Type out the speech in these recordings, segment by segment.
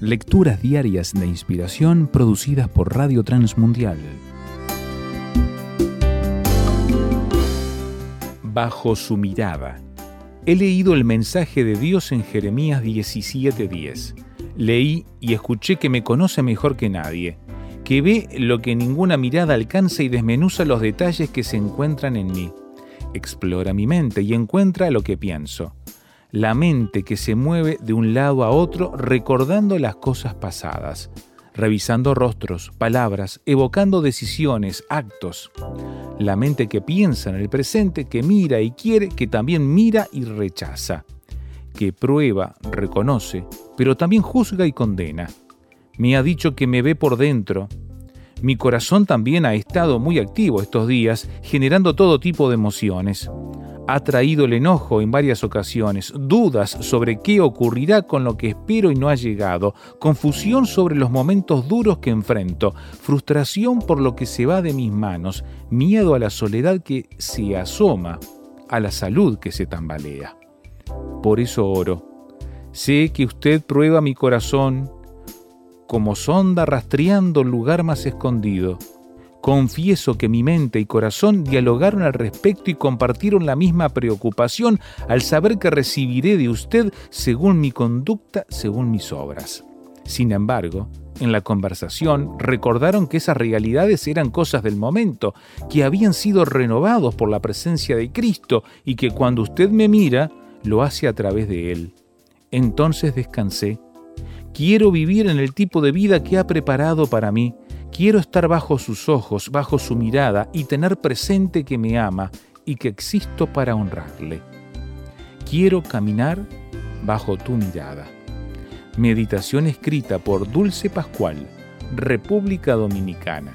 Lecturas diarias de inspiración producidas por Radio Transmundial. Bajo su mirada. He leído el mensaje de Dios en Jeremías 17:10. Leí y escuché que me conoce mejor que nadie, que ve lo que ninguna mirada alcanza y desmenuza los detalles que se encuentran en mí. Explora mi mente y encuentra lo que pienso la mente que se mueve de un lado a otro recordando las cosas pasadas, revisando rostros, palabras, evocando decisiones, actos. La mente que piensa en el presente, que mira y quiere, que también mira y rechaza, que prueba, reconoce, pero también juzga y condena. Me ha dicho que me ve por dentro. Mi corazón también ha estado muy activo estos días, generando todo tipo de emociones ha traído el enojo en varias ocasiones, dudas sobre qué ocurrirá con lo que espero y no ha llegado, confusión sobre los momentos duros que enfrento, frustración por lo que se va de mis manos, miedo a la soledad que se asoma, a la salud que se tambalea. Por eso oro. Sé que usted prueba mi corazón como sonda rastreando el lugar más escondido Confieso que mi mente y corazón dialogaron al respecto y compartieron la misma preocupación al saber que recibiré de usted según mi conducta, según mis obras. Sin embargo, en la conversación recordaron que esas realidades eran cosas del momento, que habían sido renovados por la presencia de Cristo y que cuando usted me mira, lo hace a través de Él. Entonces descansé. Quiero vivir en el tipo de vida que ha preparado para mí Quiero estar bajo sus ojos, bajo su mirada y tener presente que me ama y que existo para honrarle. Quiero caminar bajo tu mirada. Meditación escrita por Dulce Pascual, República Dominicana.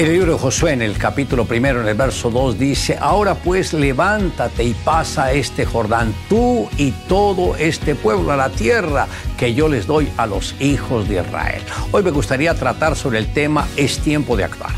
El libro de Josué en el capítulo primero, en el verso 2, dice, ahora pues levántate y pasa este Jordán, tú y todo este pueblo a la tierra que yo les doy a los hijos de Israel. Hoy me gustaría tratar sobre el tema, es tiempo de actuar.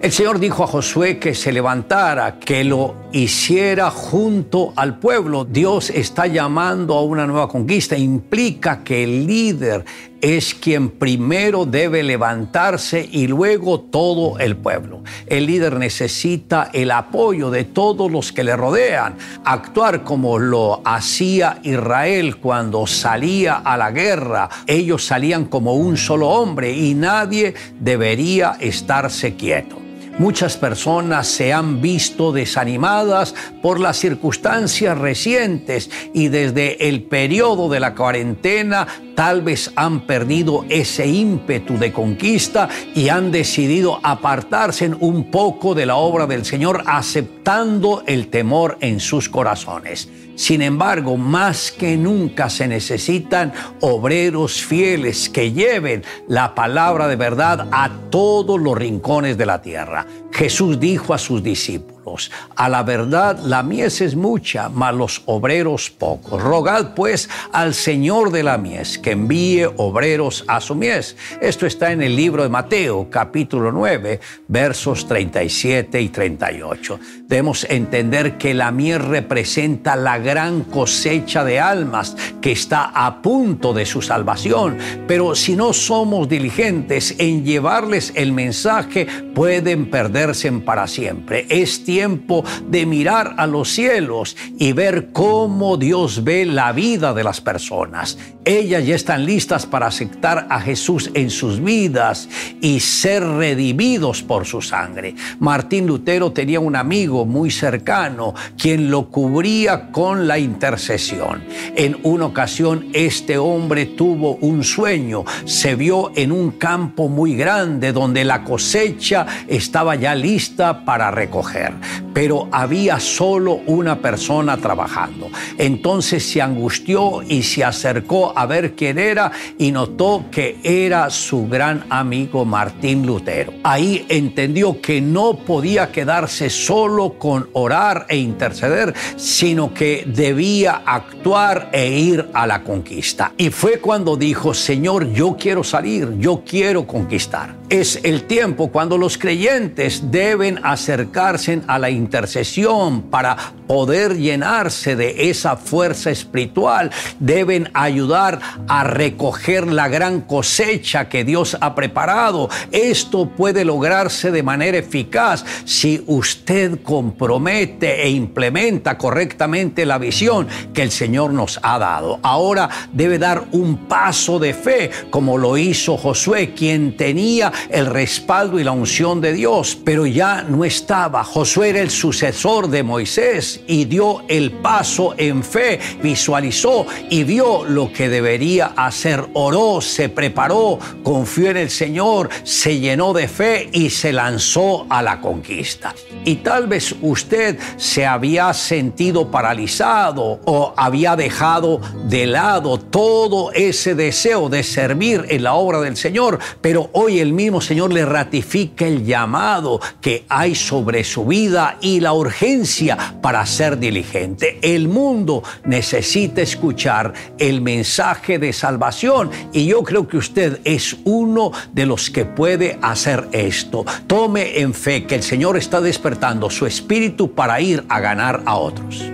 El Señor dijo a Josué que se levantara, que lo hiciera junto al pueblo. Dios está llamando a una nueva conquista. Implica que el líder es quien primero debe levantarse y luego todo el pueblo. El líder necesita el apoyo de todos los que le rodean. Actuar como lo hacía Israel cuando salía a la guerra. Ellos salían como un solo hombre y nadie debería estarse quieto. Muchas personas se han visto desanimadas por las circunstancias recientes y desde el periodo de la cuarentena tal vez han perdido ese ímpetu de conquista y han decidido apartarse un poco de la obra del Señor aceptando el temor en sus corazones. Sin embargo, más que nunca se necesitan obreros fieles que lleven la palabra de verdad a todos los rincones de la tierra. Jesús dijo a sus discípulos, a la verdad la mies es mucha, mas los obreros pocos. Rogad pues al Señor de la mies que envíe obreros a su mies. Esto está en el libro de Mateo, capítulo 9, versos 37 y 38. Debemos entender que la mies representa la gran cosecha de almas que está a punto de su salvación. Pero si no somos diligentes en llevarles el mensaje, pueden perderse para siempre. Es tiempo de mirar a los cielos y ver cómo Dios ve la vida de las personas. Ellas ya están listas para aceptar a Jesús en sus vidas y ser redimidos por su sangre. Martín Lutero tenía un amigo muy cercano quien lo cubría con la intercesión. En una ocasión este hombre tuvo un sueño, se vio en un campo muy grande donde la cosecha estaba ya lista para recoger, pero había solo una persona trabajando. Entonces se angustió y se acercó a ver quién era y notó que era su gran amigo Martín Lutero. Ahí entendió que no podía quedarse solo con orar e interceder, sino que debía actuar e ir a la conquista. Y fue cuando dijo, Señor, yo quiero salir, yo quiero conquistar. Es el tiempo cuando los creyentes deben acercarse a la intercesión para poder llenarse de esa fuerza espiritual. Deben ayudar a recoger la gran cosecha que Dios ha preparado. Esto puede lograrse de manera eficaz si usted compromete e implementa correctamente la visión que el Señor nos ha dado. Ahora debe dar un paso de fe como lo hizo Josué, quien tenía el respaldo y la unción de Dios, pero ya no estaba. Josué era el sucesor de Moisés y dio el paso en fe, visualizó y vio lo que debería hacer. Oró, se preparó, confió en el Señor, se llenó de fe y se lanzó a la conquista. Y tal vez usted se había sentido paralizado o había dejado de lado todo ese deseo de servir en la obra del Señor, pero hoy el mismo Señor le ratifica el llamado que hay sobre su vida y la urgencia para ser diligente. El mundo necesita escuchar el mensaje de salvación y yo creo que usted es uno de los que puede hacer esto. Tome en fe que el Señor está despertando su espíritu para ir a ganar a otros.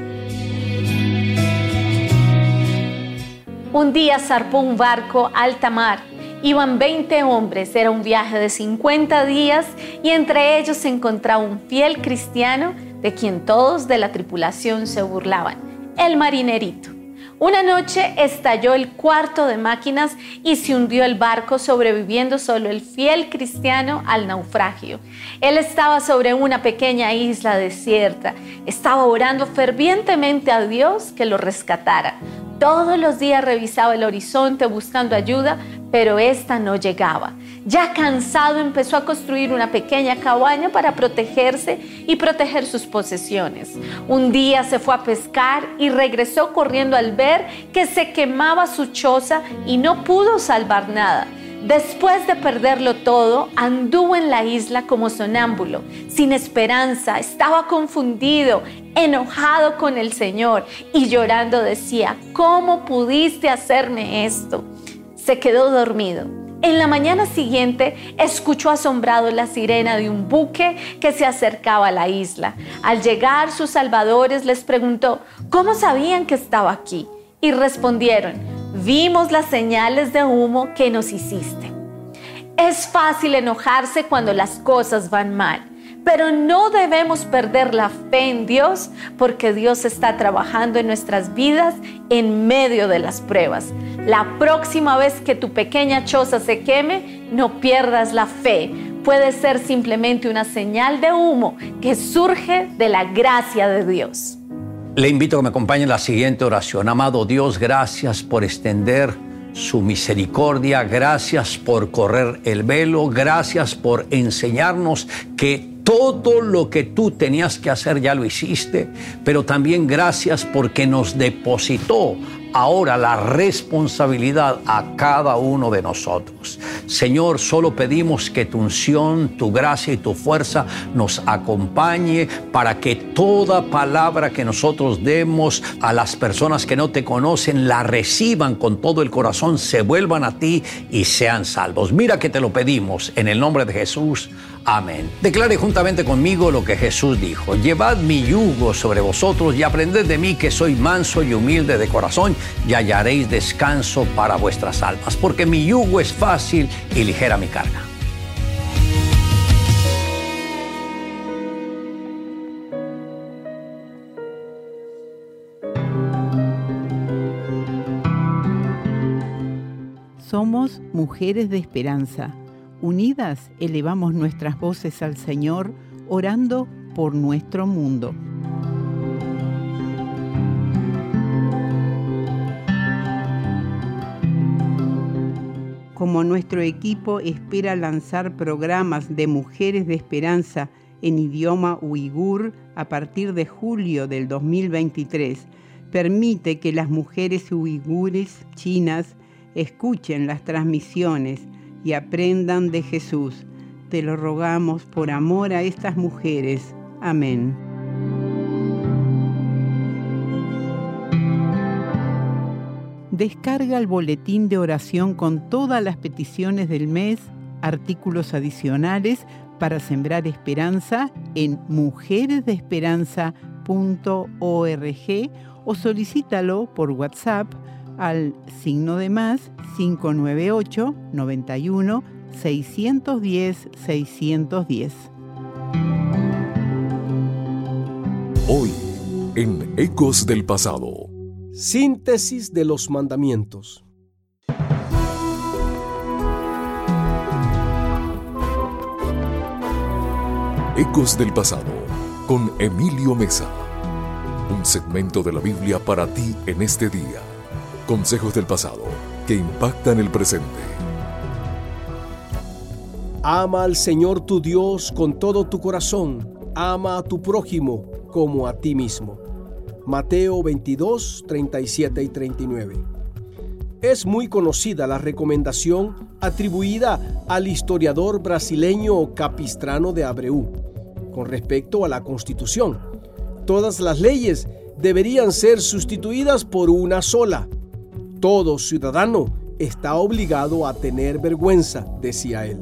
Un día zarpó un barco alta mar. Iban 20 hombres, era un viaje de 50 días y entre ellos se encontraba un fiel cristiano de quien todos de la tripulación se burlaban, el marinerito. Una noche estalló el cuarto de máquinas y se hundió el barco sobreviviendo solo el fiel cristiano al naufragio. Él estaba sobre una pequeña isla desierta, estaba orando fervientemente a Dios que lo rescatara. Todos los días revisaba el horizonte buscando ayuda, pero esta no llegaba. Ya cansado empezó a construir una pequeña cabaña para protegerse y proteger sus posesiones. Un día se fue a pescar y regresó corriendo al ver que se quemaba su choza y no pudo salvar nada. Después de perderlo todo, anduvo en la isla como sonámbulo, sin esperanza, estaba confundido, enojado con el Señor y llorando decía, ¿cómo pudiste hacerme esto? Se quedó dormido. En la mañana siguiente escuchó asombrado la sirena de un buque que se acercaba a la isla. Al llegar sus salvadores les preguntó, ¿cómo sabían que estaba aquí? Y respondieron, vimos las señales de humo que nos hiciste. Es fácil enojarse cuando las cosas van mal, pero no debemos perder la fe en Dios porque Dios está trabajando en nuestras vidas en medio de las pruebas. La próxima vez que tu pequeña choza se queme, no pierdas la fe. Puede ser simplemente una señal de humo que surge de la gracia de Dios. Le invito a que me acompañe en la siguiente oración. Amado Dios, gracias por extender su misericordia, gracias por correr el velo, gracias por enseñarnos que Todo lo que tú tenías que hacer ya lo hiciste, pero también gracias porque nos depositó ahora la responsabilidad a cada uno de nosotros. Señor, solo pedimos que tu unción, tu gracia y tu fuerza nos acompañe para que toda palabra que nosotros demos a las personas que no te conocen la reciban con todo el corazón, se vuelvan a ti y sean salvos. Mira que te lo pedimos en el nombre de Jesús. Amén. Declare juntamente conmigo lo que Jesús dijo. Llevad mi yugo sobre vosotros y aprended de mí que soy manso y humilde de corazón y hallaréis descanso para vuestras almas, porque mi yugo es fácil y ligera mi carga. Somos mujeres de esperanza Unidas elevamos nuestras voces al Señor, orando por nuestro mundo. Como nuestro equipo espera lanzar programas de mujeres de esperanza en idioma uigur a partir de julio del 2023, permite que las mujeres uigures chinas escuchen las transmisiones y aprendan de Jesús. Te lo rogamos por amor a estas mujeres. Amén. Descarga el boletín de oración con todas las peticiones del mes, artículos adicionales para sembrar esperanza en mujeresdeesperanza.org o solicítalo por WhatsApp al signo de más 598 91 610 610. Hoy, en Ecos del Pasado. Síntesis de los mandamientos. Ecos del Pasado, con Emilio Mesa. Un segmento de la Biblia para ti en este día. Consejos del pasado que impactan el presente. Ama al Señor tu Dios con todo tu corazón. Ama a tu prójimo como a ti mismo. Mateo 22, 37 y 39. Es muy conocida la recomendación atribuida al historiador brasileño Capistrano de Abreu con respecto a la Constitución. Todas las leyes deberían ser sustituidas por una sola, todo ciudadano está obligado a tener vergüenza, decía él.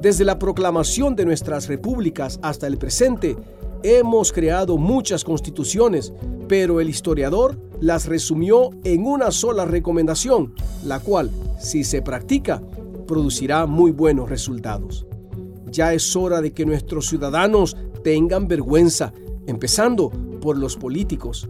Desde la proclamación de nuestras repúblicas hasta el presente, hemos creado muchas constituciones, pero el historiador las resumió en una sola recomendación, la cual, si se practica, producirá muy buenos resultados. Ya es hora de que nuestros ciudadanos tengan vergüenza, empezando por los políticos,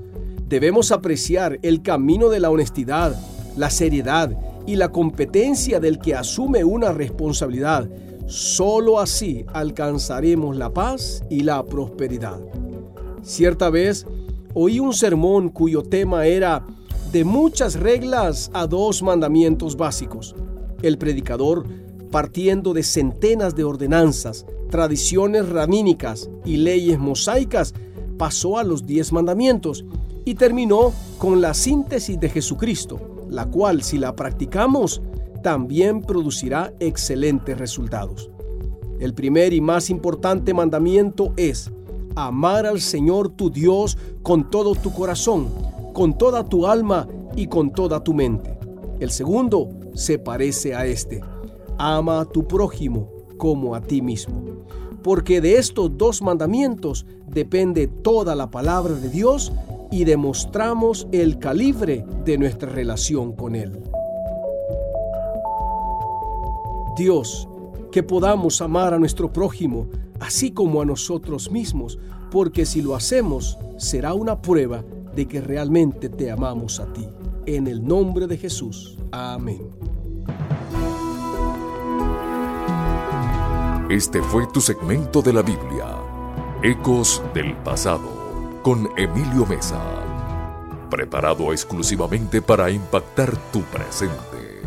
Debemos apreciar el camino de la honestidad, la seriedad y la competencia del que asume una responsabilidad. Solo así alcanzaremos la paz y la prosperidad. Cierta vez oí un sermón cuyo tema era de muchas reglas a dos mandamientos básicos. El predicador, partiendo de centenas de ordenanzas, tradiciones ramínicas y leyes mosaicas, pasó a los diez mandamientos y terminó con la síntesis de Jesucristo, la cual si la practicamos también producirá excelentes resultados. El primer y más importante mandamiento es amar al Señor tu Dios con todo tu corazón, con toda tu alma y con toda tu mente. El segundo se parece a este. Ama a tu prójimo como a ti mismo. Porque de estos dos mandamientos depende toda la palabra de Dios y demostramos el calibre de nuestra relación con Él. Dios, que podamos amar a nuestro prójimo así como a nosotros mismos, porque si lo hacemos será una prueba de que realmente te amamos a ti. En el nombre de Jesús. Amén. Este fue tu segmento de la Biblia, Ecos del Pasado con Emilio Mesa. Preparado exclusivamente para impactar tu presente.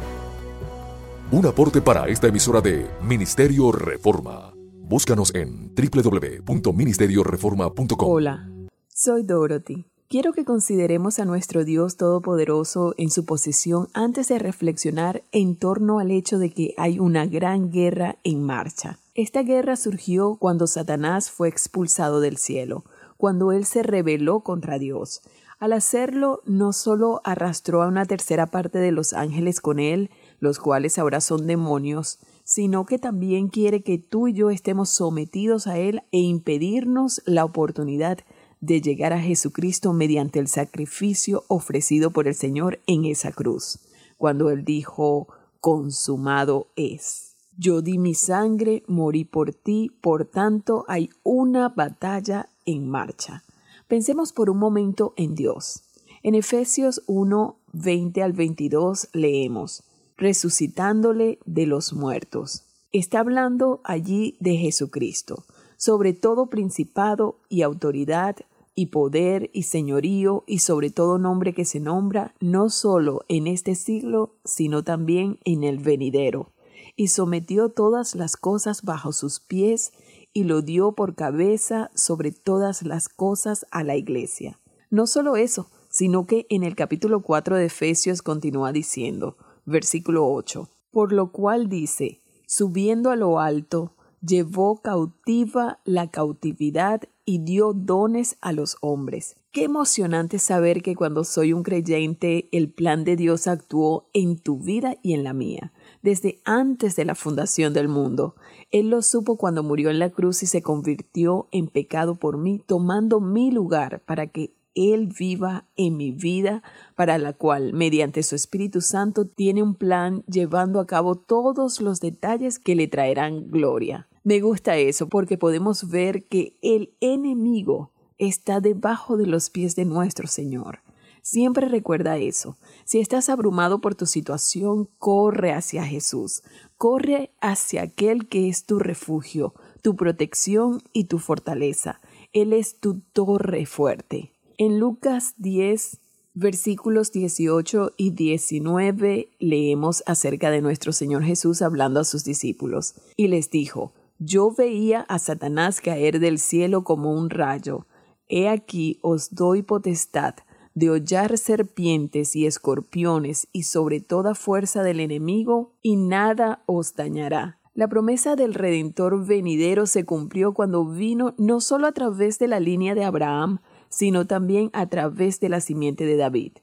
Un aporte para esta emisora de Ministerio Reforma. Búscanos en www.ministerioreforma.com. Hola, soy Dorothy. Quiero que consideremos a nuestro Dios Todopoderoso en su posesión antes de reflexionar en torno al hecho de que hay una gran guerra en marcha. Esta guerra surgió cuando Satanás fue expulsado del cielo, cuando él se rebeló contra Dios. Al hacerlo, no solo arrastró a una tercera parte de los ángeles con él, los cuales ahora son demonios, sino que también quiere que tú y yo estemos sometidos a Él e impedirnos la oportunidad de llegar a Jesucristo mediante el sacrificio ofrecido por el Señor en esa cruz, cuando Él dijo, consumado es. Yo di mi sangre, morí por ti, por tanto hay una batalla en marcha. Pensemos por un momento en Dios. En Efesios 1, 20 al 22 leemos, resucitándole de los muertos. Está hablando allí de Jesucristo, sobre todo principado y autoridad y poder y señorío y sobre todo nombre que se nombra no solo en este siglo, sino también en el venidero, y sometió todas las cosas bajo sus pies y lo dio por cabeza sobre todas las cosas a la iglesia. No solo eso, sino que en el capítulo 4 de Efesios continúa diciendo, versículo 8, por lo cual dice, subiendo a lo alto, llevó cautiva la cautividad y dio dones a los hombres. Qué emocionante saber que cuando soy un creyente, el plan de Dios actuó en tu vida y en la mía, desde antes de la fundación del mundo. Él lo supo cuando murió en la cruz y se convirtió en pecado por mí, tomando mi lugar para que él viva en mi vida, para la cual, mediante su Espíritu Santo, tiene un plan llevando a cabo todos los detalles que le traerán gloria. Me gusta eso porque podemos ver que el enemigo está debajo de los pies de nuestro Señor. Siempre recuerda eso. Si estás abrumado por tu situación, corre hacia Jesús. Corre hacia aquel que es tu refugio, tu protección y tu fortaleza. Él es tu torre fuerte. En Lucas 10, versículos 18 y 19 leemos acerca de nuestro Señor Jesús hablando a sus discípulos. Y les dijo, Yo veía a Satanás caer del cielo como un rayo. He aquí os doy potestad de hollar serpientes y escorpiones y sobre toda fuerza del enemigo, y nada os dañará. La promesa del Redentor venidero se cumplió cuando vino no solo a través de la línea de Abraham, sino también a través de la simiente de David.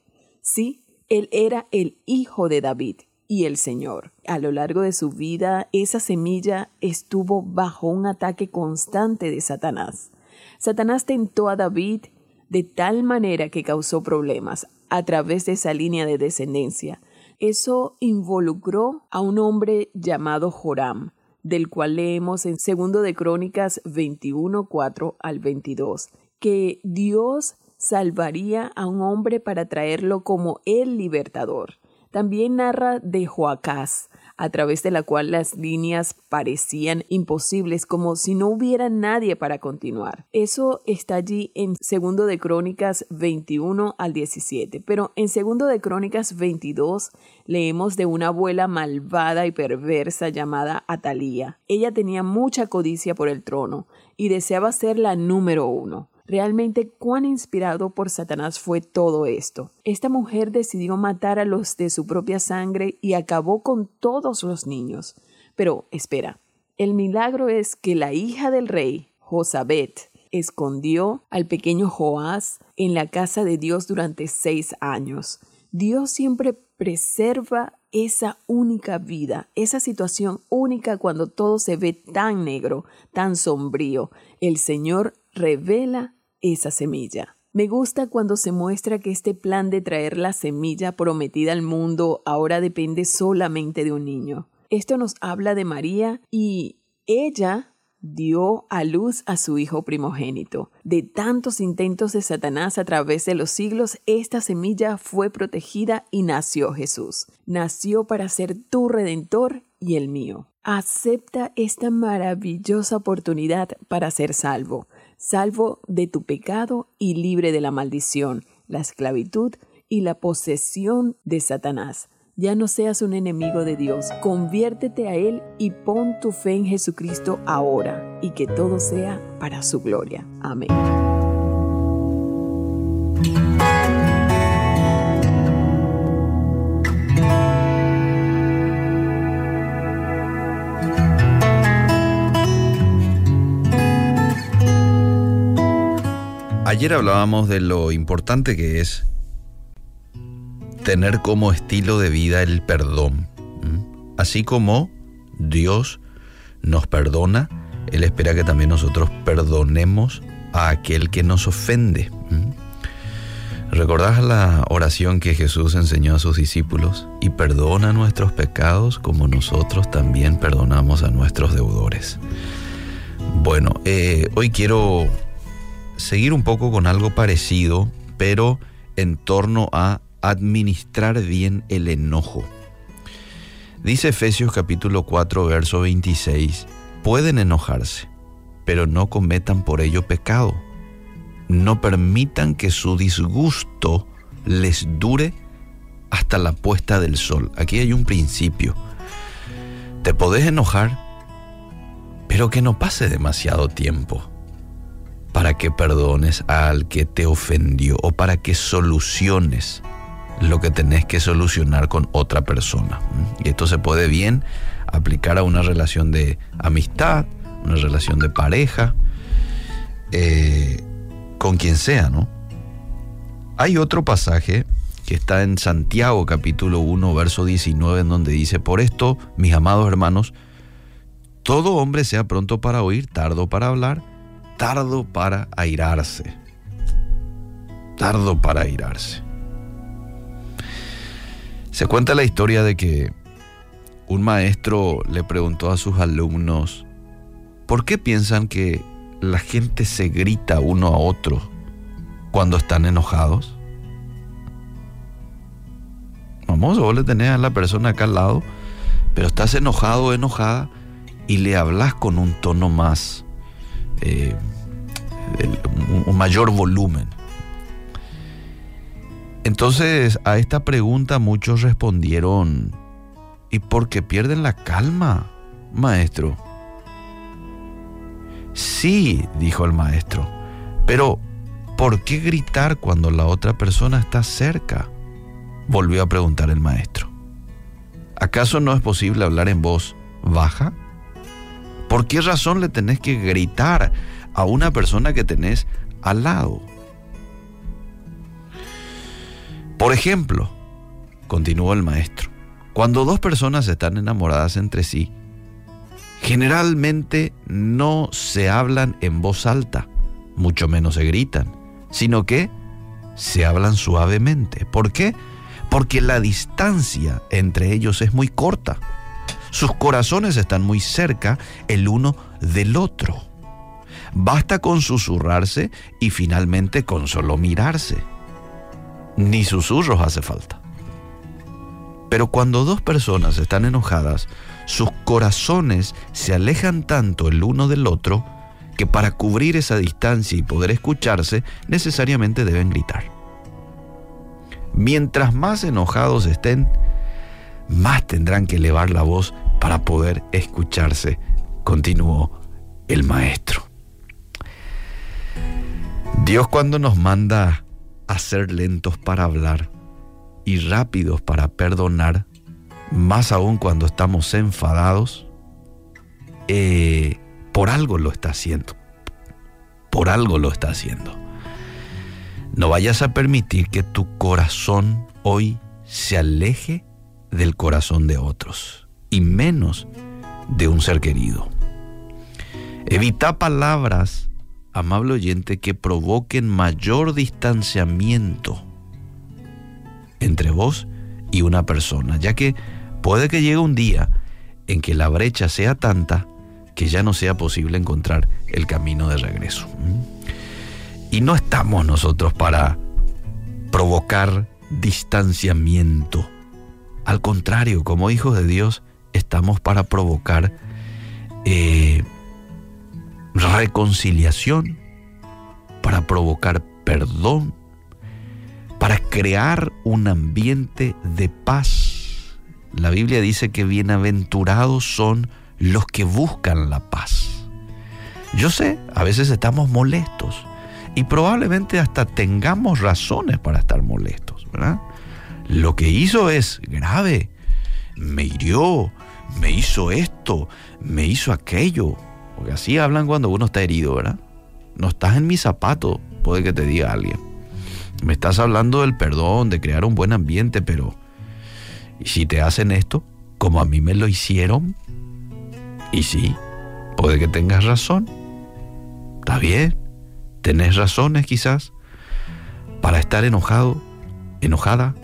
Sí, él era el hijo de David y el Señor. A lo largo de su vida, esa semilla estuvo bajo un ataque constante de Satanás. Satanás tentó a David de tal manera que causó problemas a través de esa línea de descendencia. Eso involucró a un hombre llamado Joram, del cual leemos en 2 de Crónicas 21, 4 al 22 que Dios salvaría a un hombre para traerlo como el libertador. También narra de Joacás, a través de la cual las líneas parecían imposibles, como si no hubiera nadie para continuar. Eso está allí en segundo de Crónicas 21 al 17, pero en segundo de Crónicas 22 leemos de una abuela malvada y perversa llamada Atalía. Ella tenía mucha codicia por el trono y deseaba ser la número uno. Realmente cuán inspirado por Satanás fue todo esto. Esta mujer decidió matar a los de su propia sangre y acabó con todos los niños. Pero espera, el milagro es que la hija del rey, Josabet, escondió al pequeño Joás en la casa de Dios durante seis años. Dios siempre preserva esa única vida, esa situación única cuando todo se ve tan negro, tan sombrío. El Señor revela esa semilla. Me gusta cuando se muestra que este plan de traer la semilla prometida al mundo ahora depende solamente de un niño. Esto nos habla de María y ella dio a luz a su hijo primogénito. De tantos intentos de Satanás a través de los siglos, esta semilla fue protegida y nació Jesús. Nació para ser tu redentor y el mío. Acepta esta maravillosa oportunidad para ser salvo salvo de tu pecado y libre de la maldición, la esclavitud y la posesión de Satanás. Ya no seas un enemigo de Dios, conviértete a Él y pon tu fe en Jesucristo ahora y que todo sea para su gloria. Amén. Ayer hablábamos de lo importante que es tener como estilo de vida el perdón. Así como Dios nos perdona, Él espera que también nosotros perdonemos a aquel que nos ofende. ¿Recordás la oración que Jesús enseñó a sus discípulos? Y perdona nuestros pecados como nosotros también perdonamos a nuestros deudores. Bueno, eh, hoy quiero seguir un poco con algo parecido, pero en torno a administrar bien el enojo. Dice Efesios capítulo 4, verso 26, pueden enojarse, pero no cometan por ello pecado. No permitan que su disgusto les dure hasta la puesta del sol. Aquí hay un principio. Te podés enojar, pero que no pase demasiado tiempo para que perdones al que te ofendió o para que soluciones lo que tenés que solucionar con otra persona. Y esto se puede bien aplicar a una relación de amistad, una relación de pareja, eh, con quien sea, ¿no? Hay otro pasaje que está en Santiago capítulo 1, verso 19, en donde dice, por esto, mis amados hermanos, todo hombre sea pronto para oír, tardo para hablar, tardo para airarse. Tardo para airarse. Se cuenta la historia de que un maestro le preguntó a sus alumnos, ¿por qué piensan que la gente se grita uno a otro cuando están enojados? Vamos, vos le tenés a la persona acá al lado, pero estás enojado o enojada y le hablas con un tono más eh, un mayor volumen. Entonces a esta pregunta muchos respondieron, ¿y por qué pierden la calma, maestro? Sí, dijo el maestro, pero ¿por qué gritar cuando la otra persona está cerca? Volvió a preguntar el maestro. ¿Acaso no es posible hablar en voz baja? ¿Por qué razón le tenés que gritar a una persona que tenés al lado. Por ejemplo, continuó el maestro, cuando dos personas están enamoradas entre sí, generalmente no se hablan en voz alta, mucho menos se gritan, sino que se hablan suavemente. ¿Por qué? Porque la distancia entre ellos es muy corta. Sus corazones están muy cerca el uno del otro. Basta con susurrarse y finalmente con solo mirarse. Ni susurros hace falta. Pero cuando dos personas están enojadas, sus corazones se alejan tanto el uno del otro que para cubrir esa distancia y poder escucharse necesariamente deben gritar. Mientras más enojados estén, más tendrán que elevar la voz para poder escucharse, continuó el maestro. Dios cuando nos manda a ser lentos para hablar y rápidos para perdonar, más aún cuando estamos enfadados, eh, por algo lo está haciendo. Por algo lo está haciendo. No vayas a permitir que tu corazón hoy se aleje del corazón de otros y menos de un ser querido. Evita palabras amable oyente, que provoquen mayor distanciamiento entre vos y una persona, ya que puede que llegue un día en que la brecha sea tanta que ya no sea posible encontrar el camino de regreso. Y no estamos nosotros para provocar distanciamiento. Al contrario, como hijos de Dios, estamos para provocar eh, reconciliación, para provocar perdón, para crear un ambiente de paz la Biblia dice que bienaventurados son los que buscan la paz. Yo sé, a veces estamos molestos y probablemente hasta tengamos razones para estar molestos, ¿verdad? Lo que hizo es grave, me hirió, me hizo esto, me hizo aquello, porque así hablan cuando uno está herido, ¿verdad? No estás en mi zapato, puede que te diga alguien. Me estás hablando del perdón, de crear un buen ambiente, pero ¿y si te hacen esto como a mí me lo hicieron? Y sí, puede que tengas razón. Está bien, tenés razones quizás para estar enojado, enojada,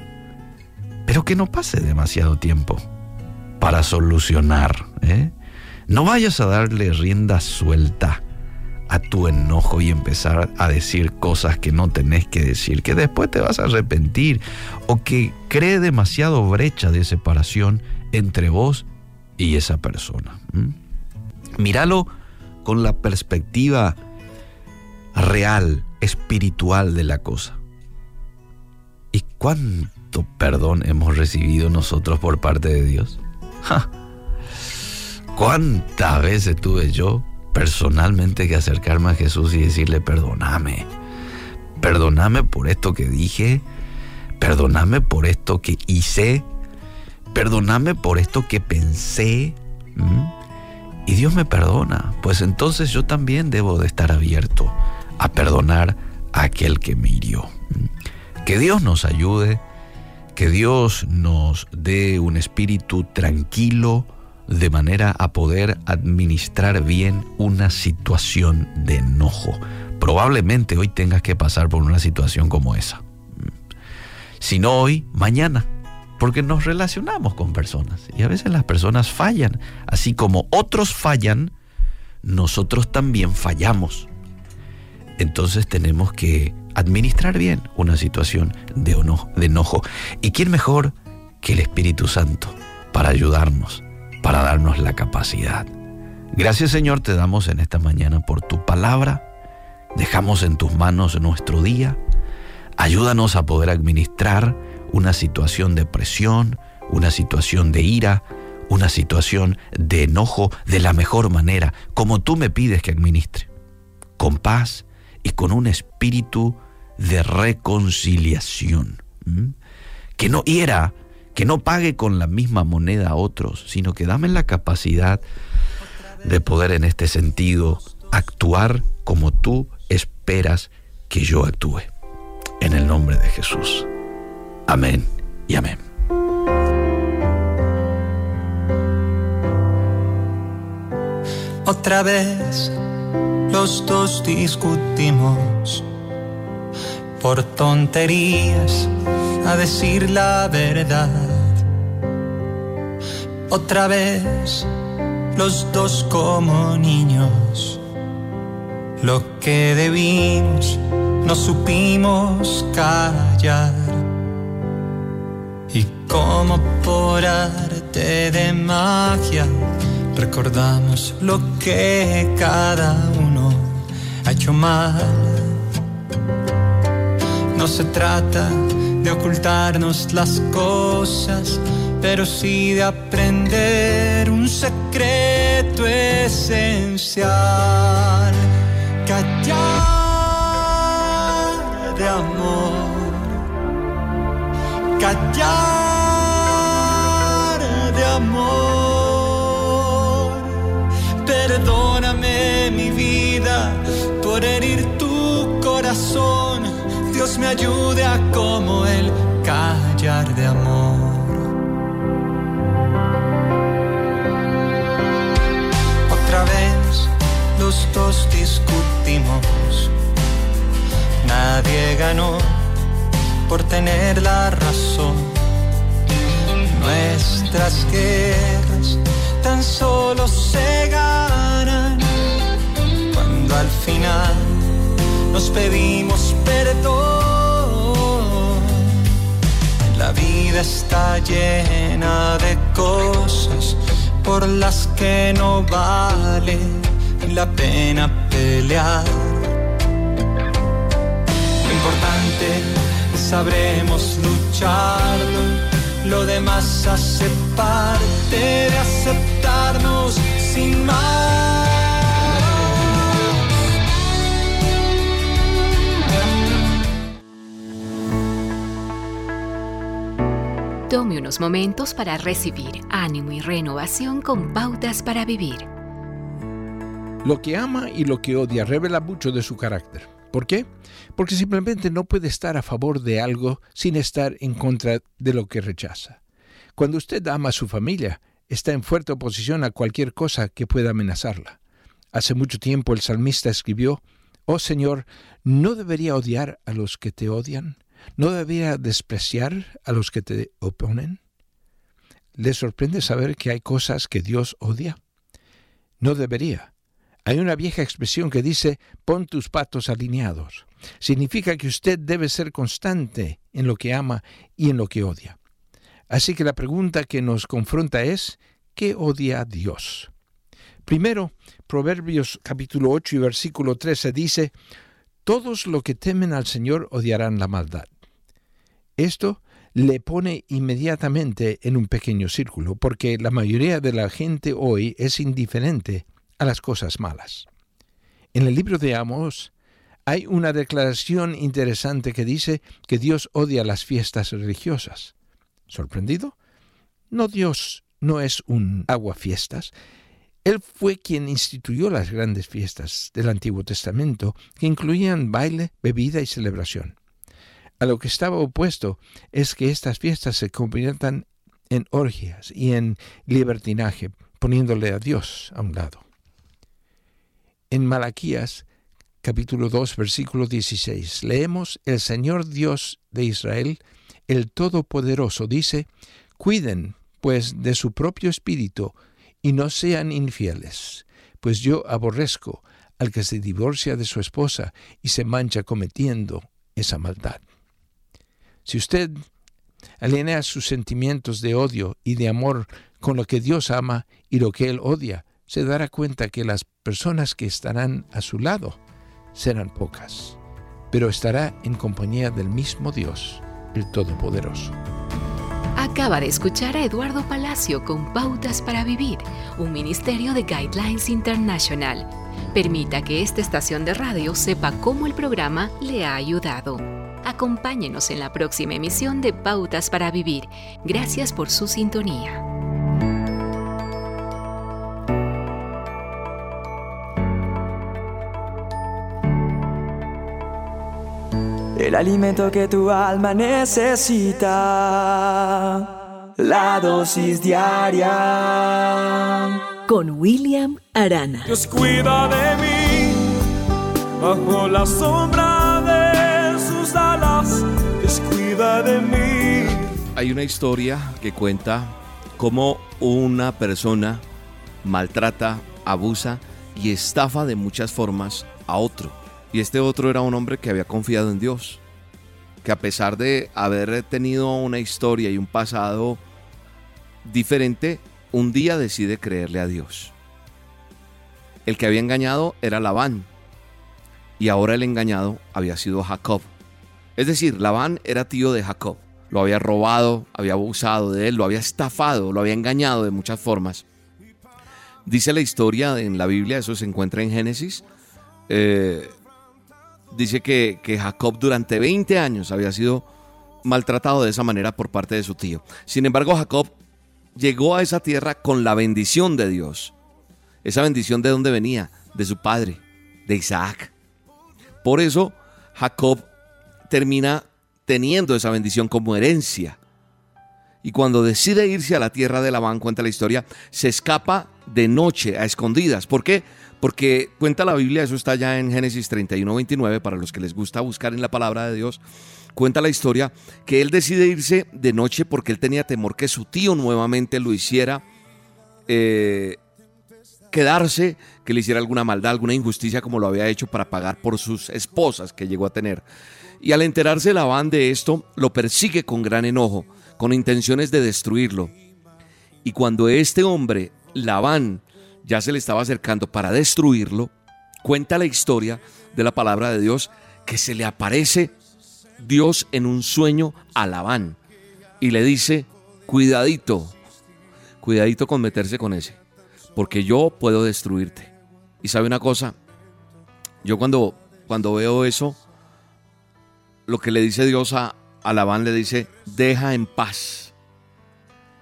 pero que no pase demasiado tiempo para solucionar. ¿eh? No vayas a darle rienda suelta a tu enojo y empezar a decir cosas que no tenés que decir, que después te vas a arrepentir o que cree demasiado brecha de separación entre vos y esa persona. Míralo con la perspectiva real, espiritual de la cosa. ¿Y cuánto perdón hemos recibido nosotros por parte de Dios? ¿Cuántas veces tuve yo personalmente que acercarme a Jesús y decirle, perdóname, perdóname por esto que dije, perdóname por esto que hice, perdóname por esto que pensé? Y Dios me perdona, pues entonces yo también debo de estar abierto a perdonar a aquel que me hirió. Que Dios nos ayude, que Dios nos dé un espíritu tranquilo de manera a poder administrar bien una situación de enojo. Probablemente hoy tengas que pasar por una situación como esa. Si no hoy, mañana. Porque nos relacionamos con personas y a veces las personas fallan. Así como otros fallan, nosotros también fallamos entonces tenemos que administrar bien una situación de, enojo. ¿Y quién mejor que el Espíritu Santo para ayudarnos, para darnos la capacidad? Gracias Señor te damos en esta mañana por tu palabra. Dejamos en tus manos nuestro día. Ayúdanos a poder administrar una situación de presión, una situación de ira, una situación de enojo de la mejor manera, como tú me pides que administre. Con paz, y con un espíritu de reconciliación. Que no hiera, que no pague con la misma moneda a otros, sino que dame la capacidad de poder en este sentido actuar como tú esperas que yo actúe. En el nombre de Jesús. Amén y amén. Otra vez los dos discutimos por tonterías, a decir la verdad. Otra vez, los dos como niños, lo que debimos no supimos callar. Y como por arte de magia, recordamos lo que cada uno ha hecho mal. No se trata de ocultarnos las cosas, pero sí de aprender un secreto esencial. Callar de amor. Callar de amor. Perdóname mi vida por herir tu corazón. Dios me ayude a como el callar de amor. Otra vez los dos discutimos. Nadie ganó por tener la razón. Nuestras guerras tan solo se ganan cuando al final nos pedimos perdón. La vida está llena de cosas por las que no vale la pena pelear. Lo importante sabremos lucharlo lo demás hace parte de aceptarnos sin más. Tome unos momentos para recibir ánimo y renovación con pautas para vivir. Lo que ama y lo que odia revela mucho de su carácter. ¿Por qué? Porque simplemente no puede estar a favor de algo sin estar en contra de lo que rechaza. Cuando usted ama a su familia, está en fuerte oposición a cualquier cosa que pueda amenazarla. Hace mucho tiempo el salmista escribió, Oh Señor, ¿no debería odiar a los que te odian? ¿No debería despreciar a los que te oponen? ¿Le sorprende saber que hay cosas que Dios odia? No debería. Hay una vieja expresión que dice, pon tus patos alineados. Significa que usted debe ser constante en lo que ama y en lo que odia. Así que la pregunta que nos confronta es, ¿qué odia Dios? Primero, Proverbios capítulo 8 y versículo 13 dice, Todos los que temen al Señor odiarán la maldad. Esto le pone inmediatamente en un pequeño círculo, porque la mayoría de la gente hoy es indiferente a las cosas malas. En el libro de Amos hay una declaración interesante que dice que Dios odia las fiestas religiosas. ¿Sorprendido? No, Dios no es un aguafiestas. Él fue quien instituyó las grandes fiestas del Antiguo Testamento, que incluían baile, bebida y celebración. A lo que estaba opuesto es que estas fiestas se conviertan en orgias y en libertinaje, poniéndole a Dios a un lado. En Malaquías capítulo 2 versículo 16 leemos, El Señor Dios de Israel, el Todopoderoso, dice, Cuiden, pues, de su propio espíritu y no sean infieles, pues yo aborrezco al que se divorcia de su esposa y se mancha cometiendo esa maldad. Si usted alinea sus sentimientos de odio y de amor con lo que Dios ama y lo que Él odia, se dará cuenta que las personas que estarán a su lado serán pocas, pero estará en compañía del mismo Dios, el Todopoderoso. Acaba de escuchar a Eduardo Palacio con Pautas para Vivir, un ministerio de Guidelines International. Permita que esta estación de radio sepa cómo el programa le ha ayudado. Acompáñenos en la próxima emisión de Pautas para Vivir. Gracias por su sintonía. El alimento que tu alma necesita. La dosis diaria. Con William Arana. Dios cuida de mí bajo la sombra Hay una historia que cuenta cómo una persona maltrata, abusa y estafa de muchas formas a otro. Y este otro era un hombre que había confiado en Dios, que a pesar de haber tenido una historia y un pasado diferente, un día decide creerle a Dios. El que había engañado era Labán y ahora el engañado había sido Jacob. Es decir, Labán era tío de Jacob. Lo había robado, había abusado de él, lo había estafado, lo había engañado de muchas formas. Dice la historia en la Biblia, eso se encuentra en Génesis. Eh, dice que, que Jacob durante 20 años había sido maltratado de esa manera por parte de su tío. Sin embargo, Jacob llegó a esa tierra con la bendición de Dios. Esa bendición de dónde venía? De su padre, de Isaac. Por eso Jacob termina teniendo esa bendición como herencia. Y cuando decide irse a la tierra de Labán, cuenta la historia, se escapa de noche a escondidas. ¿Por qué? Porque cuenta la Biblia, eso está ya en Génesis 31, 29, para los que les gusta buscar en la palabra de Dios, cuenta la historia que él decide irse de noche porque él tenía temor que su tío nuevamente lo hiciera eh, quedarse, que le hiciera alguna maldad, alguna injusticia como lo había hecho para pagar por sus esposas que llegó a tener. Y al enterarse Labán de esto, lo persigue con gran enojo, con intenciones de destruirlo. Y cuando este hombre, Labán, ya se le estaba acercando para destruirlo, cuenta la historia de la palabra de Dios que se le aparece Dios en un sueño a Labán y le dice, cuidadito, cuidadito con meterse con ese, porque yo puedo destruirte. Y sabe una cosa, yo cuando, cuando veo eso, lo que le dice Dios a, a Labán le dice, deja en paz,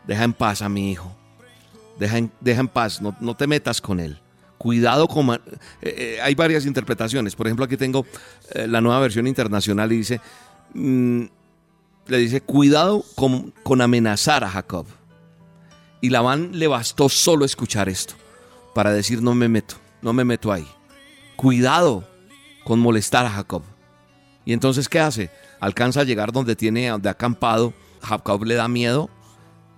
deja en paz a mi hijo, deja en, deja en paz, no, no te metas con él. Cuidado con... Eh, eh, hay varias interpretaciones. Por ejemplo, aquí tengo eh, la nueva versión internacional y dice, mm, le dice, cuidado con, con amenazar a Jacob. Y Labán le bastó solo escuchar esto para decir, no me meto, no me meto ahí. Cuidado con molestar a Jacob. Y entonces, ¿qué hace? Alcanza a llegar donde tiene, donde acampado. Jacob le da miedo.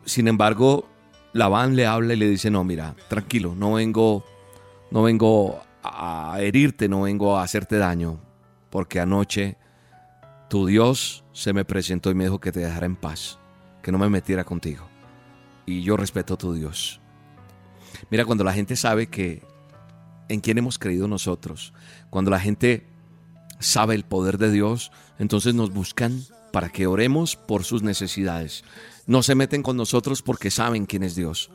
Sin embargo, Labán le habla y le dice, no, mira, tranquilo, no vengo, no vengo a herirte, no vengo a hacerte daño, porque anoche tu Dios se me presentó y me dijo que te dejara en paz, que no me metiera contigo. Y yo respeto a tu Dios. Mira, cuando la gente sabe que en quién hemos creído nosotros, cuando la gente sabe el poder de Dios, entonces nos buscan para que oremos por sus necesidades. No se meten con nosotros porque saben quién es Dios.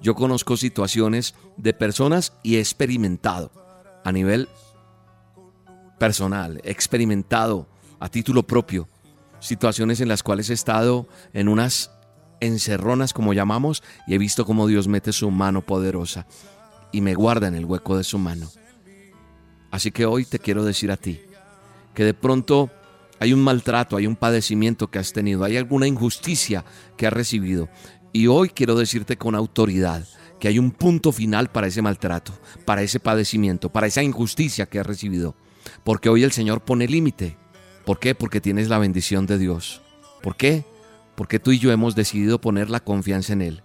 Yo conozco situaciones de personas y he experimentado a nivel personal, he experimentado a título propio situaciones en las cuales he estado en unas encerronas como llamamos y he visto cómo Dios mete su mano poderosa y me guarda en el hueco de su mano. Así que hoy te quiero decir a ti que de pronto hay un maltrato, hay un padecimiento que has tenido, hay alguna injusticia que has recibido. Y hoy quiero decirte con autoridad que hay un punto final para ese maltrato, para ese padecimiento, para esa injusticia que has recibido. Porque hoy el Señor pone límite. ¿Por qué? Porque tienes la bendición de Dios. ¿Por qué? Porque tú y yo hemos decidido poner la confianza en Él.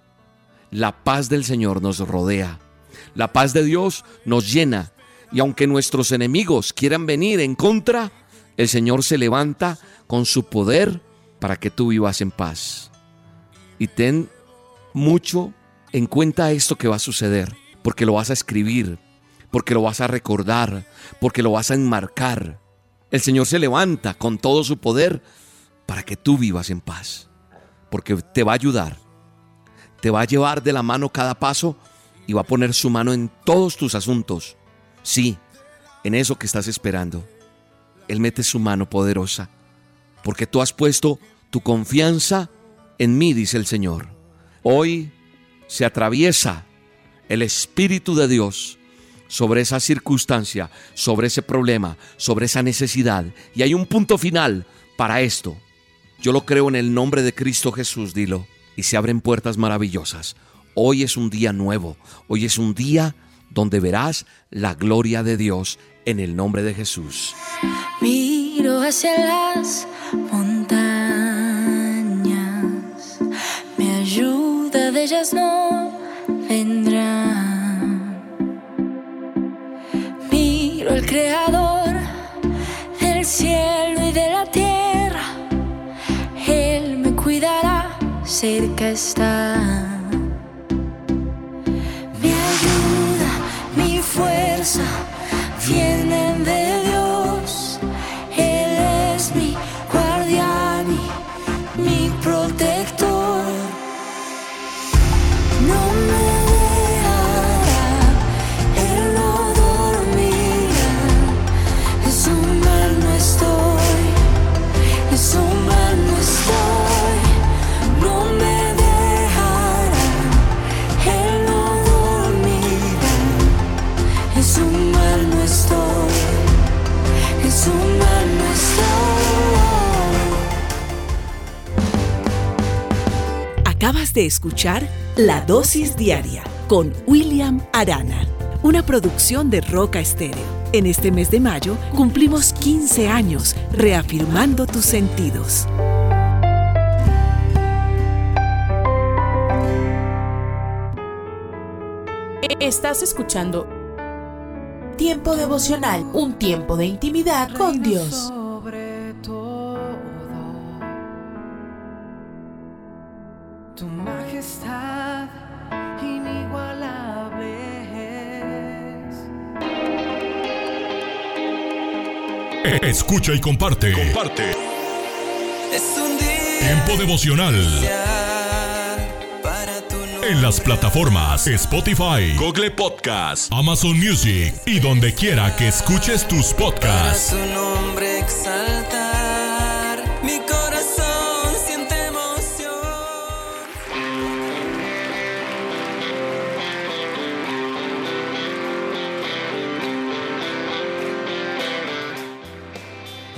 La paz del Señor nos rodea. La paz de Dios nos llena. Y aunque nuestros enemigos quieran venir en contra, el Señor se levanta con su poder para que tú vivas en paz. Y ten mucho en cuenta esto que va a suceder, porque lo vas a escribir, porque lo vas a recordar, porque lo vas a enmarcar. El Señor se levanta con todo su poder para que tú vivas en paz, porque te va a ayudar, te va a llevar de la mano cada paso y va a poner su mano en todos tus asuntos. Sí, en eso que estás esperando. Él mete su mano poderosa, porque tú has puesto tu confianza en mí, dice el Señor. Hoy se atraviesa el Espíritu de Dios sobre esa circunstancia, sobre ese problema, sobre esa necesidad. Y hay un punto final para esto. Yo lo creo en el nombre de Cristo Jesús, dilo. Y se abren puertas maravillosas. Hoy es un día nuevo. Hoy es un día donde verás la gloria de Dios en el nombre de Jesús. Miro hacia las montañas, me ayuda de ellas no vendrá. Miro al Creador del cielo y de la tierra, Él me cuidará, cerca está. Fuerza vienen de Dios. De escuchar La Dosis Diaria con William Arana, una producción de Roca Estéreo. En este mes de mayo cumplimos 15 años reafirmando tus sentidos. Estás escuchando Tiempo devocional, un tiempo de intimidad con Dios. Escucha y comparte. Comparte. Es un día Tiempo devocional. en las plataformas Spotify, Google Podcast, Amazon Music y donde quiera que escuches tus podcasts. Su nombre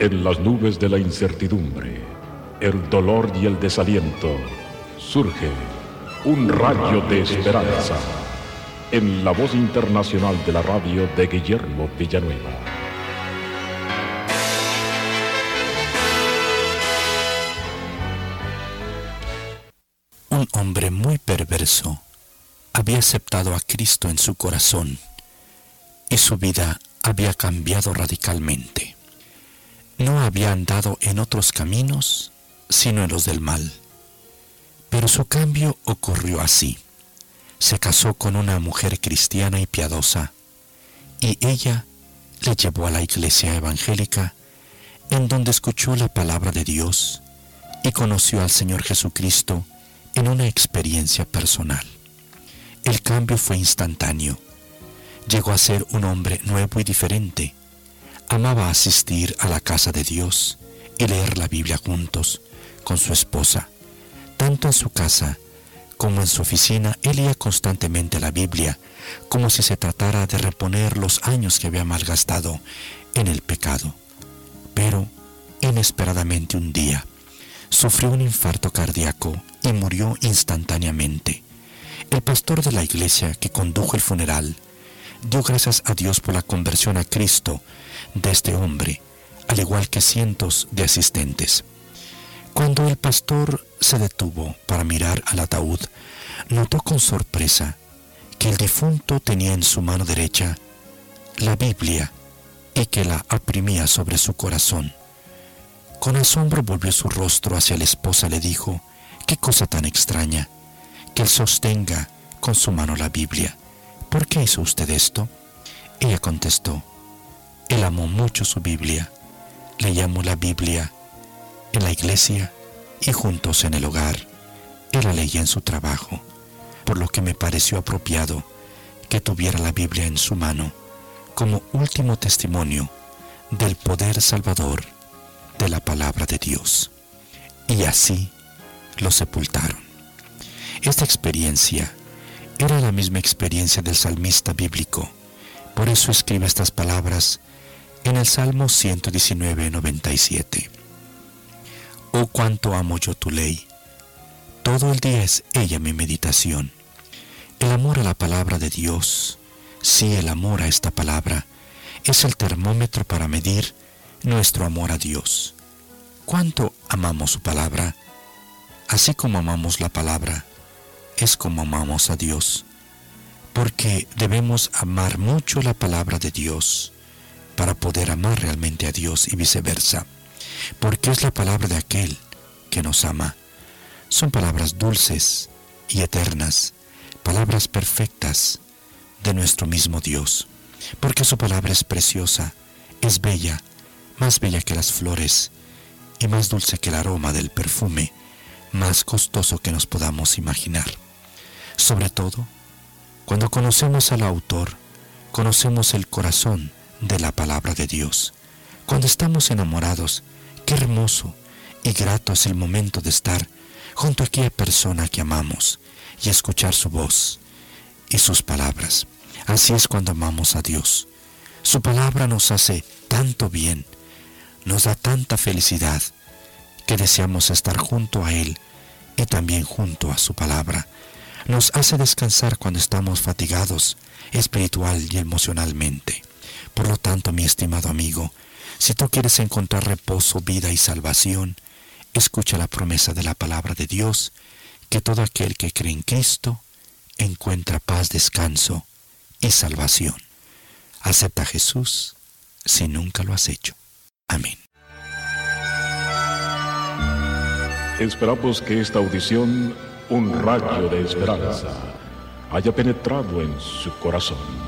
En las nubes de la incertidumbre, el dolor y el desaliento, surge un rayo de esperanza en la voz internacional de la radio de Guillermo Villanueva. Un hombre muy perverso había aceptado a Cristo en su corazón y su vida había cambiado radicalmente. No había andado en otros caminos sino en los del mal. Pero su cambio ocurrió así. Se casó con una mujer cristiana y piadosa y ella le llevó a la iglesia evangélica en donde escuchó la palabra de Dios y conoció al Señor Jesucristo en una experiencia personal. El cambio fue instantáneo. Llegó a ser un hombre nuevo y diferente. Amaba asistir a la casa de Dios y leer la Biblia juntos con su esposa. Tanto en su casa como en su oficina, él leía constantemente la Biblia, como si se tratara de reponer los años que había malgastado en el pecado. Pero, inesperadamente un día, sufrió un infarto cardíaco y murió instantáneamente. El pastor de la iglesia que condujo el funeral dio gracias a Dios por la conversión a Cristo de este hombre, al igual que cientos de asistentes. Cuando el pastor se detuvo para mirar al ataúd, notó con sorpresa que el difunto tenía en su mano derecha la Biblia y que la oprimía sobre su corazón. Con asombro volvió su rostro hacia la esposa y le dijo, qué cosa tan extraña, que él sostenga con su mano la Biblia. ¿Por qué hizo usted esto? Ella contestó, él amó mucho su Biblia, le llamó la Biblia en la iglesia y juntos en el hogar. Él la leía en su trabajo, por lo que me pareció apropiado que tuviera la Biblia en su mano como último testimonio del poder salvador de la palabra de Dios. Y así lo sepultaron. Esta experiencia era la misma experiencia del salmista bíblico. Por eso escribe estas palabras en el Salmo 119, 97. Oh cuánto amo yo tu ley. Todo el día es ella mi meditación. El amor a la palabra de Dios, sí el amor a esta palabra, es el termómetro para medir nuestro amor a Dios. ¿Cuánto amamos su palabra? Así como amamos la palabra, es como amamos a Dios. Porque debemos amar mucho la palabra de Dios para poder amar realmente a Dios y viceversa porque es la palabra de aquel que nos ama. Son palabras dulces y eternas, palabras perfectas de nuestro mismo Dios, porque su palabra es preciosa, es bella, más bella que las flores y más dulce que el aroma del perfume, más costoso que nos podamos imaginar. Sobre todo, cuando conocemos al autor, conocemos el corazón de la palabra de Dios. Cuando estamos enamorados, Qué hermoso y grato es el momento de estar junto a aquella persona que amamos y escuchar su voz y sus palabras. Así es cuando amamos a Dios. Su palabra nos hace tanto bien, nos da tanta felicidad que deseamos estar junto a Él y también junto a su palabra. Nos hace descansar cuando estamos fatigados espiritual y emocionalmente. Por lo tanto, mi estimado amigo, Si tú quieres encontrar reposo, vida y salvación, escucha la promesa de la palabra de Dios, que todo aquel que cree en Cristo encuentra paz, descanso y salvación. Acepta a Jesús si nunca lo has hecho. Amén. Esperamos que esta audición, un rayo de esperanza, haya penetrado en su corazón.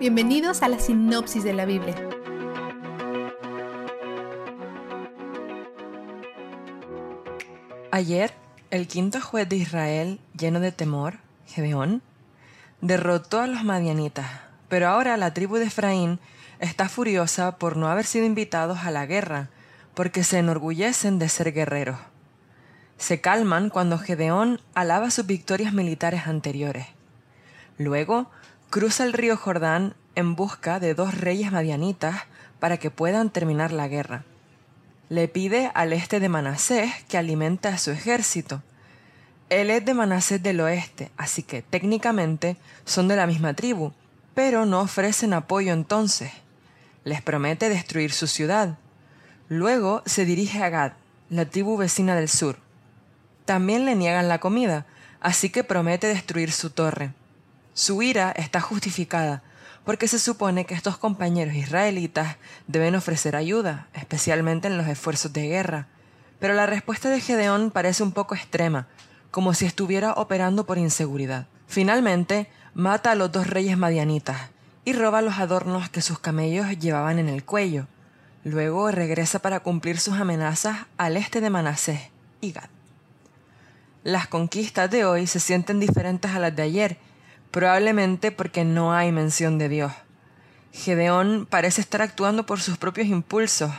bienvenidos a la sinopsis de la Biblia. Ayer, el quinto juez de Israel, lleno de temor, Gedeón, derrotó a los madianitas, pero ahora la tribu de Efraín está furiosa por no haber sido invitados a la guerra, porque se enorgullecen de ser guerreros. Se calman cuando Gedeón alaba sus victorias militares anteriores. Luego cruza el río Jordán en busca de dos reyes madianitas para que puedan terminar la guerra. Le pide al este de Manasés que alimente a su ejército. Él es de Manasés del oeste, así que técnicamente son de la misma tribu, pero no ofrecen apoyo entonces. Les promete destruir su ciudad. Luego se dirige a Gad, la tribu vecina del sur. También le niegan la comida, así que promete destruir su torre. Su ira está justificada, porque se supone que estos compañeros israelitas deben ofrecer ayuda, especialmente en los esfuerzos de guerra. Pero la respuesta de Gedeón parece un poco extrema, como si estuviera operando por inseguridad. Finalmente, mata a los dos reyes madianitas y roba los adornos que sus camellos llevaban en el cuello. Luego regresa para cumplir sus amenazas al este de Manasés y Gad. Las conquistas de hoy se sienten diferentes a las de ayer, probablemente porque no hay mención de Dios. Gedeón parece estar actuando por sus propios impulsos.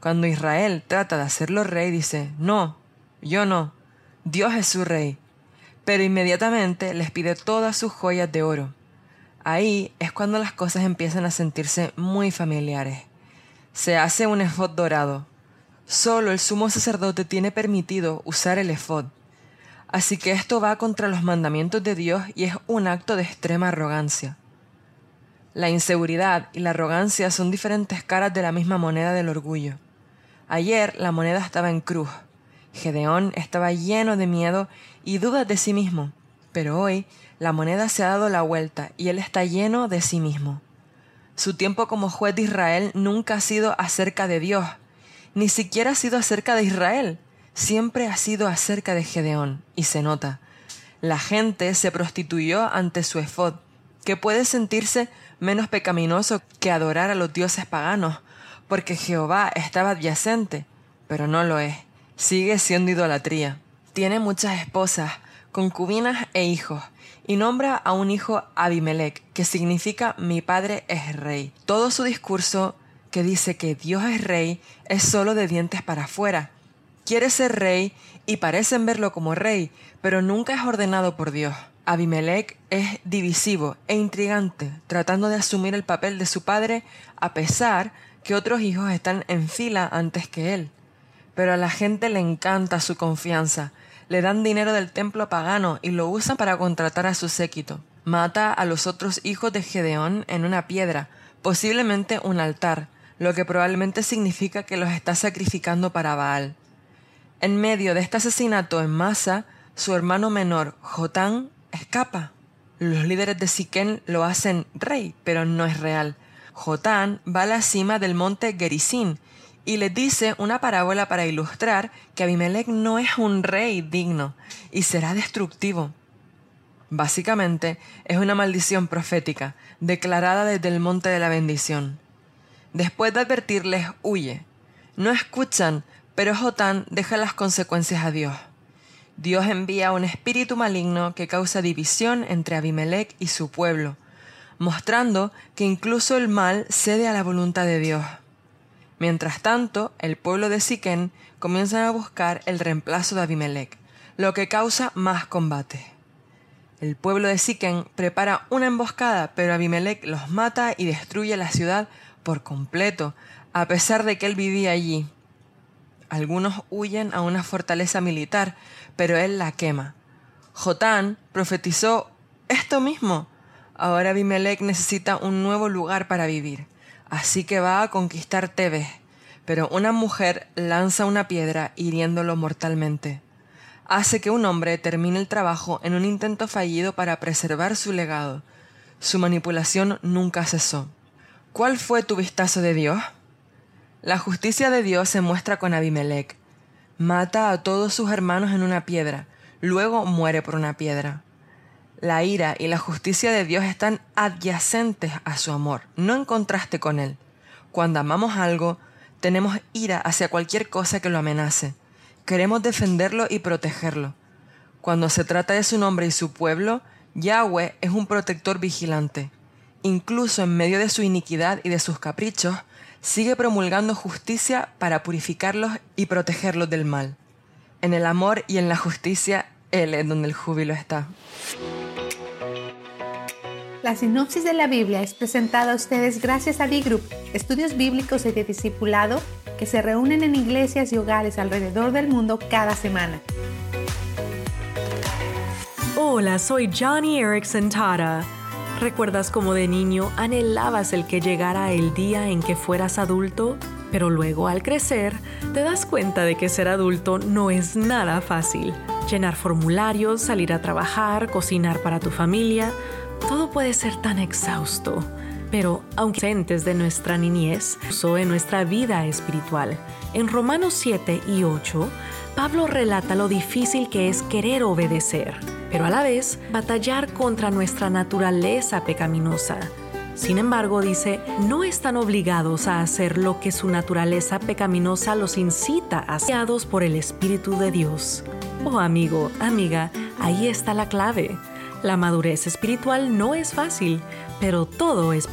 Cuando Israel trata de hacerlo rey, dice, no, yo no, Dios es su rey. Pero inmediatamente les pide todas sus joyas de oro. Ahí es cuando las cosas empiezan a sentirse muy familiares. Se hace un efod dorado. Solo el sumo sacerdote tiene permitido usar el efod. Así que esto va contra los mandamientos de Dios y es un acto de extrema arrogancia. La inseguridad y la arrogancia son diferentes caras de la misma moneda del orgullo. Ayer la moneda estaba en cruz. Gedeón estaba lleno de miedo y dudas de sí mismo, pero hoy la moneda se ha dado la vuelta y él está lleno de sí mismo. Su tiempo como juez de Israel nunca ha sido acerca de Dios, ni siquiera ha sido acerca de Israel, siempre ha sido acerca de Gedeón, y se nota. La gente se prostituyó ante su efod, que puede sentirse menos pecaminoso que adorar a los dioses paganos, porque Jehová estaba adyacente, pero no lo es, sigue siendo idolatría. Tiene muchas esposas, concubinas e hijos, y nombra a un hijo Abimelech, que significa mi padre es rey. Todo su discurso, que dice que Dios es rey, es solo de dientes para afuera, quiere ser rey y parecen verlo como rey, pero nunca es ordenado por Dios. Abimelech es divisivo e intrigante, tratando de asumir el papel de su padre a pesar que otros hijos están en fila antes que él. Pero a la gente le encanta su confianza, le dan dinero del templo pagano y lo usan para contratar a su séquito. Mata a los otros hijos de Gedeón en una piedra, posiblemente un altar, lo que probablemente significa que los está sacrificando para Baal. En medio de este asesinato en masa, su hermano menor, Jotán, escapa. Los líderes de Siquén lo hacen rey, pero no es real. Jotán va a la cima del monte Gerizim y le dice una parábola para ilustrar que Abimelech no es un rey digno y será destructivo. Básicamente, es una maldición profética, declarada desde el monte de la bendición. Después de advertirles, huye. No escuchan, pero Jotán deja las consecuencias a Dios. Dios envía un espíritu maligno que causa división entre Abimelech y su pueblo, mostrando que incluso el mal cede a la voluntad de Dios. Mientras tanto, el pueblo de Siquén comienza a buscar el reemplazo de Abimelech, lo que causa más combate. El pueblo de Siquén prepara una emboscada, pero Abimelech los mata y destruye la ciudad por completo, a pesar de que él vivía allí. Algunos huyen a una fortaleza militar, pero él la quema. Jotán profetizó esto mismo. Ahora Abimelech necesita un nuevo lugar para vivir, así que va a conquistar Tebes, pero una mujer lanza una piedra hiriéndolo mortalmente. Hace que un hombre termine el trabajo en un intento fallido para preservar su legado. Su manipulación nunca cesó. ¿Cuál fue tu vistazo de Dios? La justicia de Dios se muestra con Abimelech. Mata a todos sus hermanos en una piedra, luego muere por una piedra. La ira y la justicia de Dios están adyacentes a su amor, no en contraste con él. Cuando amamos algo, tenemos ira hacia cualquier cosa que lo amenace. Queremos defenderlo y protegerlo. Cuando se trata de su nombre y su pueblo, Yahweh es un protector vigilante. Incluso en medio de su iniquidad y de sus caprichos, sigue promulgando justicia para purificarlos y protegerlos del mal. En el amor y en la justicia, Él es donde el júbilo está. La sinopsis de la Biblia es presentada a ustedes gracias a B-Group, estudios bíblicos y de discipulado que se reúnen en iglesias y hogares alrededor del mundo cada semana. Hola, soy Johnny Erickson Tara. ¿Recuerdas cómo de niño anhelabas el que llegara el día en que fueras adulto? Pero luego al crecer te das cuenta de que ser adulto no es nada fácil. Llenar formularios, salir a trabajar, cocinar para tu familia, todo puede ser tan exhausto. Pero aunque ausentes de nuestra niñez, o en nuestra vida espiritual. En Romanos 7 y 8, Pablo relata lo difícil que es querer obedecer pero a la vez batallar contra nuestra naturaleza pecaminosa. Sin embargo, dice, no están obligados a hacer lo que su naturaleza pecaminosa los incita a por el Espíritu de Dios. Oh amigo, amiga, ahí está la clave. La madurez espiritual no es fácil, pero todo es...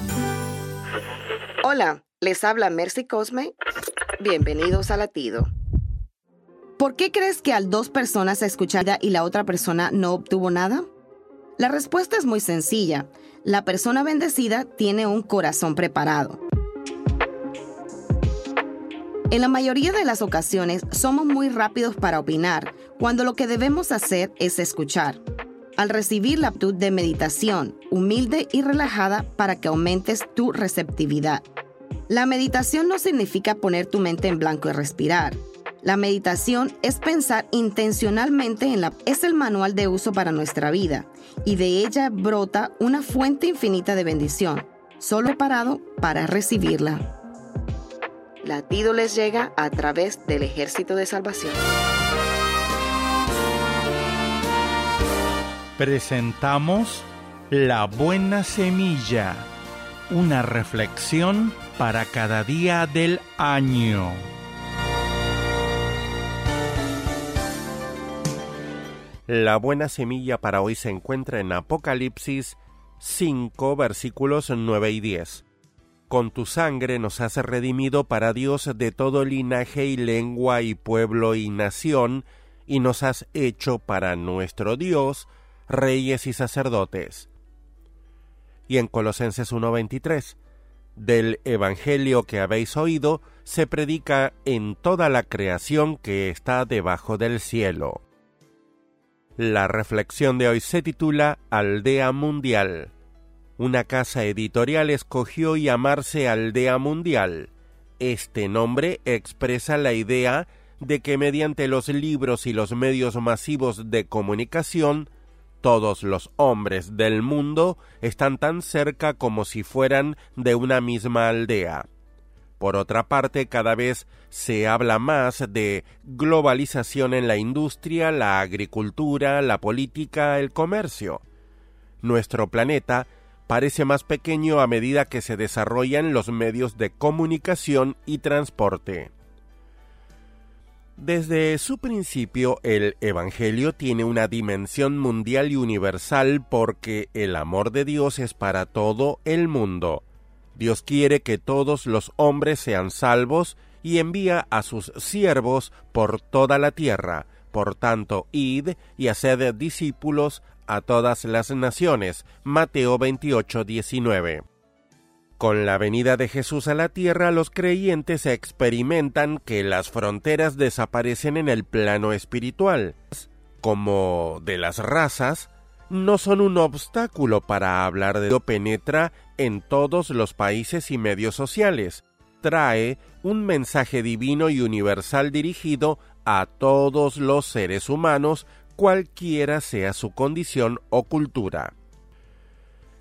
Hola, les habla Mercy Cosme. Bienvenidos a Latido. ¿Por qué crees que al dos personas escuchada y la otra persona no obtuvo nada? La respuesta es muy sencilla. La persona bendecida tiene un corazón preparado. En la mayoría de las ocasiones somos muy rápidos para opinar, cuando lo que debemos hacer es escuchar. Al recibir la aptitud de meditación, humilde y relajada para que aumentes tu receptividad. La meditación no significa poner tu mente en blanco y respirar. La meditación es pensar intencionalmente en la... Es el manual de uso para nuestra vida y de ella brota una fuente infinita de bendición, solo parado para recibirla. Latido les llega a través del ejército de salvación. Presentamos La Buena Semilla, una reflexión para cada día del año. La buena semilla para hoy se encuentra en Apocalipsis 5 versículos 9 y 10. Con tu sangre nos has redimido para Dios de todo linaje y lengua y pueblo y nación, y nos has hecho para nuestro Dios reyes y sacerdotes. Y en Colosenses 1:23, del Evangelio que habéis oído, se predica en toda la creación que está debajo del cielo. La reflexión de hoy se titula Aldea Mundial. Una casa editorial escogió llamarse Aldea Mundial. Este nombre expresa la idea de que mediante los libros y los medios masivos de comunicación, todos los hombres del mundo están tan cerca como si fueran de una misma aldea. Por otra parte, cada vez se habla más de globalización en la industria, la agricultura, la política, el comercio. Nuestro planeta parece más pequeño a medida que se desarrollan los medios de comunicación y transporte. Desde su principio el Evangelio tiene una dimensión mundial y universal porque el amor de Dios es para todo el mundo Dios quiere que todos los hombres sean salvos y envía a sus siervos por toda la tierra. Por tanto, id y haced discípulos a todas las naciones. Mateo 28, 19. Con la venida de Jesús a la tierra, los creyentes experimentan que las fronteras desaparecen en el plano espiritual, como de las razas, no son un obstáculo para hablar de lo penetra en todos los países y medios sociales. Trae un mensaje divino y universal dirigido a todos los seres humanos, cualquiera sea su condición o cultura.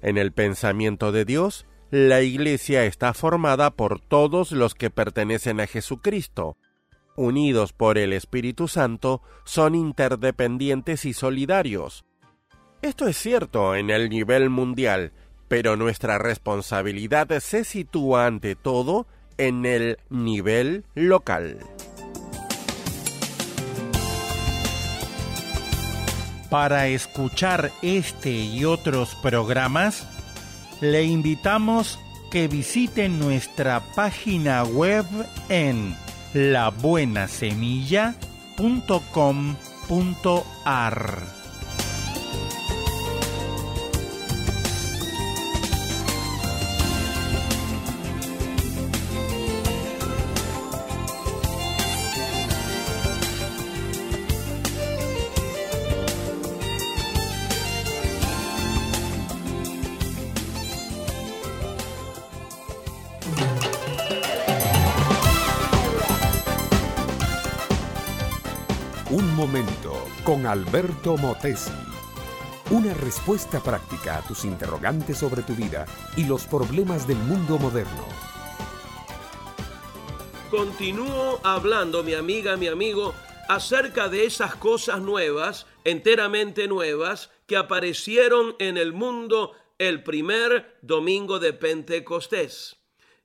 En el pensamiento de Dios, la Iglesia está formada por todos los que pertenecen a Jesucristo. Unidos por el Espíritu Santo, son interdependientes y solidarios. Esto es cierto en el nivel mundial, pero nuestra responsabilidad se sitúa ante todo en el nivel local. Para escuchar este y otros programas, le invitamos que visite nuestra página web en labuenasemilla.com.ar. Alberto Motesi. Una respuesta práctica a tus interrogantes sobre tu vida y los problemas del mundo moderno. Continúo hablando, mi amiga, mi amigo, acerca de esas cosas nuevas, enteramente nuevas, que aparecieron en el mundo el primer domingo de Pentecostés.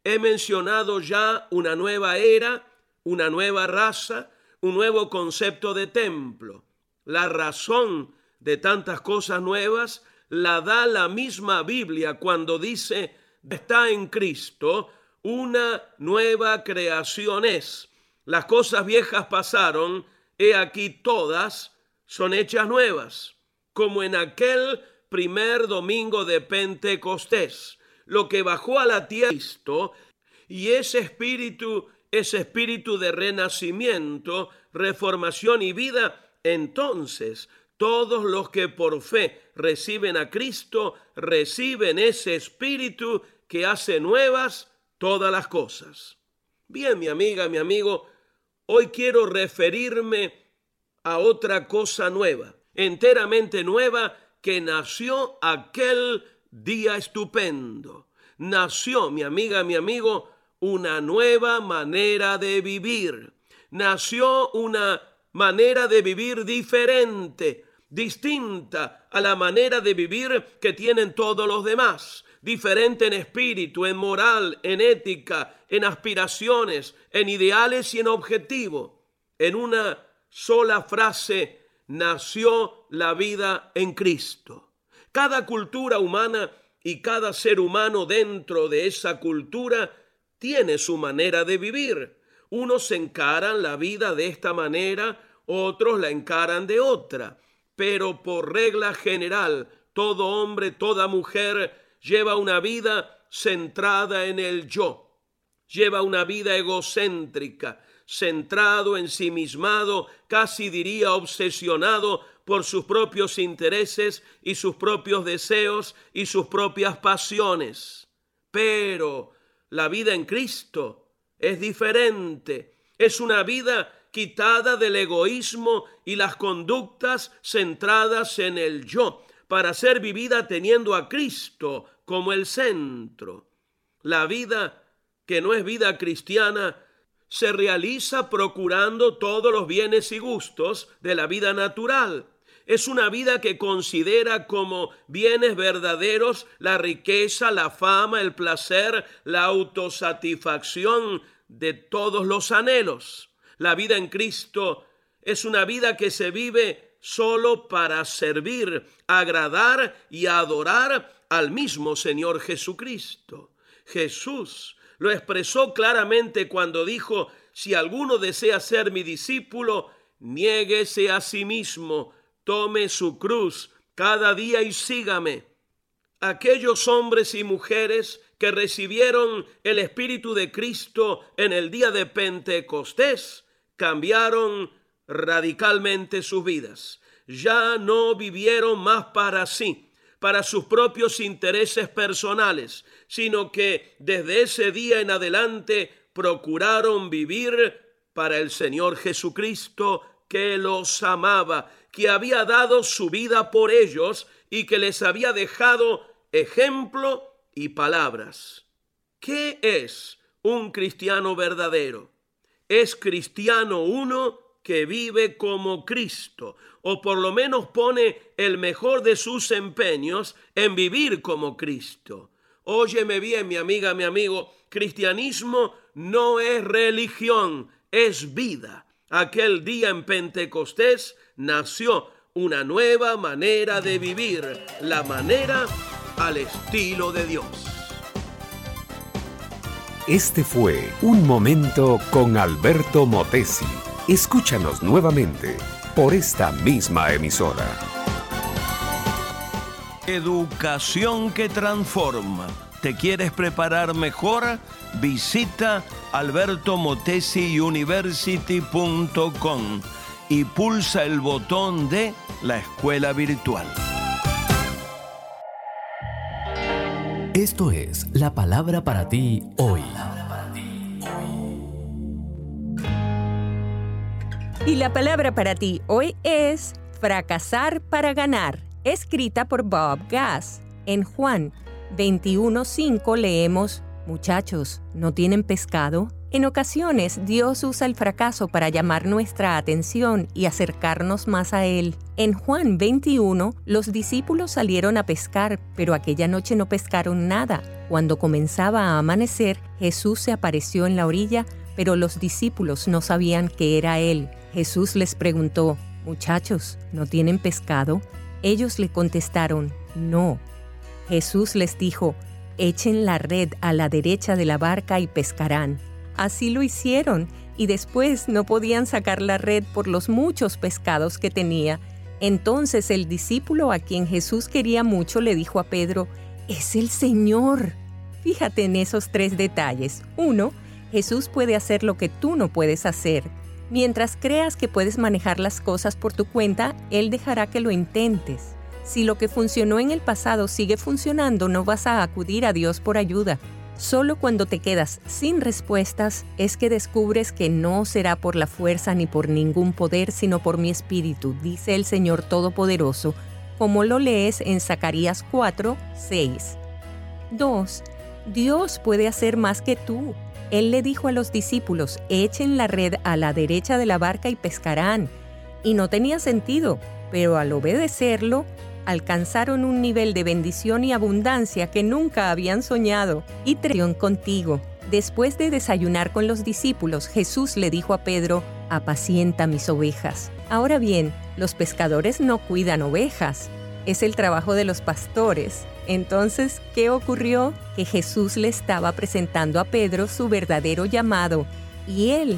He mencionado ya una nueva era, una nueva raza, un nuevo concepto de templo. La razón de tantas cosas nuevas la da la misma Biblia cuando dice, está en Cristo, una nueva creación es. Las cosas viejas pasaron, he aquí todas son hechas nuevas, como en aquel primer domingo de Pentecostés, lo que bajó a la tierra y ese espíritu ese espíritu de renacimiento, reformación y vida, entonces todos los que por fe reciben a Cristo, reciben ese espíritu que hace nuevas todas las cosas. Bien, mi amiga, mi amigo, hoy quiero referirme a otra cosa nueva, enteramente nueva, que nació aquel día estupendo. Nació, mi amiga, mi amigo, una nueva manera de vivir. Nació una manera de vivir diferente, distinta a la manera de vivir que tienen todos los demás, diferente en espíritu, en moral, en ética, en aspiraciones, en ideales y en objetivo. En una sola frase nació la vida en Cristo. Cada cultura humana y cada ser humano dentro de esa cultura tiene su manera de vivir. Unos encaran la vida de esta manera, otros la encaran de otra. Pero por regla general, todo hombre, toda mujer lleva una vida centrada en el yo. Lleva una vida egocéntrica, centrado en sí mismado, casi diría obsesionado por sus propios intereses y sus propios deseos y sus propias pasiones. Pero la vida en Cristo es diferente. Es una vida quitada del egoísmo y las conductas centradas en el yo, para ser vivida teniendo a Cristo como el centro. La vida que no es vida cristiana se realiza procurando todos los bienes y gustos de la vida natural, es una vida que considera como bienes verdaderos la riqueza, la fama, el placer, la autosatisfacción de todos los anhelos. La vida en Cristo es una vida que se vive solo para servir, agradar y adorar al mismo Señor Jesucristo. Jesús lo expresó claramente cuando dijo, si alguno desea ser mi discípulo, niéguese a sí mismo, tome su cruz cada día y sígame. Aquellos hombres y mujeres que recibieron el Espíritu de Cristo en el día de Pentecostés cambiaron radicalmente sus vidas. Ya no vivieron más para sí, para sus propios intereses personales, sino que desde ese día en adelante procuraron vivir para el Señor Jesucristo que los amaba, que había dado su vida por ellos y que les había dejado ejemplo y palabras. ¿Qué es un cristiano verdadero? Es cristiano uno que vive como Cristo, o por lo menos pone el mejor de sus empeños en vivir como Cristo. Óyeme bien, mi amiga, mi amigo, cristianismo no es religión, es vida. Aquel día en Pentecostés nació una nueva manera de vivir, la manera al estilo de Dios. Este fue Un Momento con Alberto Motesi. Escúchanos nuevamente por esta misma emisora. Educación que transforma. ¿Te quieres preparar mejor? Visita albertomotesiuniversity.com y pulsa el botón de la escuela virtual. Esto es la palabra para ti hoy. Y la palabra para ti hoy es fracasar para ganar, escrita por Bob Gass. En Juan 21.5 leemos, Muchachos, ¿no tienen pescado? En ocasiones Dios usa el fracaso para llamar nuestra atención y acercarnos más a Él. En Juan 21, los discípulos salieron a pescar, pero aquella noche no pescaron nada. Cuando comenzaba a amanecer, Jesús se apareció en la orilla, pero los discípulos no sabían que era Él. Jesús les preguntó, Muchachos, ¿no tienen pescado? Ellos le contestaron, No. Jesús les dijo, Echen la red a la derecha de la barca y pescarán. Así lo hicieron y después no podían sacar la red por los muchos pescados que tenía. Entonces el discípulo a quien Jesús quería mucho le dijo a Pedro, es el Señor. Fíjate en esos tres detalles. Uno, Jesús puede hacer lo que tú no puedes hacer. Mientras creas que puedes manejar las cosas por tu cuenta, Él dejará que lo intentes. Si lo que funcionó en el pasado sigue funcionando, no vas a acudir a Dios por ayuda. Solo cuando te quedas sin respuestas es que descubres que no será por la fuerza ni por ningún poder, sino por mi espíritu, dice el Señor Todopoderoso, como lo lees en Zacarías 4, 6. 2. Dios puede hacer más que tú. Él le dijo a los discípulos, echen la red a la derecha de la barca y pescarán. Y no tenía sentido, pero al obedecerlo, alcanzaron un nivel de bendición y abundancia que nunca habían soñado y trajeron contigo. Después de desayunar con los discípulos, Jesús le dijo a Pedro, apacienta mis ovejas. Ahora bien, los pescadores no cuidan ovejas, es el trabajo de los pastores. Entonces, ¿qué ocurrió? Que Jesús le estaba presentando a Pedro su verdadero llamado y él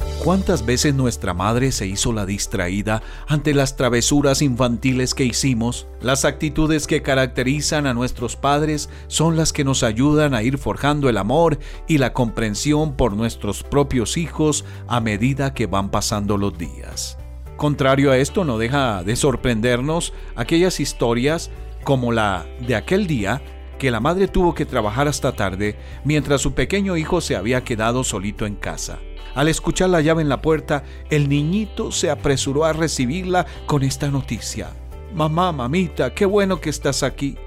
¿Cuántas veces nuestra madre se hizo la distraída ante las travesuras infantiles que hicimos? Las actitudes que caracterizan a nuestros padres son las que nos ayudan a ir forjando el amor y la comprensión por nuestros propios hijos a medida que van pasando los días. Contrario a esto, no deja de sorprendernos aquellas historias como la de aquel día que la madre tuvo que trabajar hasta tarde mientras su pequeño hijo se había quedado solito en casa. Al escuchar la llave en la puerta, el niñito se apresuró a recibirla con esta noticia. Mamá, mamita, qué bueno que estás aquí.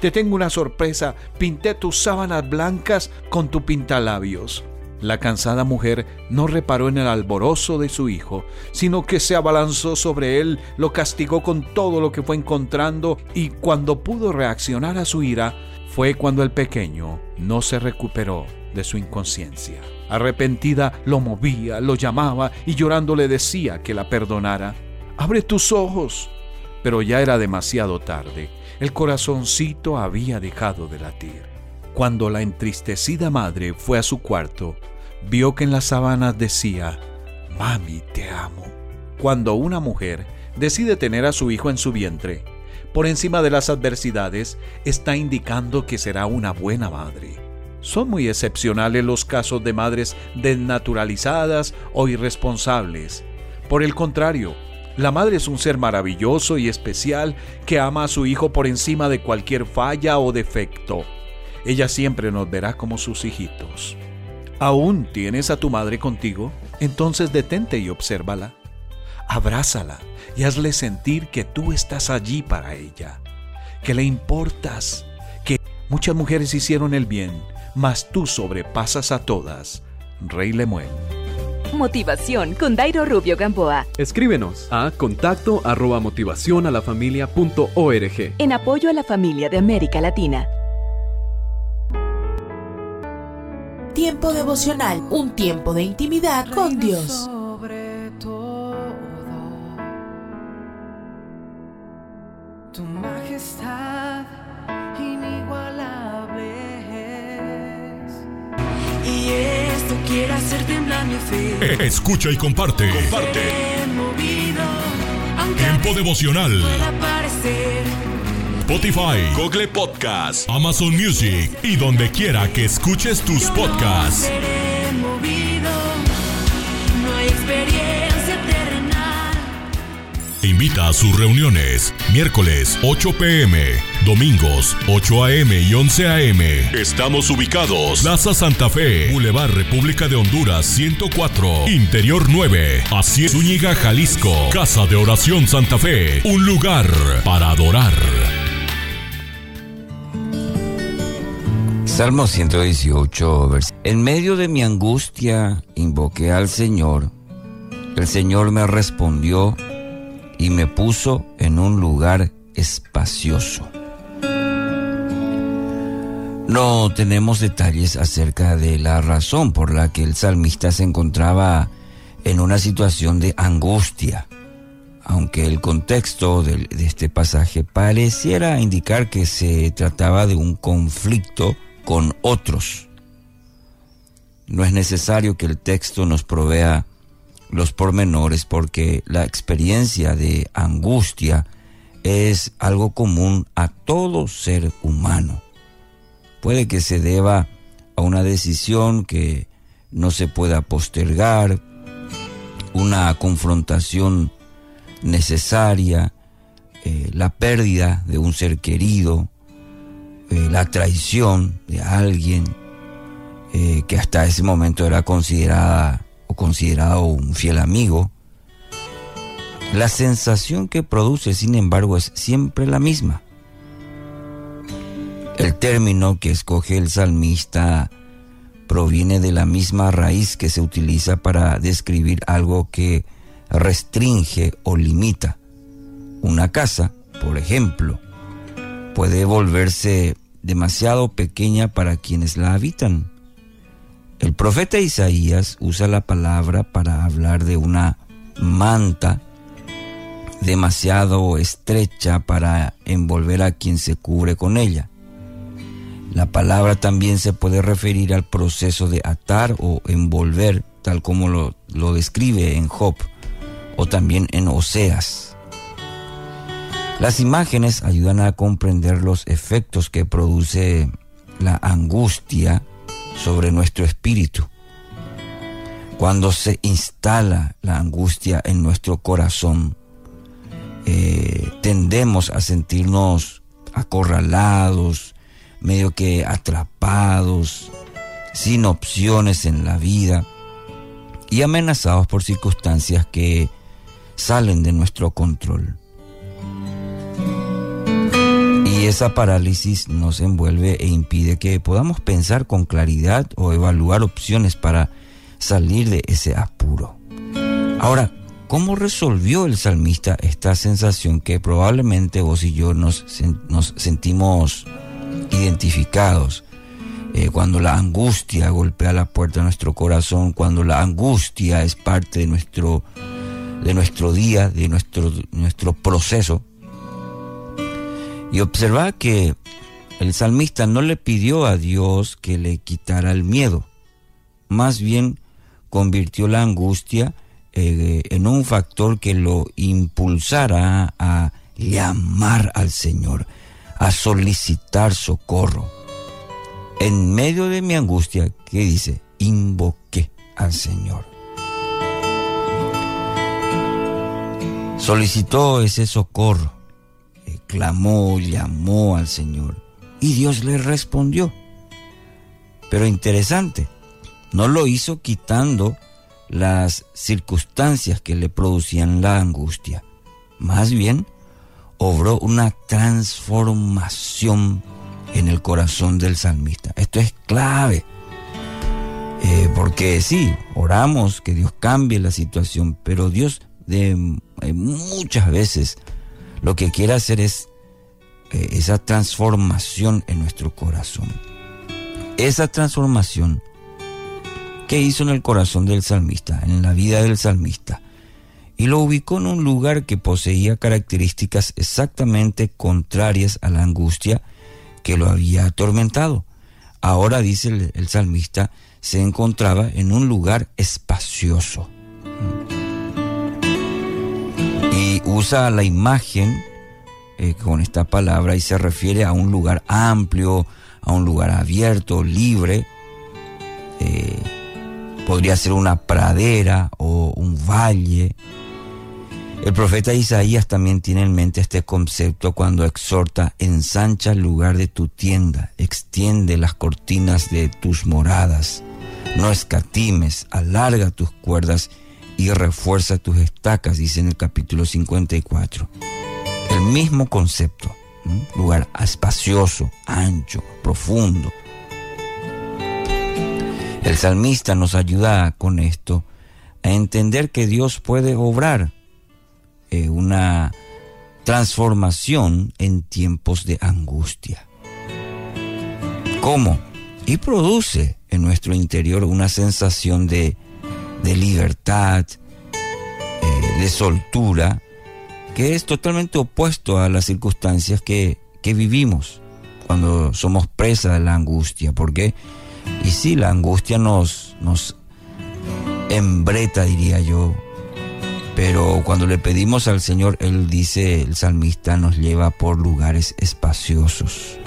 Te tengo una sorpresa, pinté tus sábanas blancas con tu pintalabios. La cansada mujer no reparó en el alborozo de su hijo, sino que se abalanzó sobre él, lo castigó con todo lo que fue encontrando y cuando pudo reaccionar a su ira, fue cuando el pequeño no se recuperó de su inconsciencia. Arrepentida lo movía, lo llamaba y llorando le decía que la perdonara. Abre tus ojos. Pero ya era demasiado tarde. El corazoncito había dejado de latir. Cuando la entristecida madre fue a su cuarto, vio que en las sábanas decía, Mami, te amo. Cuando una mujer decide tener a su hijo en su vientre, por encima de las adversidades, está indicando que será una buena madre. Son muy excepcionales los casos de madres desnaturalizadas o irresponsables. Por el contrario, la madre es un ser maravilloso y especial que ama a su hijo por encima de cualquier falla o defecto. Ella siempre nos verá como sus hijitos. ¿Aún tienes a tu madre contigo? Entonces detente y obsérvala. Abrázala y hazle sentir que tú estás allí para ella, que le importas, que muchas mujeres hicieron el bien, mas tú sobrepasas a todas. Rey Lemuel. Motivación con Dairo Rubio Gamboa. Escríbenos a contacto arroba motivación a la familia punto org. En apoyo a la familia de América Latina. Tiempo devocional, un tiempo de intimidad con Dios. Tu majestad esto quiere hacer temblar mi fe. Escucha y comparte. Comparte. Movido, Tiempo devocional. Spotify, Google Podcast, Amazon Music y donde quiera que escuches tus podcasts. Seré movido. No hay experiencia terrenal. Invita a sus reuniones. Miércoles 8 pm, domingos 8 am y 11 am. Estamos ubicados. Plaza Santa Fe, Boulevard República de Honduras 104, Interior 9, Así Zúñiga, Jalisco. Casa de Oración Santa Fe, un lugar para adorar. Salmo 118, vers- En medio de mi angustia invoqué al Señor. El Señor me respondió y me puso en un lugar espacioso. No tenemos detalles acerca de la razón por la que el salmista se encontraba en una situación de angustia, aunque el contexto de, este pasaje pareciera indicar que se trataba de un conflicto con otros. No es necesario que el texto nos provea los pormenores porque la experiencia de angustia es algo común a todo ser humano. Puede que se deba a una decisión que no se pueda postergar, una confrontación necesaria, eh, la pérdida de un ser querido, eh, la traición de alguien eh, que hasta ese momento era considerada considerado un fiel amigo. La sensación que produce, sin embargo, es siempre la misma. El término que escoge el salmista proviene de la misma raíz que se utiliza para describir algo que restringe o limita. Una casa, por ejemplo, puede volverse demasiado pequeña para quienes la habitan. El profeta Isaías usa la palabra para hablar de una manta demasiado estrecha para envolver a quien se cubre con ella. La palabra también se puede referir al proceso de atar o envolver, tal como lo, lo describe en Job o también en Oseas. Las imágenes ayudan a comprender los efectos que produce la angustia sobre nuestro espíritu. Cuando se instala la angustia en nuestro corazón, eh, tendemos a sentirnos acorralados, medio que atrapados, sin opciones en la vida y amenazados por circunstancias que salen de nuestro control. Y esa parálisis nos envuelve e impide que podamos pensar con claridad o evaluar opciones para salir de ese apuro. Ahora, ¿cómo resolvió el salmista esta sensación que probablemente vos y yo nos, sentimos identificados? Eh, cuando la angustia golpea la puerta de nuestro corazón, cuando la angustia es parte de nuestro, de nuestro día, de nuestro, nuestro proceso. Y observa que el salmista no le pidió a Dios que le quitara el miedo, más bien convirtió la angustia eh, en un factor que lo impulsara a llamar al Señor, a solicitar socorro. En medio de mi angustia, ¿qué dice? Invoqué al Señor. Solicitó ese socorro, clamó, llamó al Señor y Dios le respondió. Pero interesante, no lo hizo quitando las circunstancias que le producían la angustia. Más bien, obró una transformación en el corazón del salmista. Esto es clave. Eh, porque sí, oramos que Dios cambie la situación, pero Dios de, eh, muchas veces lo que quiere hacer es eh, esa transformación en nuestro corazón. Esa transformación que hizo en el corazón del salmista, en la vida del salmista, y lo ubicó en un lugar que poseía características exactamente contrarias a la angustia que lo había atormentado. Ahora, dice el, salmista, se encontraba en un lugar espacioso. Y usa la imagen eh, con esta palabra y se refiere a un lugar amplio, a un lugar abierto, libre. Eh, podría ser una pradera o un valle el profeta Isaías también tiene en mente este concepto cuando exhorta, ensancha el lugar de tu tienda, extiende las cortinas de tus moradas, no escatimes, alarga tus cuerdas y refuerza tus estacas, dice en el capítulo 54. El mismo concepto, lugar espacioso, ancho, profundo. El salmista nos ayuda con esto a entender que Dios puede obrar eh, una transformación en tiempos de angustia. ¿Cómo? Y produce en nuestro interior una sensación de, libertad, eh, de soltura, que es totalmente opuesto a las circunstancias que, que vivimos cuando somos presa de la angustia. porque Y sí, la angustia nos, nos embreta, diría yo, pero cuando le pedimos al Señor, Él dice, el salmista nos lleva por lugares espaciosos.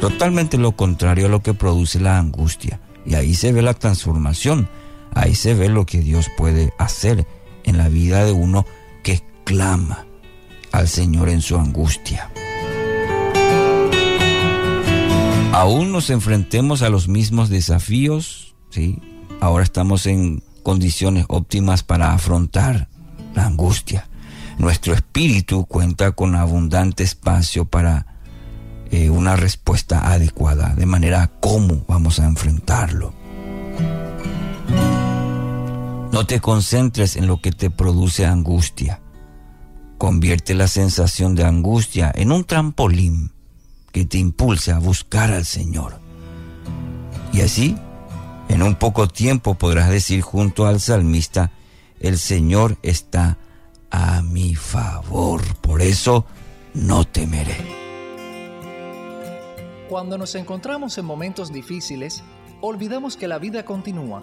Totalmente lo contrario a lo que produce la angustia. Y ahí se ve la transformación. Ahí se ve lo que Dios puede hacer en la vida de uno que clama al Señor en su angustia. Aún nos enfrentemos a los mismos desafíos, ¿sí? Ahora estamos en condiciones óptimas para afrontar la angustia. Nuestro espíritu cuenta con abundante espacio para eh, una respuesta adecuada, de manera cómo vamos a enfrentarlo. No te concentres en lo que te produce angustia. Convierte la sensación de angustia en un trampolín que te impulse a buscar al Señor. Y así, en un poco tiempo podrás decir junto al salmista, el Señor está a mi favor, por eso no temeré. Cuando nos encontramos en momentos difíciles, olvidamos que la vida continúa,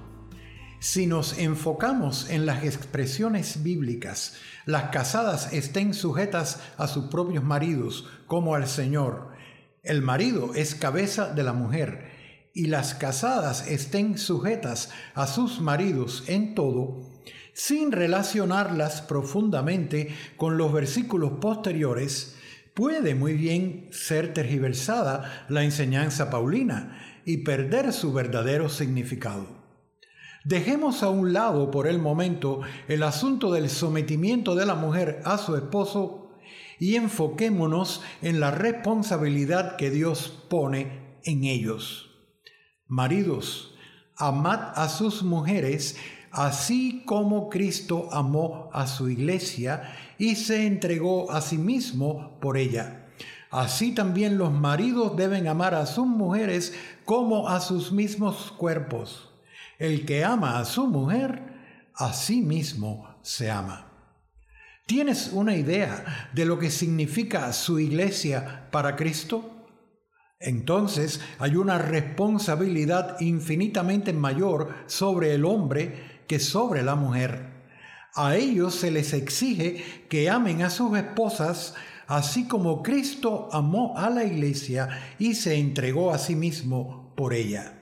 Si nos enfocamos en las expresiones bíblicas, las casadas estén sujetas a sus propios maridos como al Señor. El marido es cabeza de la mujer y las casadas estén sujetas a sus maridos en todo, sin relacionarlas profundamente con los versículos posteriores, puede muy bien ser tergiversada la enseñanza paulina y perder su verdadero significado. Dejemos a un lado por el momento el asunto del sometimiento de la mujer a su esposo y enfoquémonos en la responsabilidad que Dios pone en ellos. Maridos, amad a sus mujeres así como Cristo amó a su iglesia y se entregó a sí mismo por ella. Así también los maridos deben amar a sus mujeres como a sus mismos cuerpos. El que ama a su mujer, a sí mismo se ama. ¿Tienes una idea de lo que significa su iglesia para Cristo? Entonces hay una responsabilidad infinitamente mayor sobre el hombre que sobre la mujer. A ellos se les exige que amen a sus esposas así como Cristo amó a la iglesia y se entregó a sí mismo por ella.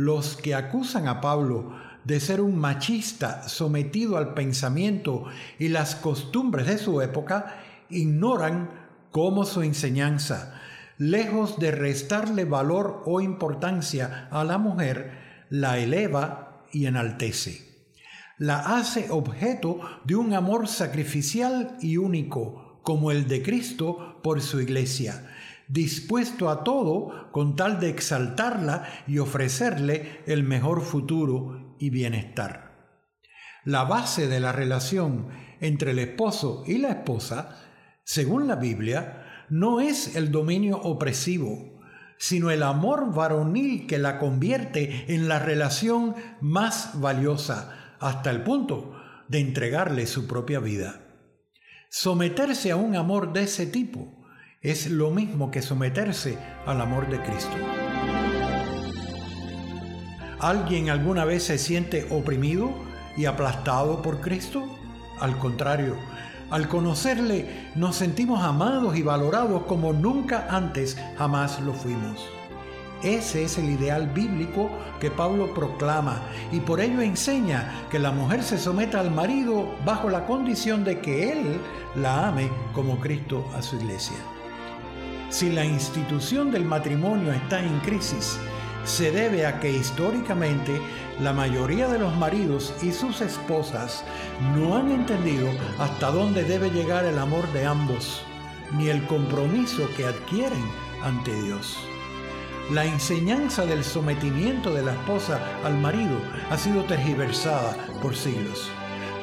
Los que acusan a Pablo de ser un machista sometido al pensamiento y las costumbres de su época ignoran cómo su enseñanza, lejos de restarle valor o importancia a la mujer, la eleva y enaltece. La hace objeto de un amor sacrificial y único, como el de Cristo por su iglesia, dispuesto a todo con tal de exaltarla y ofrecerle el mejor futuro y bienestar. La base de la relación entre el esposo y la esposa, según la Biblia, no es el dominio opresivo, sino el amor varonil que la convierte en la relación más valiosa, hasta el punto de entregarle su propia vida. Someterse a un amor de ese tipo es lo mismo que someterse al amor de Cristo. ¿Alguien alguna vez se siente oprimido y aplastado por Cristo? Al contrario, al conocerle nos sentimos amados y valorados como nunca antes jamás lo fuimos. Ese es el ideal bíblico que Pablo proclama y por ello enseña que la mujer se someta al marido bajo la condición de que él la ame como Cristo a su iglesia. Si la institución del matrimonio está en crisis, se debe a que históricamente la mayoría de los maridos y sus esposas no han entendido hasta dónde debe llegar el amor de ambos, ni el compromiso que adquieren ante Dios. La enseñanza del sometimiento de la esposa al marido ha sido tergiversada por siglos.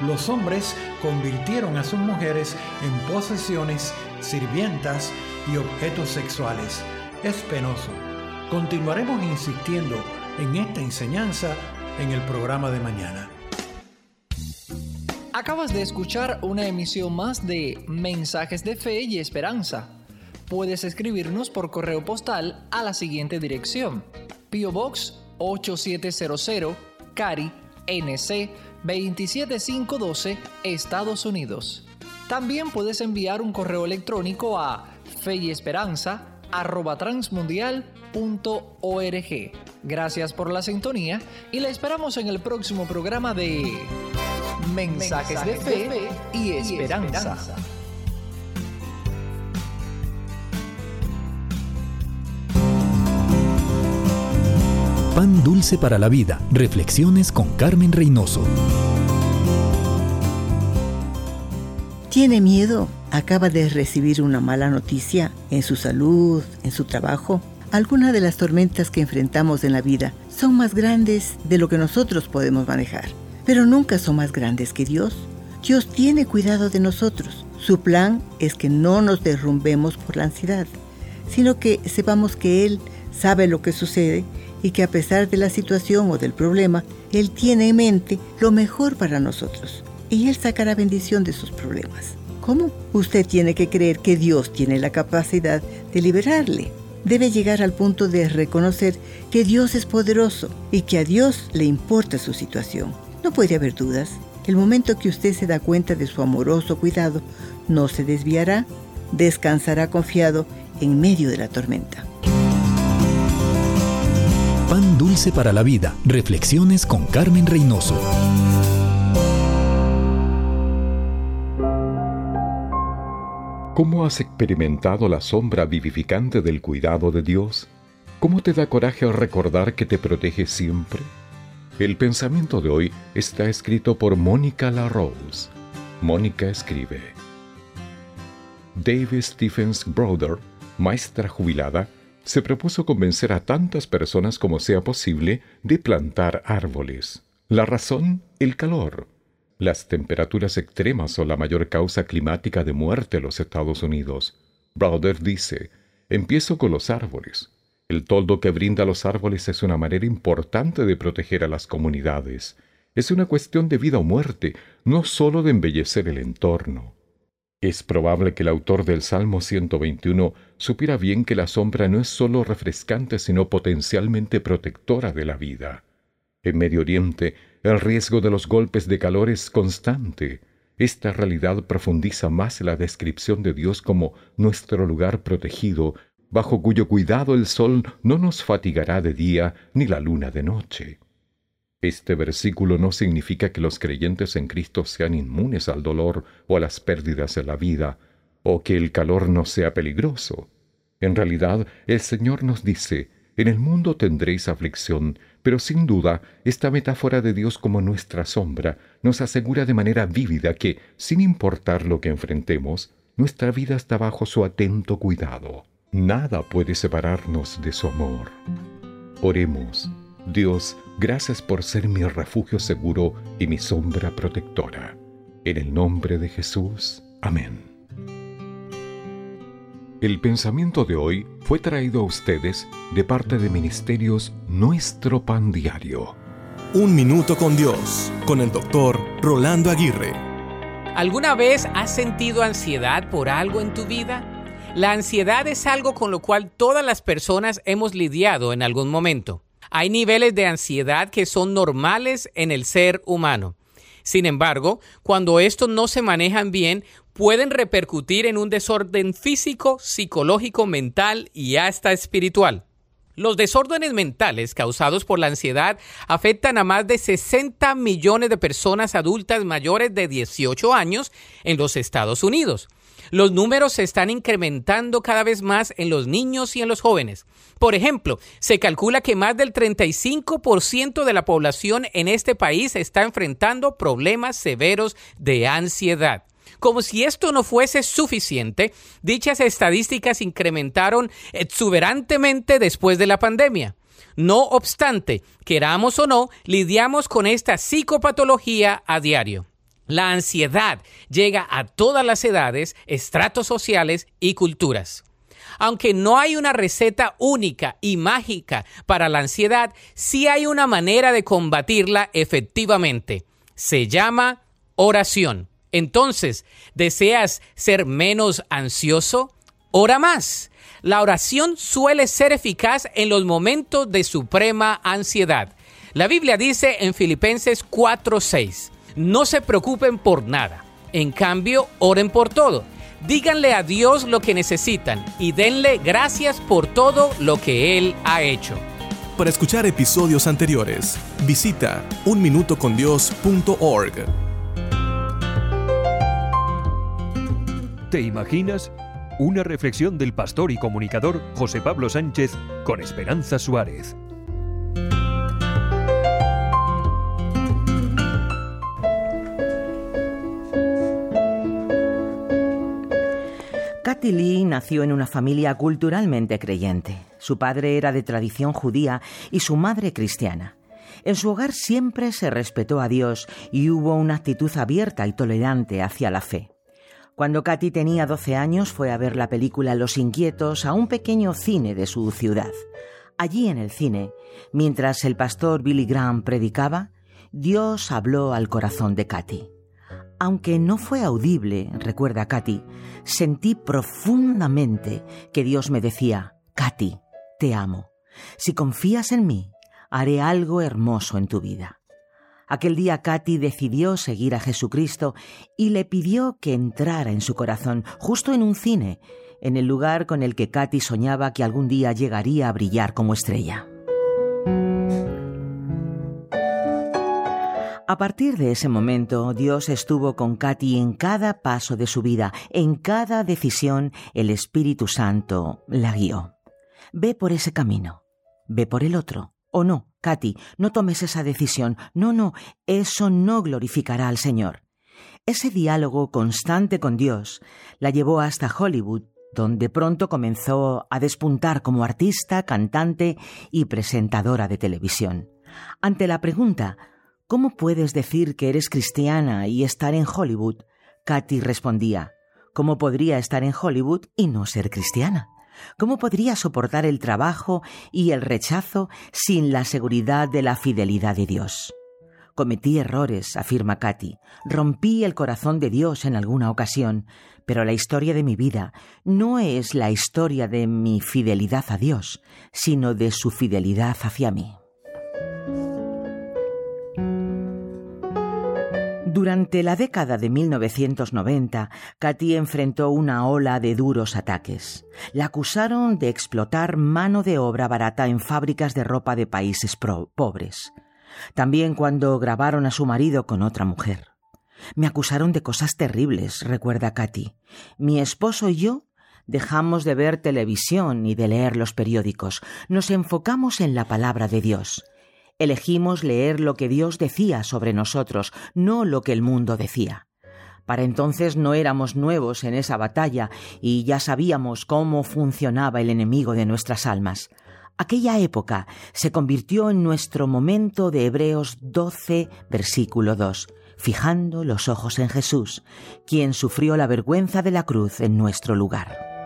Los hombres convirtieron a sus mujeres en posesiones, sirvientas y objetos sexuales. Es penoso. Continuaremos insistiendo en esta enseñanza en el programa de mañana. Acabas de escuchar una emisión más de Mensajes de Fe y Esperanza. Puedes escribirnos por correo postal a la siguiente dirección: Pio Box 8700, Cari, NC 27512, Estados Unidos. También puedes enviar un correo electrónico a feyesperanza@transmundial.org. Gracias por la sintonía y la esperamos en el próximo programa de Mensajes, de, fe y esperanza. Pan dulce para la vida. Reflexiones con Carmen Reynoso. ¿Tiene miedo? ¿Acaba de recibir una mala noticia en su salud, en su trabajo? Algunas de las tormentas que enfrentamos en la vida son más grandes de lo que nosotros podemos manejar, pero nunca son más grandes que Dios. Dios tiene cuidado de nosotros. Su plan es que no nos derrumbemos por la ansiedad, sino que sepamos que Él sabe lo que sucede y que a pesar de la situación o del problema, Él tiene en mente lo mejor para nosotros y Él sacará bendición de sus problemas. ¿Cómo? Usted tiene que creer que Dios tiene la capacidad de liberarle debe llegar al punto de reconocer que Dios es poderoso y que a Dios le importa su situación. No puede haber dudas. El momento que usted se da cuenta de su amoroso cuidado, no se desviará, descansará confiado en medio de la tormenta. Pan dulce para la vida. Reflexiones con Carmen Reynoso. ¿Cómo has experimentado la sombra vivificante del cuidado de Dios? ¿Cómo te da coraje recordar que te protege siempre? El pensamiento de hoy está escrito por Mónica LaRose. Mónica escribe. David Stephens Brother, maestra jubilada, se propuso convencer a tantas personas como sea posible de plantar árboles. La razón, el calor. Las temperaturas extremas son la mayor causa climática de muerte en los Estados Unidos. Browder dice, empiezo con los árboles. El toldo que brinda los árboles es una manera importante de proteger a las comunidades. Es una cuestión de vida o muerte, no sólo de embellecer el entorno. Es probable que el autor del Salmo 121 supiera bien que la sombra no es sólo refrescante, sino potencialmente protectora de la vida. En Medio Oriente, el riesgo de los golpes de calor es constante. Esta realidad profundiza más la descripción de Dios como nuestro lugar protegido bajo cuyo cuidado el sol no nos fatigará de día ni la luna de noche. Este versículo no significa que los creyentes en Cristo sean inmunes al dolor o a las pérdidas de la vida, o que el calor no sea peligroso. En realidad, el Señor nos dice, en el mundo tendréis aflicción, pero sin duda esta metáfora de Dios como nuestra sombra nos asegura de manera vívida que, sin importar lo que enfrentemos, nuestra vida está bajo su atento cuidado. Nada puede separarnos de su amor. Oremos. Dios, gracias por ser mi refugio seguro y mi sombra protectora. En el nombre de Jesús. Amén. El pensamiento de hoy fue traído a ustedes de parte de Ministerios Nuestro Pan Diario. Un minuto con Dios, con el doctor Rolando Aguirre. ¿Alguna vez has sentido ansiedad por algo en tu vida? La ansiedad es algo con lo cual todas las personas hemos lidiado en algún momento. Hay niveles de ansiedad que son normales en el ser humano. Sin embargo, cuando estos no se manejan bien, pueden repercutir en un desorden físico, psicológico, mental y hasta espiritual. Los desórdenes mentales causados por la ansiedad afectan a más de 60 millones de personas adultas mayores de 18 años en los Estados Unidos los números se están incrementando cada vez más en los niños y en los jóvenes. Por ejemplo, se calcula que más del 35% de la población en este país está enfrentando problemas severos de ansiedad. Como si esto no fuese suficiente, dichas estadísticas incrementaron exuberantemente después de la pandemia. No obstante, queramos o no, lidiamos con esta psicopatología a diario. La ansiedad llega a todas las edades, estratos sociales y culturas. Aunque no hay una receta única y mágica para la ansiedad, sí hay una manera de combatirla efectivamente. Se llama oración. Entonces, ¿deseas ser menos ansioso? Ora más. La oración suele ser eficaz en los momentos de suprema ansiedad. La Biblia dice en Filipenses 4:6, no se preocupen por nada. En cambio, oren por todo. Díganle a Dios lo que necesitan y denle gracias por todo lo que Él ha hecho. Para escuchar episodios anteriores, visita unminutocondios.org. ¿Te imaginas? Una reflexión del pastor y comunicador José Pablo Sánchez con Esperanza Suárez. Kathy Lee nació en una familia culturalmente creyente. Su padre era de tradición judía y su madre cristiana. En su hogar siempre se respetó a Dios y hubo una actitud abierta y tolerante hacia la fe. Cuando Katy tenía 12 años fue a ver la película Los Inquietos a un pequeño cine de su ciudad. Allí en el cine, mientras el pastor Billy Graham predicaba, Dios habló al corazón de Katy. Aunque no fue audible, recuerda Katy, sentí profundamente que Dios me decía, Katy, te amo. Si confías en mí, haré algo hermoso en tu vida. Aquel día Katy decidió seguir a Jesucristo y le pidió que entrara en su corazón, justo en un cine, en el lugar con el que Katy soñaba que algún día llegaría a brillar como estrella. A partir de ese momento, Dios estuvo con Katy en cada paso de su vida, en cada decisión, el Espíritu Santo la guió. Ve por ese camino, ve por el otro, o no, Katy, no tomes esa decisión. No, no, eso no glorificará al Señor. Ese diálogo constante con Dios la llevó hasta Hollywood, donde pronto comenzó a despuntar como artista, cantante y presentadora de televisión. Ante la pregunta ¿Cómo puedes decir que eres cristiana y estar en Hollywood? Katy respondía ¿Cómo podría estar en Hollywood y no ser cristiana? ¿Cómo podría soportar el trabajo y el rechazo sin la seguridad de la fidelidad de Dios? Cometí errores, afirma Katy. Rompí el corazón de Dios en alguna ocasión, pero la historia de mi vida no es la historia de mi fidelidad a Dios, sino de su fidelidad hacia mí. Durante la década de 1990, Katy enfrentó una ola de duros ataques. La acusaron de explotar mano de obra barata en fábricas de ropa de países pobres. También cuando grabaron a su marido con otra mujer. Me acusaron de cosas terribles, recuerda Katy. Mi esposo y yo dejamos de ver televisión y de leer los periódicos. Nos enfocamos en la palabra de Dios. Elegimos leer lo que Dios decía sobre nosotros, no lo que el mundo decía. Para entonces no éramos nuevos en esa batalla y ya sabíamos cómo funcionaba el enemigo de nuestras almas. Aquella época se convirtió en nuestro momento de Hebreos 12, versículo 2, fijando los ojos en Jesús, quien sufrió la vergüenza de la cruz en nuestro lugar.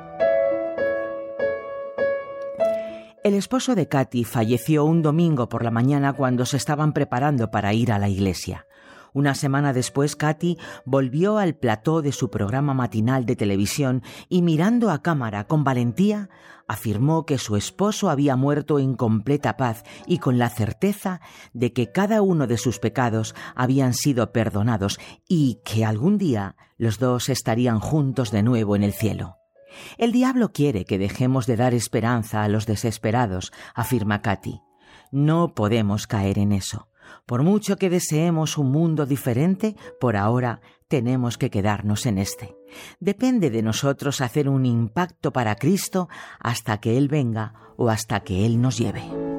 El esposo de Katy falleció un domingo por la mañana cuando se estaban preparando para ir a la iglesia. Una semana después, Katy volvió al plató de su programa matinal de televisión y mirando a cámara con valentía, afirmó que su esposo había muerto en completa paz y con la certeza de que cada uno de sus pecados habían sido perdonados y que algún día los dos estarían juntos de nuevo en el cielo. El diablo quiere que dejemos de dar esperanza a los desesperados, afirma Katy. No podemos caer en eso. Por mucho que deseemos un mundo diferente, por ahora tenemos que quedarnos en este. Depende de nosotros hacer un impacto para Cristo hasta que Él venga o hasta que Él nos lleve.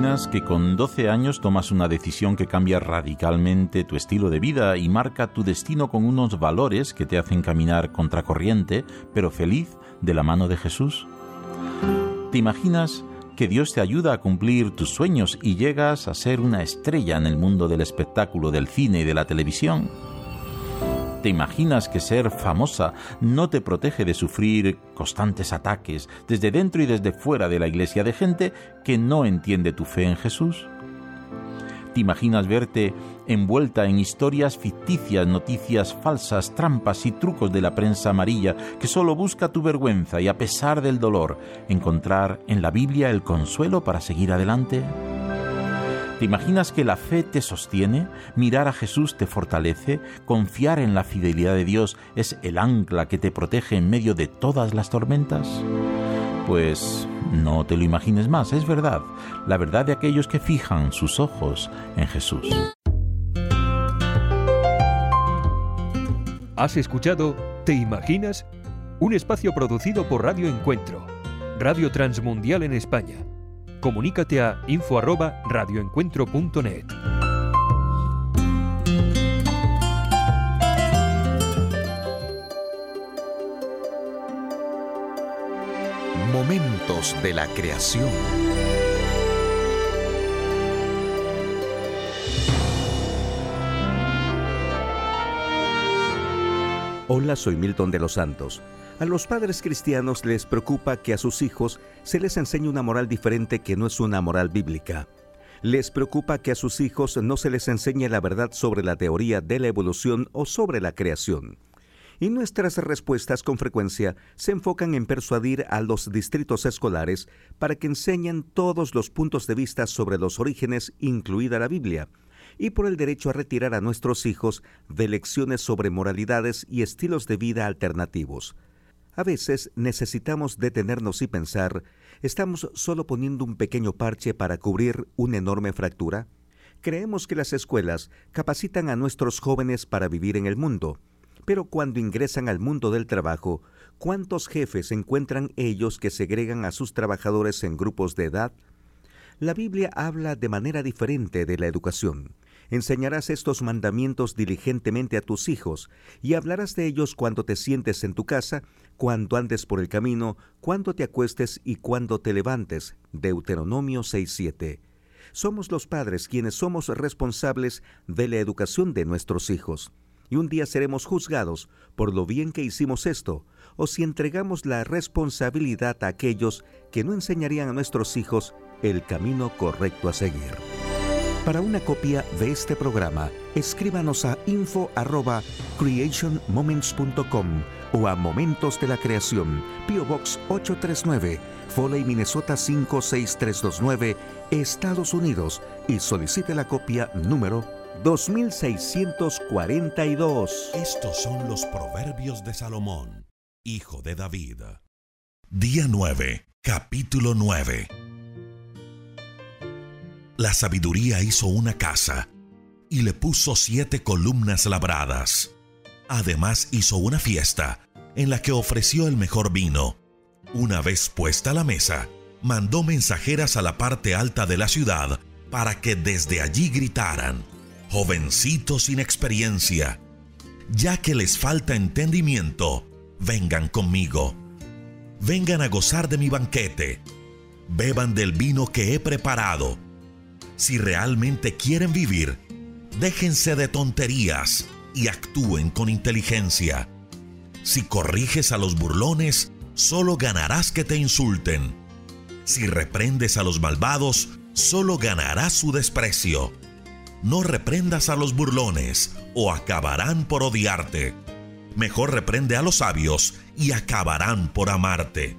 Imaginas que con 12 años tomas una decisión que cambia radicalmente tu estilo de vida y marca tu destino con unos valores que te hacen caminar contracorriente, pero feliz, de la mano de Jesús? ¿Te imaginas que Dios te ayuda a cumplir tus sueños y llegas a ser una estrella en el mundo del espectáculo, del cine y de la televisión? ¿Te imaginas que ser famosa no te protege de sufrir constantes ataques desde dentro y desde fuera de la iglesia de gente que no entiende tu fe en Jesús? ¿Te imaginas verte envuelta en historias ficticias, noticias falsas, trampas y trucos de la prensa amarilla que solo busca tu vergüenza y a pesar del dolor encontrar en la Biblia el consuelo para seguir adelante? ¿Te imaginas que la fe te sostiene? Mirar a Jesús te fortalece. Confiar en la fidelidad de Dios es el ancla que te protege en medio de todas las tormentas. Pues no te lo imagines más, es verdad. La verdad de aquellos que fijan sus ojos en Jesús. Has escuchado ¿Te imaginas? Un espacio producido por Radio Encuentro, Radio Transmundial en España comunícate a info@radioencuentro.net. Momentos de la creación. Hola, soy Milton de los Santos. A los padres cristianos les preocupa que a sus hijos se les enseñe una moral diferente que no es una moral bíblica. Les preocupa que a sus hijos no se les enseñe la verdad sobre la teoría de la evolución o sobre la creación. Y nuestras respuestas con frecuencia se enfocan en persuadir a los distritos escolares para que enseñen todos los puntos de vista sobre los orígenes, incluida la Biblia, y por el derecho a retirar a nuestros hijos de lecciones sobre moralidades y estilos de vida alternativos. A veces necesitamos detenernos y pensar, ¿estamos solo poniendo un pequeño parche para cubrir una enorme fractura? Creemos que las escuelas capacitan a nuestros jóvenes para vivir en el mundo, pero cuando ingresan al mundo del trabajo, ¿cuántos jefes encuentran ellos que segregan a sus trabajadores en grupos de edad? La Biblia habla de manera diferente de la educación. Enseñarás estos mandamientos diligentemente a tus hijos, y hablarás de ellos cuando te sientes en tu casa, cuando andes por el camino, cuando te acuestes y cuando te levantes. Deuteronomio 6.7. Somos los padres quienes somos responsables de la educación de nuestros hijos. Y un día seremos juzgados por lo bien que hicimos esto, o si entregamos la responsabilidad a aquellos que no enseñarían a nuestros hijos el camino correcto a seguir. Para una copia de este programa, escríbanos a info@creationmoments.com o a Momentos de la Creación, PO Box 839, Foley, Minnesota 56329, Estados Unidos y solicite la copia número 2642. Estos son los proverbios de Salomón, hijo de David. Día 9, capítulo 9. La sabiduría hizo una casa y le puso siete columnas labradas. Además hizo una fiesta en la que ofreció el mejor vino. Una vez puesta la mesa, mandó mensajeras a la parte alta de la ciudad para que desde allí gritaran, jovencitos sin experiencia, ya que les falta entendimiento, vengan conmigo. Vengan a gozar de mi banquete. Beban del vino que he preparado si realmente quieren vivir, déjense de tonterías y actúen con inteligencia. Si corriges a los burlones, solo ganarás que te insulten. Si reprendes a los malvados, solo ganarás su desprecio. No reprendas a los burlones, o acabarán por odiarte. Mejor reprende a los sabios, y acabarán por amarte.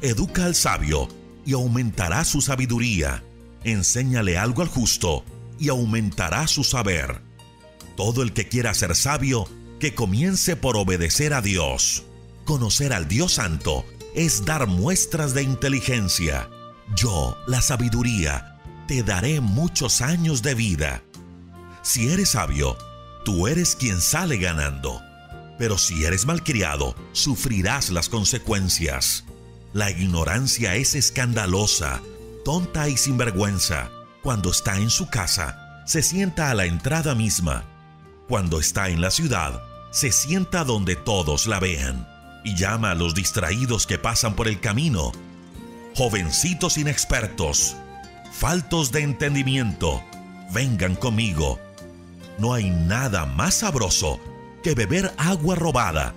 Educa al sabio, y aumentará su sabiduría enséñale algo al justo y aumentará su saber. Todo el que quiera ser sabio, que comience por obedecer a Dios. Conocer al Dios Santo es dar muestras de inteligencia. Yo, la sabiduría, te daré muchos años de vida. Si eres sabio, tú eres quien sale ganando. Pero si eres malcriado, sufrirás las consecuencias. La ignorancia es escandalosa tonta y sinvergüenza. Cuando está en su casa, se sienta a la entrada misma. Cuando está en la ciudad, se sienta donde todos la vean y llama a los distraídos que pasan por el camino. Jovencitos inexpertos, faltos de entendimiento, vengan conmigo. No hay nada más sabroso que beber agua robada.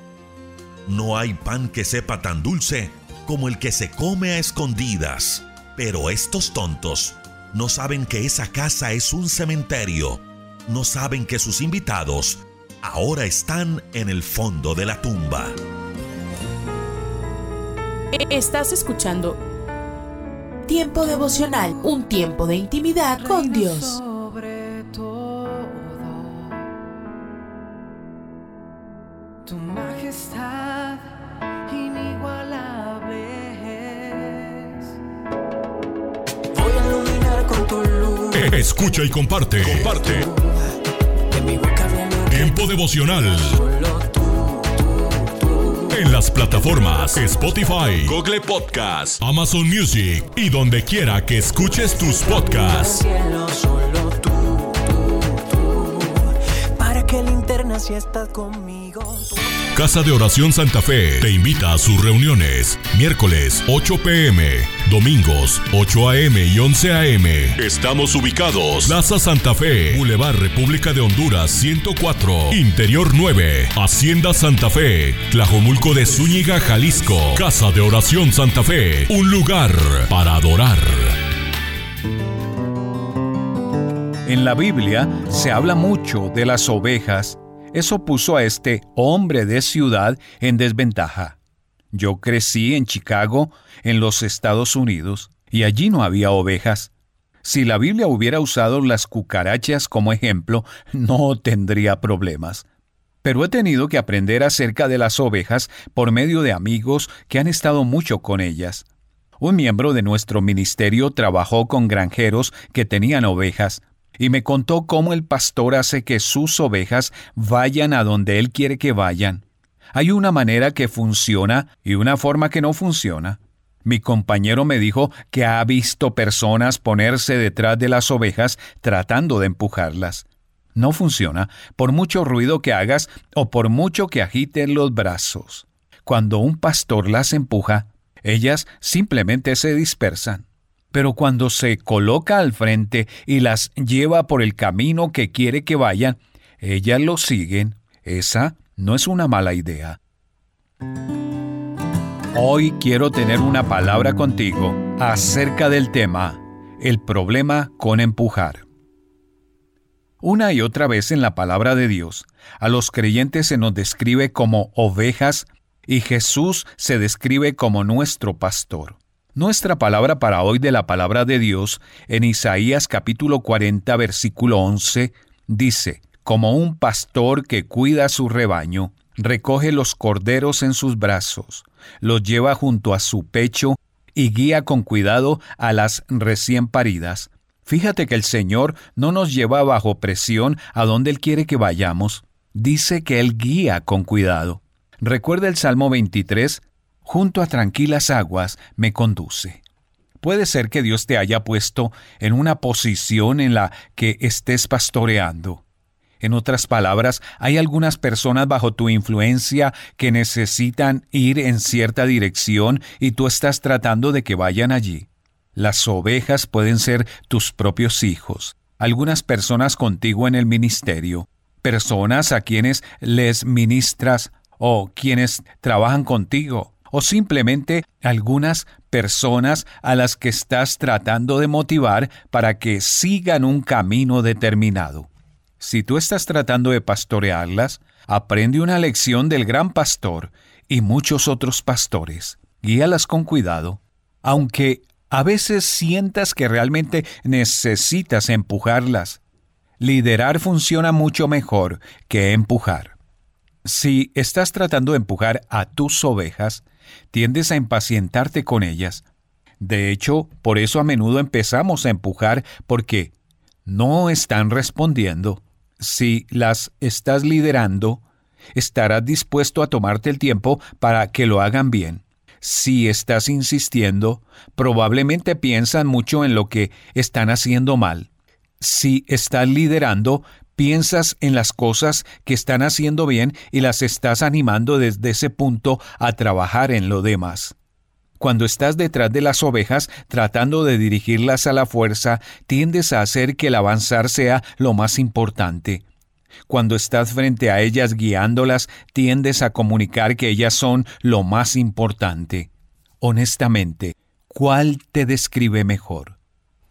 No hay pan que sepa tan dulce como el que se come a escondidas. Pero estos tontos no saben que esa casa es un cementerio. No saben que sus invitados ahora están en el fondo de la tumba. Estás escuchando Tiempo devocional, un tiempo de intimidad con Dios. Escucha y comparte. Comparte. Tiempo devocional. En las plataformas Spotify, Google Podcast, Amazon Music y donde quiera que escuches tus podcasts. Para que linterna si estás conmigo. Casa de Oración Santa Fe te invita a sus reuniones. Miércoles 8 pm, domingos 8 am y 11 am. Estamos ubicados. Plaza Santa Fe, Boulevard República de Honduras 104, Interior 9, Hacienda Santa Fe, Tlajomulco de Zúñiga, Jalisco. Casa de Oración Santa Fe, un lugar para adorar. En la Biblia se habla mucho de las ovejas. Eso puso a este hombre de ciudad en desventaja. Yo crecí en Chicago, en los Estados Unidos, y allí no había ovejas. Si la Biblia hubiera usado las cucarachas como ejemplo, no tendría problemas. Pero he tenido que aprender acerca de las ovejas por medio de amigos que han estado mucho con ellas. Un miembro de nuestro ministerio trabajó con granjeros que tenían ovejas y me contó cómo el pastor hace que sus ovejas vayan a donde él quiere que vayan. Hay una manera que funciona y una forma que no funciona. Mi compañero me dijo que ha visto personas ponerse detrás de las ovejas tratando de empujarlas. No funciona, por mucho ruido que hagas o por mucho que agiten los brazos. Cuando un pastor las empuja, ellas simplemente se dispersan. Pero cuando se coloca al frente y las lleva por el camino que quiere que vayan, ellas lo siguen. Esa no es una mala idea. Hoy quiero tener una palabra contigo acerca del tema, el problema con empujar. Una y otra vez en la palabra de Dios, a los creyentes se nos describe como ovejas y Jesús se describe como nuestro pastor. Nuestra palabra para hoy de la palabra de Dios en Isaías capítulo 40 versículo 11 dice, como un pastor que cuida su rebaño, recoge los corderos en sus brazos, los lleva junto a su pecho y guía con cuidado a las recién paridas. Fíjate que el Señor no nos lleva bajo presión a donde Él quiere que vayamos. Dice que Él guía con cuidado. Recuerda el Salmo 23, junto a tranquilas aguas me conduce. Puede ser que Dios te haya puesto en una posición en la que estés pastoreando. En otras palabras, hay algunas personas bajo tu influencia que necesitan ir en cierta dirección y tú estás tratando de que vayan allí. Las ovejas pueden ser tus propios hijos, algunas personas contigo en el ministerio, personas a quienes les ministras o quienes trabajan contigo, o simplemente algunas personas a las que estás tratando de motivar para que sigan un camino determinado. Si tú estás tratando de pastorearlas, aprende una lección del gran pastor y muchos otros pastores. Guíalas con cuidado, aunque a veces sientas que realmente necesitas empujarlas. Liderar funciona mucho mejor que empujar. Si estás tratando de empujar a tus ovejas, tiendes a impacientarte con ellas. De hecho, por eso a menudo empezamos a empujar porque no están respondiendo si las estás liderando, estarás dispuesto a tomarte el tiempo para que lo hagan bien. Si estás insistiendo, probablemente piensan mucho en lo que están haciendo mal. Si estás liderando, piensas en las cosas que están haciendo bien y las estás animando desde ese punto a trabajar en lo demás. Cuando estás detrás de las ovejas tratando de dirigirlas a la fuerza, tiendes a hacer que el avanzar sea lo más importante. Cuando estás frente a ellas guiándolas, tiendes a comunicar que ellas son lo más importante. Honestamente, ¿cuál te describe mejor?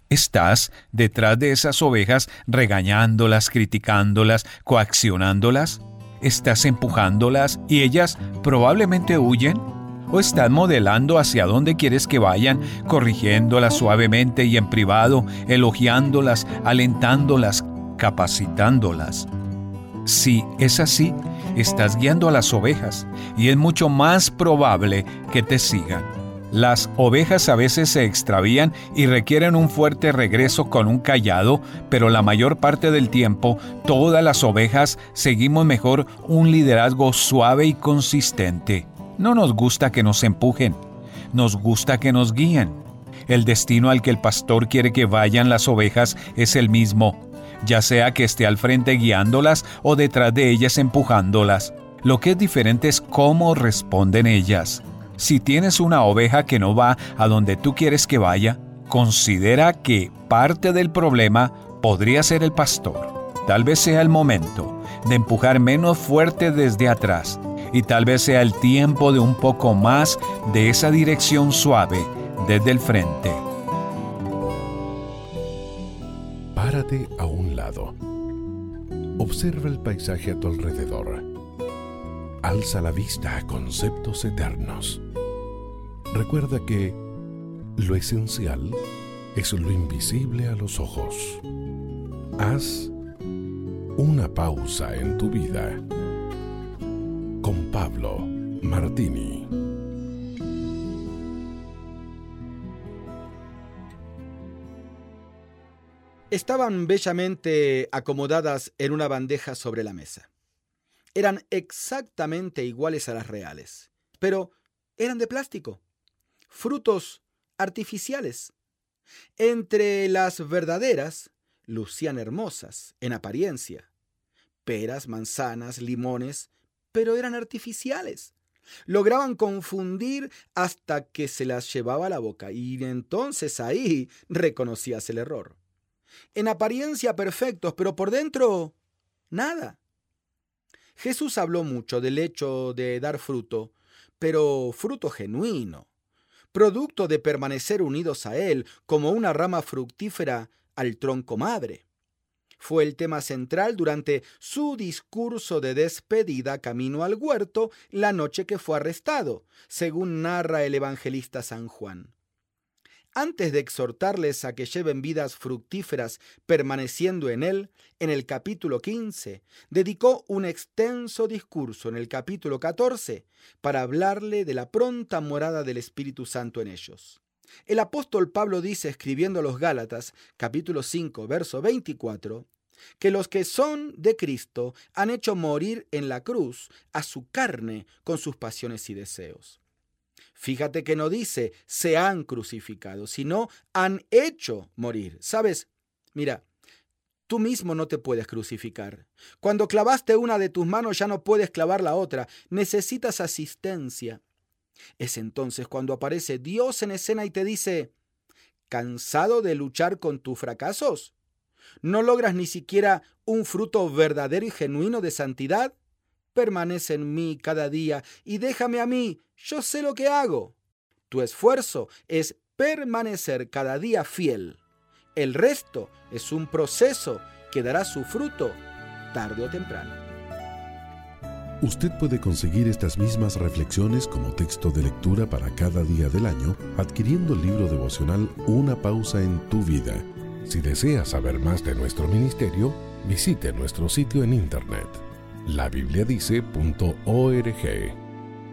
¿Estás detrás de esas ovejas regañándolas, criticándolas, coaccionándolas? ¿Estás empujándolas y ellas probablemente huyen? o estás modelando hacia dónde quieres que vayan, corrigiéndolas suavemente y en privado, elogiándolas, alentándolas, capacitándolas. Si es así, estás guiando a las ovejas y es mucho más probable que te sigan. Las ovejas a veces se extravían y requieren un fuerte regreso con un callado, pero la mayor parte del tiempo todas las ovejas seguimos mejor un liderazgo suave y consistente. No nos gusta que nos empujen, nos gusta que nos guíen. El destino al que el pastor quiere que vayan las ovejas es el mismo, ya sea que esté al frente guiándolas o detrás de ellas empujándolas. Lo que es diferente es cómo responden ellas. Si tienes una oveja que no va a donde tú quieres que vaya, considera que parte del problema podría ser el pastor. Tal vez sea el momento de empujar menos fuerte desde atrás y tal vez sea el tiempo de un poco más de esa dirección suave desde el frente. Párate a un lado. Observa el paisaje a tu alrededor. Alza la vista a conceptos eternos. Recuerda que lo esencial es lo invisible a los ojos. Haz una pausa en tu vida con Pablo Martini. Estaban bellamente acomodadas en una bandeja sobre la mesa. Eran exactamente iguales a las reales, pero eran de plástico, frutos artificiales. Entre las verdaderas lucían hermosas en apariencia, peras, manzanas, limones, pero eran artificiales. Lograban confundir hasta que se las llevaba a la boca y entonces ahí reconocías el error. En apariencia perfectos, pero por dentro nada. Jesús habló mucho del hecho de dar fruto, pero fruto genuino, producto de permanecer unidos a Él como una rama fructífera al tronco madre. Fue el tema central durante su discurso de despedida camino al huerto la noche que fue arrestado, según narra el evangelista San Juan antes de exhortarles a que lleven vidas fructíferas permaneciendo en Él, en el capítulo 15, dedicó un extenso discurso en el capítulo 14 para hablarle de la pronta morada del Espíritu Santo en ellos. El apóstol Pablo dice, escribiendo a los Gálatas, capítulo 5, verso 24, que los que son de Cristo han hecho morir en la cruz a su carne con sus pasiones y deseos. Fíjate que no dice se han crucificado, sino han hecho morir. ¿Sabes? Mira, tú mismo no te puedes crucificar. Cuando clavaste una de tus manos ya no puedes clavar la otra. Necesitas asistencia. Es entonces cuando aparece Dios en escena y te dice, ¿cansado de luchar con tus fracasos? ¿No logras ni siquiera un fruto verdadero y genuino de santidad? Permanece en mí cada día y déjame a mí, yo sé lo que hago. Tu esfuerzo es permanecer cada día fiel. El resto es un proceso que dará su fruto tarde o temprano. Usted puede conseguir estas mismas reflexiones como texto de lectura para cada día del año adquiriendo el libro devocional Una pausa en tu vida. Si desea saber más de nuestro ministerio, visite nuestro sitio en internet labibliadice.org.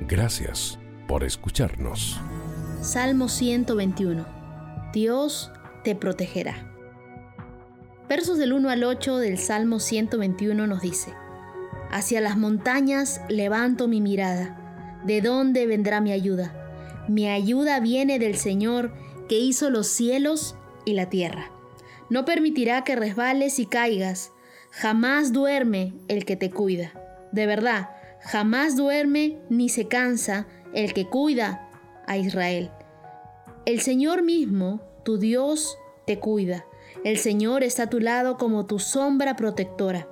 Gracias por escucharnos. Salmo 121. Dios te protegerá. Versos del 1 al 8 del Salmo 121 nos dice, Hacia las montañas levanto mi mirada. ¿De dónde vendrá mi ayuda? Mi ayuda viene del Señor que hizo los cielos y la tierra. No permitirá que resbales y caigas Jamás duerme el que te cuida. De verdad, jamás duerme ni se cansa el que cuida a Israel. El Señor mismo, tu Dios, te cuida. El Señor está a tu lado como tu sombra protectora.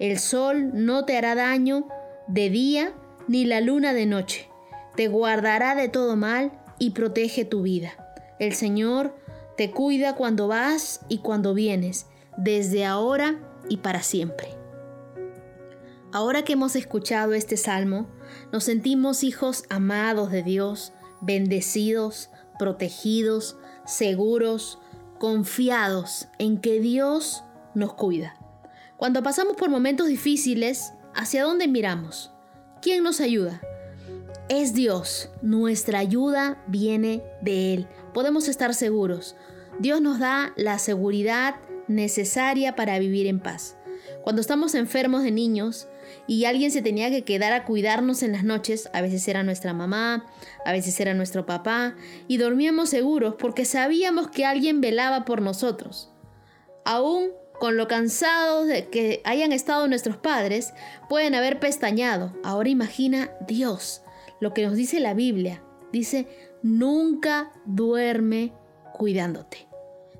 El sol no te hará daño de día ni la luna de noche. Te guardará de todo mal y protege tu vida. El Señor te cuida cuando vas y cuando vienes, desde ahora y para siempre. Ahora que hemos escuchado este salmo, nos sentimos hijos amados de Dios, bendecidos, protegidos, seguros, confiados en que Dios nos cuida. Cuando pasamos por momentos difíciles, ¿hacia dónde miramos? ¿Quién nos ayuda? Es Dios. Nuestra ayuda viene de Él. Podemos estar seguros. Dios nos da la seguridad necesaria para vivir en paz. Cuando estamos enfermos de niños y alguien se tenía que quedar a cuidarnos en las noches, a veces era nuestra mamá, a veces era nuestro papá, y dormíamos seguros porque sabíamos que alguien velaba por nosotros. Aún con lo cansados de que hayan estado nuestros padres, pueden haber pestañado. Ahora imagina Dios, lo que nos dice la Biblia. Dice, nunca duerme cuidándote.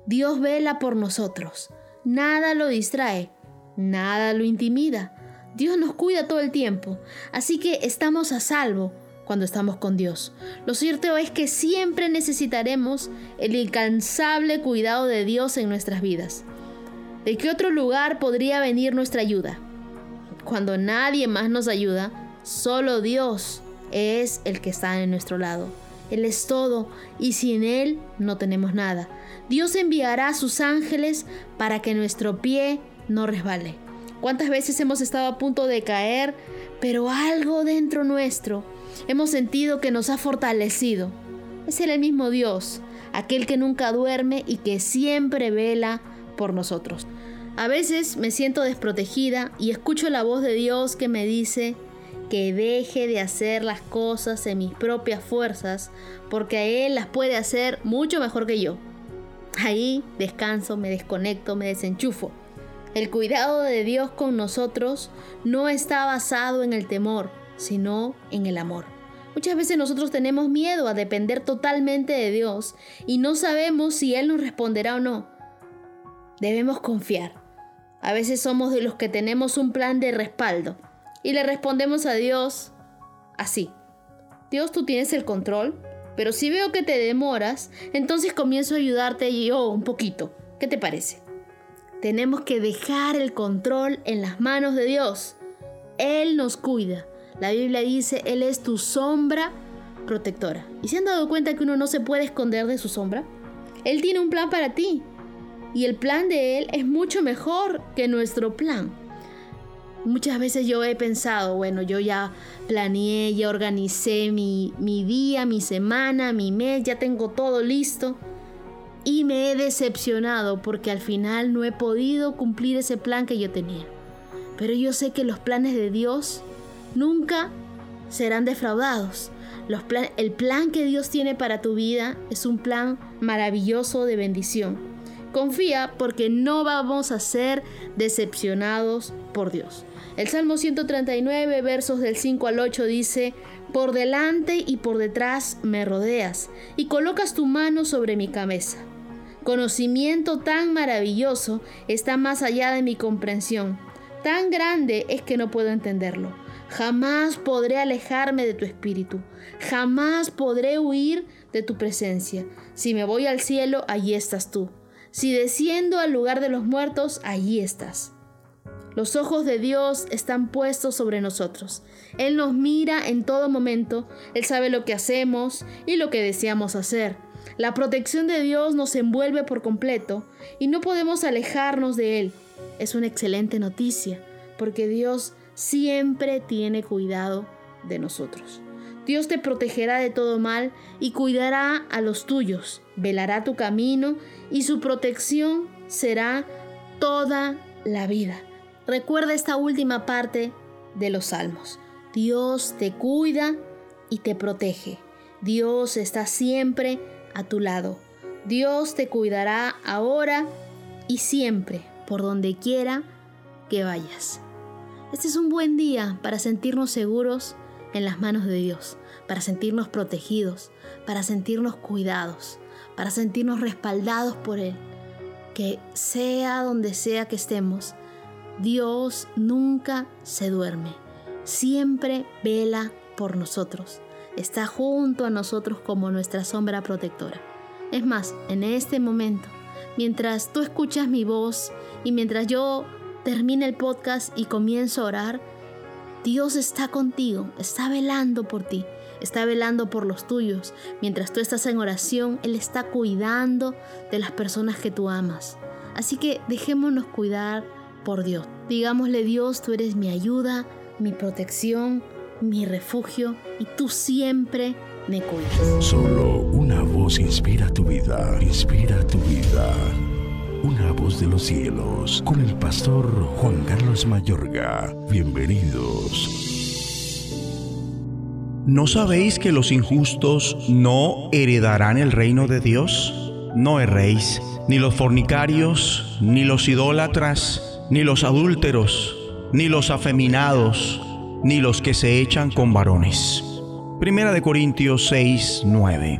Dios vela por nosotros. Nada lo distrae, nada lo intimida. Dios nos cuida todo el tiempo, así que estamos a salvo cuando estamos con Dios. Lo cierto es que siempre necesitaremos el incansable cuidado de Dios en nuestras vidas. ¿De qué otro lugar podría venir nuestra ayuda? Cuando nadie más nos ayuda, solo Dios es el que está en nuestro lado. Él es todo y sin Él no tenemos nada. Dios enviará sus ángeles para que nuestro pie no resbale. ¿Cuántas veces hemos estado a punto de caer, pero algo dentro nuestro hemos sentido que nos ha fortalecido? Es el mismo Dios, aquel que nunca duerme y que siempre vela por nosotros. A veces me siento desprotegida y escucho la voz de Dios que me dice que deje de hacer las cosas en mis propias fuerzas porque Él las puede hacer mucho mejor que yo. Ahí descanso, me desconecto, me desenchufo. El cuidado de Dios con nosotros no está basado en el temor, sino en el amor. Muchas veces nosotros tenemos miedo a depender totalmente de Dios y no sabemos si Él nos responderá o no. Debemos confiar. A veces somos de los que tenemos un plan de respaldo y le respondemos a Dios así. Dios, tú tienes el control, pero si veo que te demoras, entonces comienzo a ayudarte yo un poquito. ¿Qué te parece? Tenemos que dejar el control en las manos de Dios. Él nos cuida. La Biblia dice, Él es tu sombra protectora. ¿Y se han dado cuenta que uno no se puede esconder de su sombra? Él tiene un plan para ti. Y el plan de Él es mucho mejor que nuestro plan. Muchas veces yo he pensado, bueno, yo ya planeé, ya organicé mi, mi día, mi semana, mi mes, ya tengo todo listo y me he decepcionado porque al final no he podido cumplir ese plan que yo tenía. Pero yo sé que los planes de Dios nunca serán defraudados. el plan que Dios tiene para tu vida es un plan maravilloso de bendición. Confía porque no vamos a ser decepcionados por Dios. El Salmo 139, versos del 5 al 8 dice, Por delante y por detrás me rodeas y colocas tu mano sobre mi cabeza. Conocimiento tan maravilloso está más allá de mi comprensión. Tan grande es que no puedo entenderlo. Jamás podré alejarme de tu espíritu. Jamás podré huir de tu presencia. Si me voy al cielo, allí estás tú. Si desciendo al lugar de los muertos, allí estás. Los ojos de Dios están puestos sobre nosotros. Él nos mira en todo momento. Él sabe lo que hacemos y lo que deseamos hacer. La protección de Dios nos envuelve por completo y no podemos alejarnos de Él. Es una excelente noticia porque Dios siempre tiene cuidado de nosotros. Dios te protegerá de todo mal y cuidará a los tuyos, velará tu camino y su protección será toda la vida. Recuerda esta última parte de los salmos. Dios te cuida y te protege. Dios está siempre a tu lado. Dios te cuidará ahora y siempre, por donde quiera que vayas. Este es un buen día para sentirnos seguros en las manos de Dios, para sentirnos protegidos, para sentirnos cuidados, para sentirnos respaldados por Él. Que sea donde sea que estemos, Dios nunca se duerme, siempre vela por nosotros está junto a nosotros como nuestra sombra protectora. Es más, en este momento, mientras tú escuchas mi voz y mientras yo termine el podcast y comienzo a orar, Dios está contigo, está velando por ti, está velando por los tuyos. Mientras tú estás en oración, Él está cuidando de las personas que tú amas. Así que dejémonos cuidar por Dios. Digámosle Dios, tú eres mi ayuda, mi protección, mi refugio y tú siempre me cuidas. Solo una voz inspira tu vida, inspira tu vida. Una voz de los cielos, con el pastor Juan Carlos Mayorga. Bienvenidos. ¿No sabéis que los injustos no heredarán el reino de Dios? No erréis, ni los fornicarios, ni los idólatras, ni los adúlteros, ni los afeminados ni los que se echan con varones. Primera de Corintios 6, 9.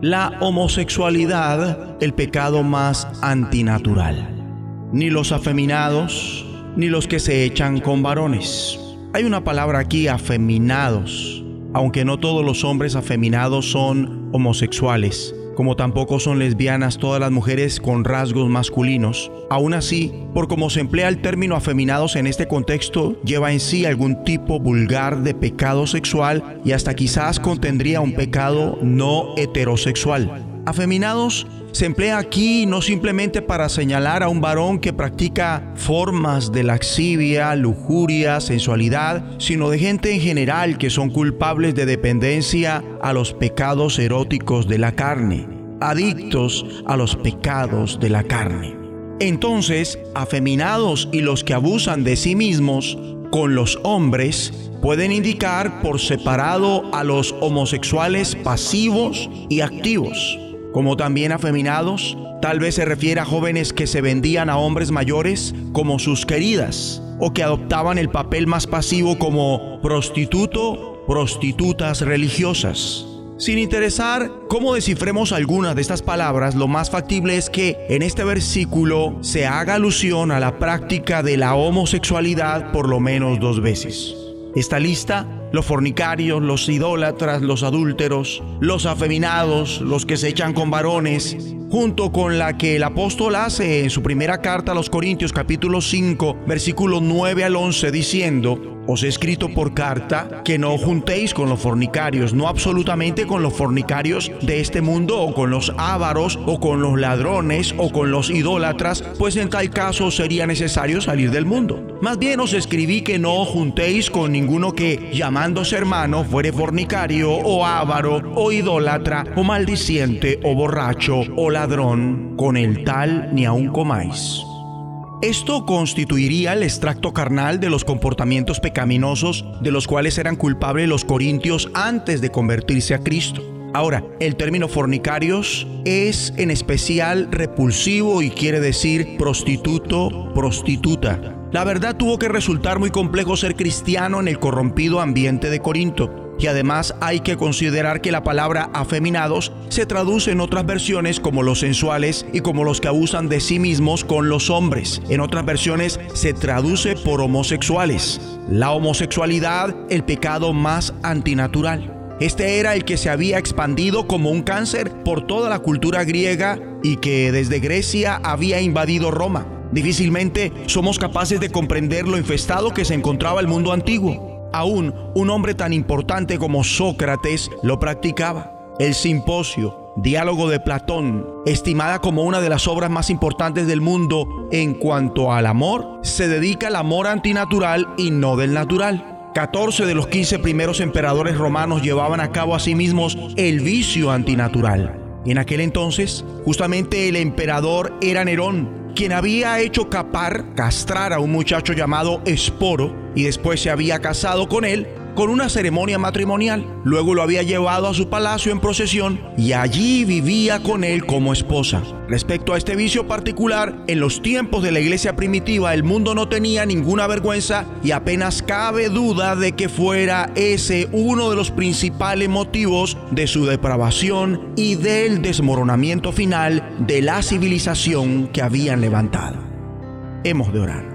La homosexualidad, el pecado más antinatural. Ni los afeminados, ni los que se echan con varones. Hay una palabra aquí, afeminados. Aunque no todos los hombres afeminados son homosexuales. Como tampoco son lesbianas todas las mujeres con rasgos masculinos. Aún así, por cómo se emplea el término afeminados en este contexto, lleva en sí algún tipo vulgar de pecado sexual y hasta quizás contendría un pecado no heterosexual. Afeminados se emplea aquí no simplemente para señalar a un varón que practica formas de laxivia, lujuria, sensualidad, sino de gente en general que son culpables de dependencia a los pecados eróticos de la carne, adictos a los pecados de la carne. Entonces, afeminados y los que abusan de sí mismos con los hombres pueden indicar por separado a los homosexuales pasivos y activos como también afeminados. Tal vez se refiere a jóvenes que se vendían a hombres mayores como sus queridas o que adoptaban el papel más pasivo como prostituto, prostitutas religiosas. Sin interesar cómo descifremos algunas de estas palabras, lo más factible es que en este versículo se haga alusión a la práctica de la homosexualidad por lo menos dos veces. Esta lista los fornicarios, los idólatras, los adúlteros, los afeminados, los que se echan con varones, junto con la que el apóstol hace en su primera carta a los Corintios capítulo 5, versículo 9 al 11, diciendo, os he escrito por carta que no juntéis con los fornicarios, no absolutamente con los fornicarios de este mundo o con los ávaros o con los ladrones o con los idólatras, pues en tal caso sería necesario salir del mundo. Más bien os escribí que no juntéis con ninguno que, llamándose hermano, fuere fornicario o ávaro o idólatra o maldiciente o borracho o ladrón, con el tal ni aun comáis. Esto constituiría el extracto carnal de los comportamientos pecaminosos de los cuales eran culpables los corintios antes de convertirse a Cristo. Ahora, el término fornicarios es en especial repulsivo y quiere decir prostituto, prostituta. La verdad tuvo que resultar muy complejo ser cristiano en el corrompido ambiente de Corinto. Y además hay que considerar que la palabra afeminados se traduce en otras versiones como los sensuales y como los que abusan de sí mismos con los hombres. En otras versiones se traduce por homosexuales. La homosexualidad, el pecado más antinatural. Este era el que se había expandido como un cáncer por toda la cultura griega y que desde Grecia había invadido Roma. Difícilmente somos capaces de comprender lo infestado que se encontraba el mundo antiguo. Aún un hombre tan importante como Sócrates lo practicaba. El simposio, diálogo de Platón, estimada como una de las obras más importantes del mundo en cuanto al amor, se dedica al amor antinatural y no del natural. 14 de los 15 primeros emperadores romanos llevaban a cabo a sí mismos el vicio antinatural. En aquel entonces, justamente el emperador era Nerón, quien había hecho capar, castrar a un muchacho llamado Esporo y después se había casado con él con una ceremonia matrimonial. Luego lo había llevado a su palacio en procesión y allí vivía con él como esposa. Respecto a este vicio particular, en los tiempos de la iglesia primitiva el mundo no tenía ninguna vergüenza y apenas cabe duda de que fuera ese uno de los principales motivos de su depravación y del desmoronamiento final de la civilización que habían levantado. Hemos de orar.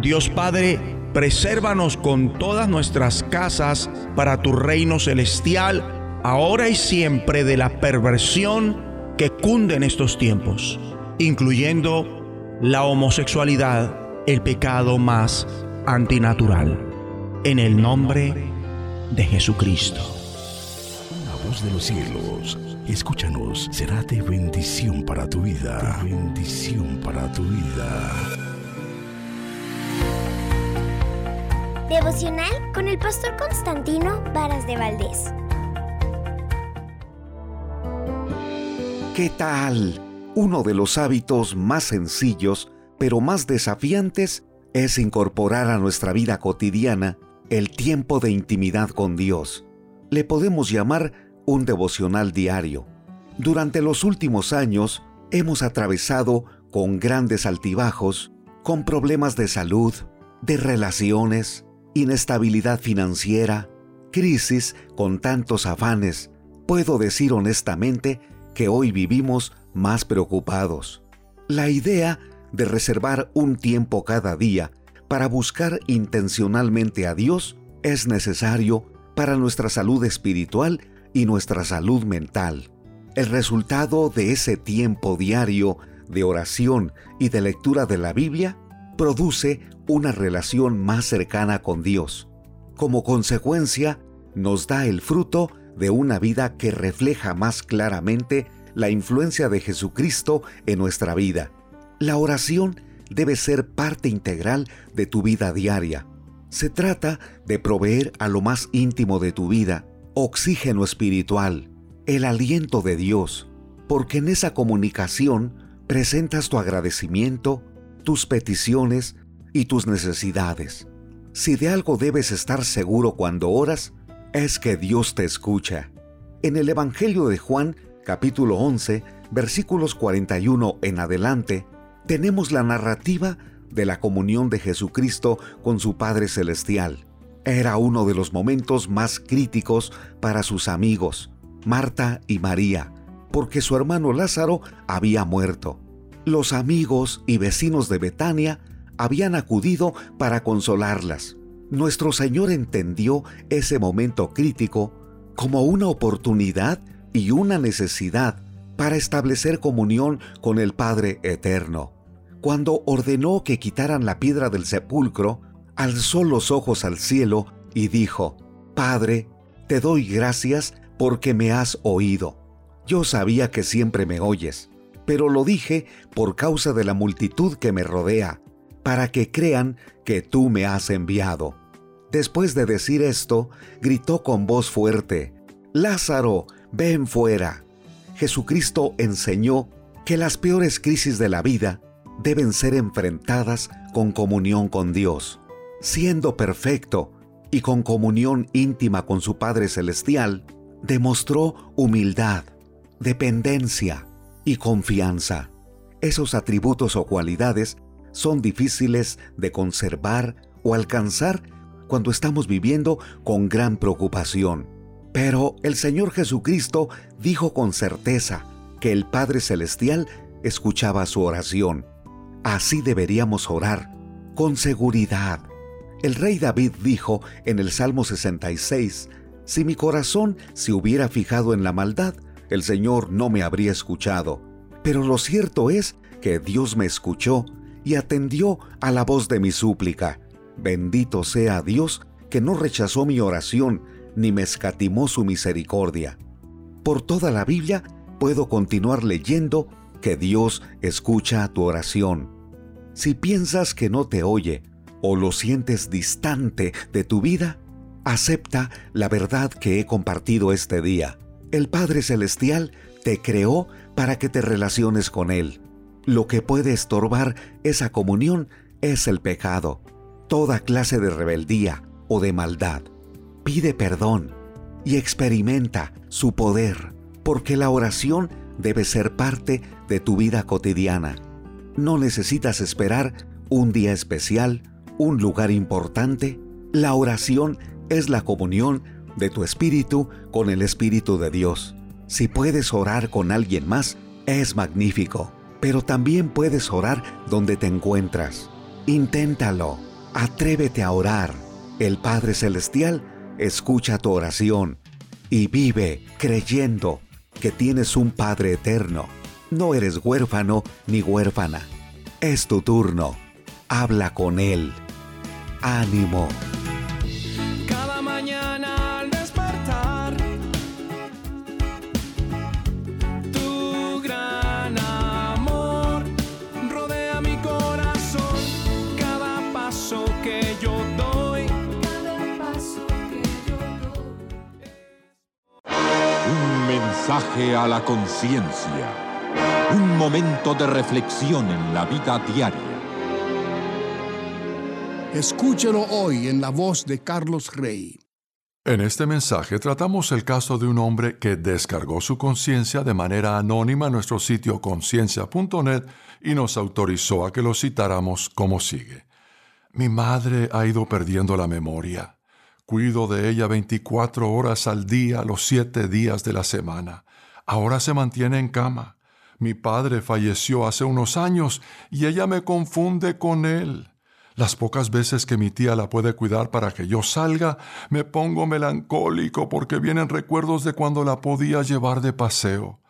Dios Padre, Presérvanos con todas nuestras casas para tu reino celestial, ahora y siempre de la perversión que cunde en estos tiempos, incluyendo la homosexualidad, el pecado más antinatural. En el nombre de Jesucristo. La voz de los cielos, escúchanos, será de bendición para tu vida. bendición para tu vida. Devocional con el pastor Constantino Varas de Valdés. ¿Qué tal? Uno de los hábitos más sencillos, pero más desafiantes, es incorporar a nuestra vida cotidiana el tiempo de intimidad con Dios. Le podemos llamar un devocional diario. Durante los últimos años hemos atravesado con grandes altibajos, con problemas de salud, de relaciones, inestabilidad financiera, crisis con tantos afanes, puedo decir honestamente que hoy vivimos más preocupados. La idea de reservar un tiempo cada día para buscar intencionalmente a Dios es necesario para nuestra salud espiritual y nuestra salud mental. El resultado de ese tiempo diario de oración y de lectura de la Biblia produce una relación más cercana con Dios. Como consecuencia, nos da el fruto de una vida que refleja más claramente la influencia de Jesucristo en nuestra vida. La oración debe ser parte integral de tu vida diaria. Se trata de proveer a lo más íntimo de tu vida oxígeno espiritual, el aliento de Dios, porque en esa comunicación presentas tu agradecimiento, tus peticiones y tus necesidades. Si de algo debes estar seguro cuando oras, es que Dios te escucha. En el Evangelio de Juan, capítulo 11, versículos 41 en adelante, tenemos la narrativa de la comunión de Jesucristo con su Padre Celestial. Era uno de los momentos más críticos para sus amigos, Marta y María, porque su hermano Lázaro había muerto. Los amigos y vecinos de Betania habían acudido para consolarlas. Nuestro Señor entendió ese momento crítico como una oportunidad y una necesidad para establecer comunión con el Padre Eterno. Cuando ordenó que quitaran la piedra del sepulcro, alzó los ojos al cielo y dijo, Padre, te doy gracias porque me has oído. Yo sabía que siempre me oyes, pero lo dije por causa de la multitud que me rodea, para que crean que tú me has enviado. Después de decir esto, gritó con voz fuerte, Lázaro, ven fuera. Jesucristo enseñó que las peores crisis de la vida deben ser enfrentadas con comunión con Dios. Siendo perfecto y con comunión íntima con su Padre Celestial, demostró humildad, dependencia y confianza. Esos atributos o cualidades son difíciles de conservar o alcanzar cuando estamos viviendo con gran preocupación. Pero el Señor Jesucristo dijo con certeza que el Padre Celestial escuchaba su oración. Así deberíamos orar, con seguridad. El rey David dijo en el Salmo 66, Si mi corazón se hubiera fijado en la maldad, el Señor no me habría escuchado. Pero lo cierto es que Dios me escuchó y atendió a la voz de mi súplica. Bendito sea Dios que no rechazó mi oración ni me escatimó su misericordia. Por toda la Biblia puedo continuar leyendo que Dios escucha tu oración. Si piensas que no te oye o lo sientes distante de tu vida, acepta la verdad que he compartido este día. El Padre Celestial te creó para que te relaciones con Él. Lo que puede estorbar esa comunión es el pecado, toda clase de rebeldía o de maldad. Pide perdón y experimenta su poder, porque la oración debe ser parte de tu vida cotidiana. No necesitas esperar un día especial, un lugar importante. La oración es la comunión de tu espíritu con el Espíritu de Dios. Si puedes orar con alguien más, es magnífico, pero también puedes orar donde te encuentras. Inténtalo, atrévete a orar. El Padre Celestial escucha tu oración y vive creyendo que tienes un Padre eterno. No eres huérfano ni huérfana. Es tu turno. Habla con Él. Ánimo. Mensaje a la conciencia. Un momento de reflexión en la vida diaria. Escúchelo hoy en la voz de Carlos Rey. En este mensaje tratamos el caso de un hombre que descargó su conciencia de manera anónima en nuestro sitio conciencia.net y nos autorizó a que lo citáramos como sigue. Mi madre ha ido perdiendo la memoria. Cuido de ella 24 horas al día, los siete días de la semana. Ahora se mantiene en cama. Mi padre falleció hace unos años y ella me confunde con él. Las pocas veces que mi tía la puede cuidar para que yo salga, me pongo melancólico porque vienen recuerdos de cuando la podía llevar de paseo.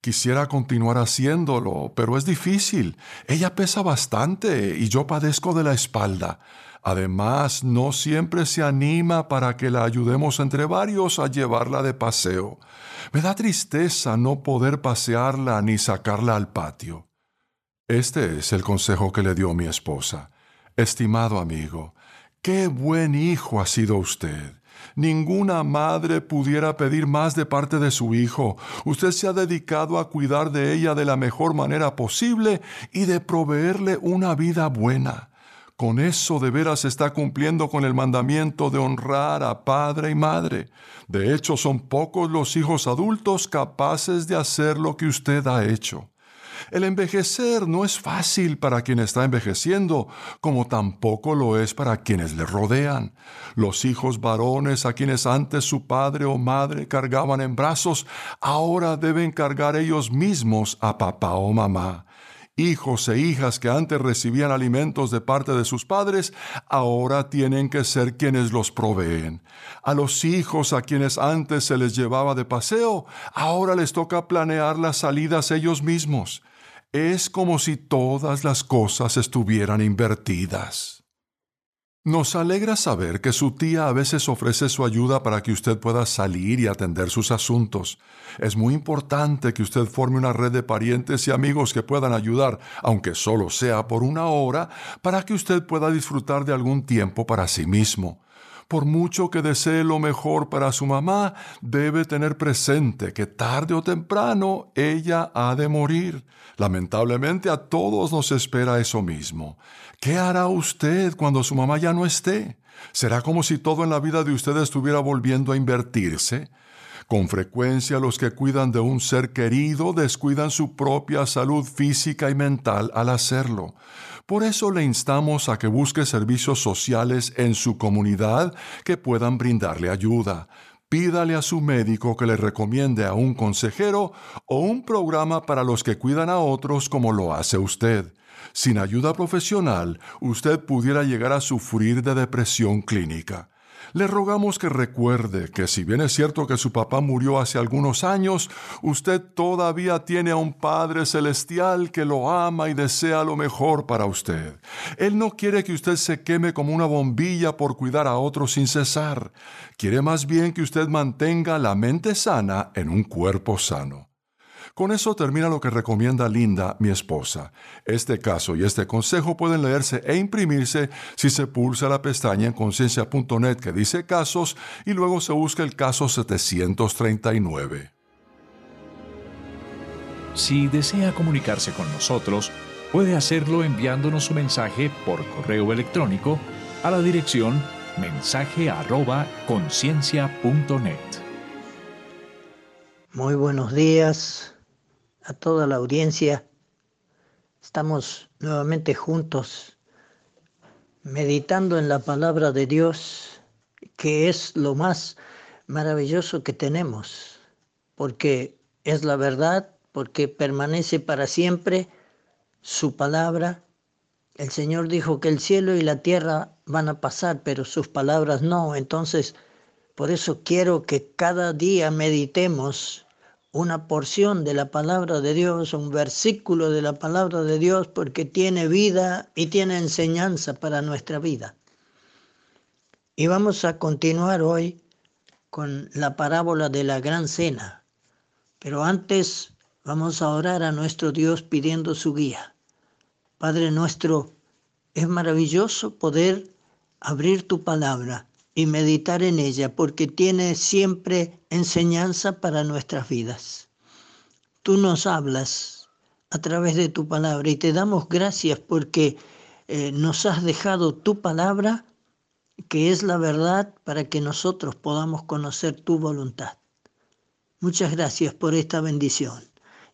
Quisiera continuar haciéndolo, pero es difícil. Ella pesa bastante y yo padezco de la espalda. Además, no siempre se anima para que la ayudemos entre varios a llevarla de paseo. Me da tristeza no poder pasearla ni sacarla al patio. Este es el consejo que le dio mi esposa. Estimado amigo, qué buen hijo ha sido usted. Ninguna madre pudiera pedir más de parte de su hijo. Usted se ha dedicado a cuidar de ella de la mejor manera posible y de proveerle una vida buena. Con eso de veras está cumpliendo con el mandamiento de honrar a padre y madre. De hecho, son pocos los hijos adultos capaces de hacer lo que usted ha hecho. El envejecer no es fácil para quien está envejeciendo, como tampoco lo es para quienes le rodean. Los hijos varones a quienes antes su padre o madre cargaban en brazos, ahora deben cargar ellos mismos a papá o mamá. Hijos e hijas que antes recibían alimentos de parte de sus padres, ahora tienen que ser quienes los proveen. A los hijos a quienes antes se les llevaba de paseo, ahora les toca planear las salidas ellos mismos. Es como si todas las cosas estuvieran invertidas. Nos alegra saber que su tía a veces ofrece su ayuda para que usted pueda salir y atender sus asuntos. Es muy importante que usted forme una red de parientes y amigos que puedan ayudar, aunque solo sea por una hora, para que usted pueda disfrutar de algún tiempo para sí mismo. Por mucho que desee lo mejor para su mamá, debe tener presente que tarde o temprano ella ha de morir. Lamentablemente a todos nos espera eso mismo. ¿Qué hará usted cuando su mamá ya no esté? ¿Será como si todo en la vida de usted estuviera volviendo a invertirse? Con frecuencia los que cuidan de un ser querido descuidan su propia salud física y mental al hacerlo. Por eso le instamos a que busque servicios sociales en su comunidad que puedan brindarle ayuda. Pídale a su médico que le recomiende a un consejero o un programa para los que cuidan a otros como lo hace usted. Sin ayuda profesional, usted pudiera llegar a sufrir de depresión clínica le rogamos que recuerde que si bien es cierto que su papá murió hace algunos años, usted todavía tiene a un Padre Celestial que lo ama y desea lo mejor para usted. Él no quiere que usted se queme como una bombilla por cuidar a otros sin cesar. Quiere más bien que usted mantenga la mente sana en un cuerpo sano. Con eso termina lo que recomienda Linda, mi esposa. Este caso y este consejo pueden leerse e imprimirse si se pulsa la pestaña en conciencia.net que dice casos y luego se busca el caso 739. Si desea comunicarse con nosotros, puede hacerlo enviándonos su mensaje por correo electrónico a la dirección mensaje@conciencia.net. Muy buenos días, a toda la audiencia. Estamos nuevamente juntos meditando en la palabra de Dios, que es lo más maravilloso que tenemos, porque es la verdad, porque permanece para siempre su palabra. El Señor dijo que el cielo y la tierra van a pasar, pero sus palabras no. Entonces, por eso quiero que cada día meditemos una porción de la palabra de Dios, un versículo de la palabra de Dios, porque tiene vida y tiene enseñanza para nuestra vida. Y vamos a continuar hoy con la parábola de la gran cena. Pero antes vamos a orar a nuestro Dios pidiendo su guía. Padre nuestro, es maravilloso poder abrir tu palabra y meditar en ella porque tiene siempre enseñanza para nuestras vidas. Tú nos hablas a través de tu palabra y te damos gracias porque eh, nos has dejado tu palabra que es la verdad para que nosotros podamos conocer tu voluntad. Muchas gracias por esta bendición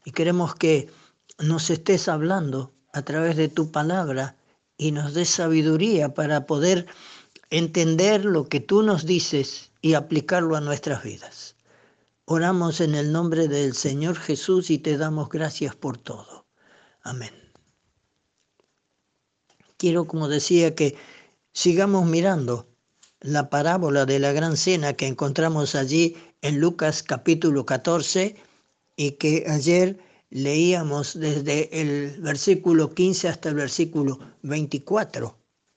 y queremos que nos estés hablando a través de tu palabra y nos des sabiduría para poder entender lo que tú nos dices y aplicarlo a nuestras vidas. Oramos en el nombre del Señor Jesús y te damos gracias por todo. Amén. Quiero, como decía, que sigamos mirando la parábola de la gran cena que encontramos allí en Lucas capítulo 14 y que ayer leíamos desde el versículo 15 hasta el versículo 24,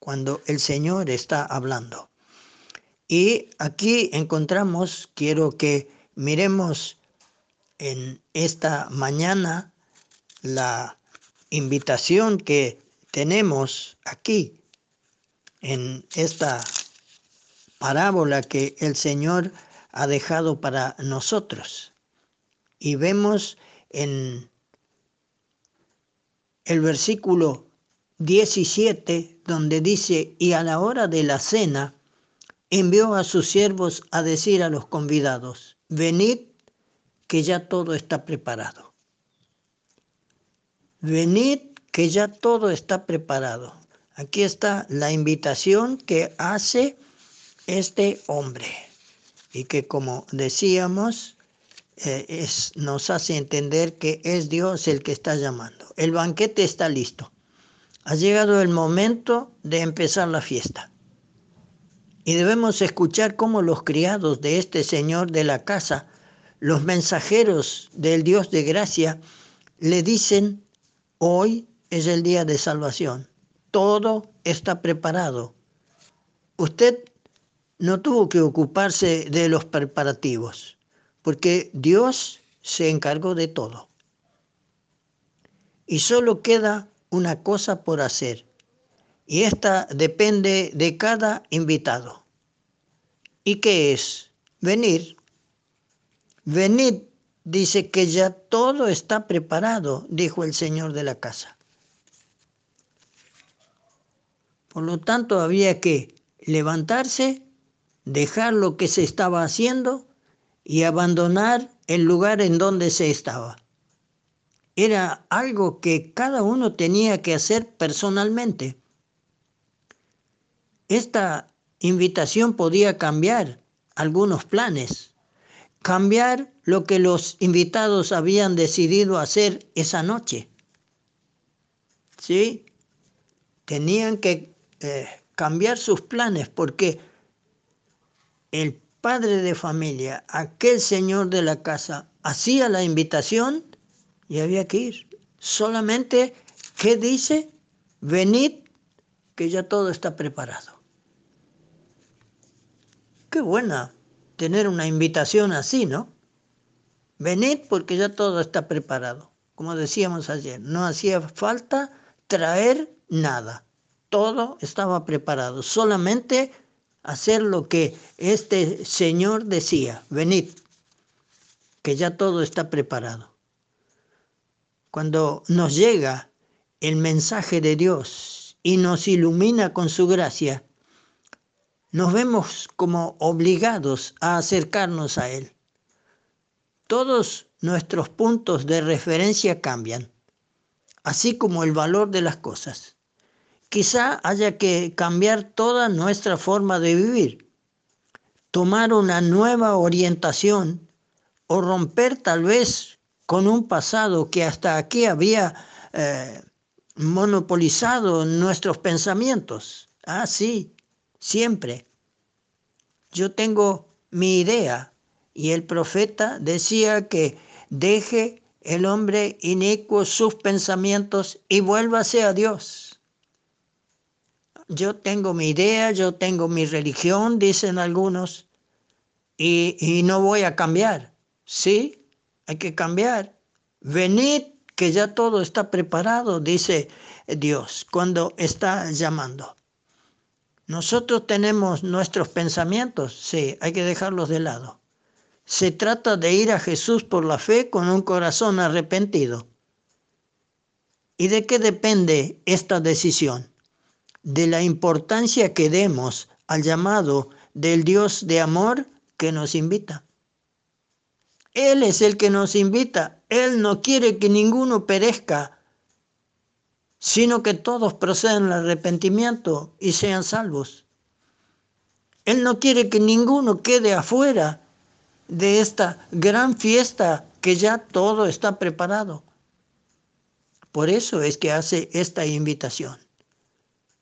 cuando el Señor está hablando. Y aquí encontramos, quiero que miremos en esta mañana la invitación que tenemos aquí en esta parábola que el Señor ha dejado para nosotros. Y vemos en el versículo 17 donde dice, y a la hora de la cena envió a sus siervos a decir a los convidados, venid que ya todo está preparado. Venid que ya todo está preparado. Aquí está la invitación que hace este hombre y que como decíamos eh, nos hace entender que es Dios el que está llamando. El banquete está listo. Ha llegado el momento de empezar la fiesta. Y debemos escuchar cómo los criados de este Señor de la casa, los mensajeros del Dios de gracia, le dicen, hoy es el día de salvación. Todo está preparado. Usted no tuvo que ocuparse de los preparativos, porque Dios se encargó de todo. Y solo queda una cosa por hacer, y esta depende de cada invitado. ¿Y qué es? Venir. Venid, dice que ya todo está preparado, dijo el Señor de la casa. Por lo tanto, había que levantarse, dejar lo que se estaba haciendo y abandonar el lugar en donde se estaba. Era algo que cada uno tenía que hacer personalmente. Esta invitación podía cambiar algunos planes, cambiar lo que los invitados habían decidido hacer esa noche. ¿Sí? Tenían que eh, cambiar sus planes porque el padre de familia, aquel señor de la casa, hacía la invitación y había que ir. Solamente, ¿qué dice? Venid, que ya todo está preparado. Qué buena tener una invitación así, ¿no? Venid porque ya todo está preparado. Como decíamos ayer, no hacía falta traer nada todo estaba preparado, solamente hacer lo que este Señor decía, venid, que ya todo está preparado. Cuando nos llega el mensaje de Dios y nos ilumina con su gracia, nos vemos como obligados a acercarnos a Él. Todos nuestros puntos de referencia cambian, así como el valor de las cosas quizá haya que cambiar toda nuestra forma de vivir, tomar una nueva orientación o romper tal vez con un pasado que hasta aquí había eh, monopolizado nuestros pensamientos. Ah, sí, siempre. Yo tengo mi idea y el profeta decía que deje el hombre inicuo sus pensamientos y vuélvase a Dios yo tengo mi idea, yo tengo mi religión, dicen algunos, y, no voy a cambiar. Sí, hay que cambiar. Venid, que ya todo está preparado, dice Dios, cuando está llamando. Nosotros tenemos nuestros pensamientos, sí, hay que dejarlos de lado. Se trata de ir a Jesús por la fe con un corazón arrepentido. ¿Y de qué depende esta decisión? de la importancia que demos al llamado del Dios de amor que nos invita. Él es el que nos invita. Él no quiere que ninguno perezca, sino que todos procedan al arrepentimiento y sean salvos. Él no quiere que ninguno quede afuera de esta gran fiesta que ya todo está preparado. Por eso es que hace esta invitación.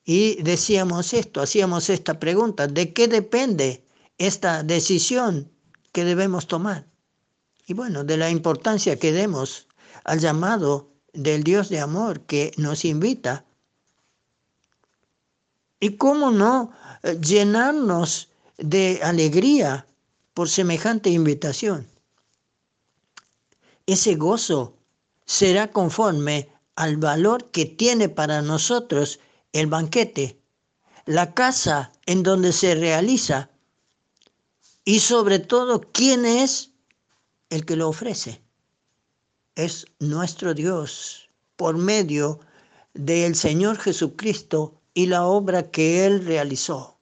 Y decíamos esto, hacíamos esta pregunta, ¿de qué depende esta decisión que debemos tomar? Y bueno, de la importancia que demos al llamado del Dios de amor que nos invita. Y cómo no eh, llenarnos de alegría por semejante invitación. Ese gozo será conforme al valor que tiene para nosotros el banquete, la casa en donde se realiza y sobre todo quién es el que lo ofrece. Es nuestro Dios por medio del Señor Jesucristo y la obra que Él realizó.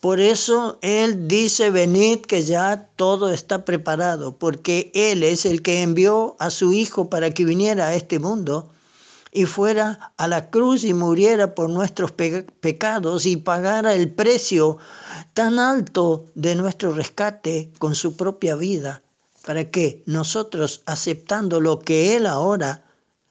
Por eso Él dice, venid que ya todo está preparado, porque Él es el que envió a su Hijo para que viniera a este mundo y fuera a la cruz y muriera por nuestros pecados y pagara el precio tan alto de nuestro rescate con su propia vida, para que nosotros, aceptando lo que Él ahora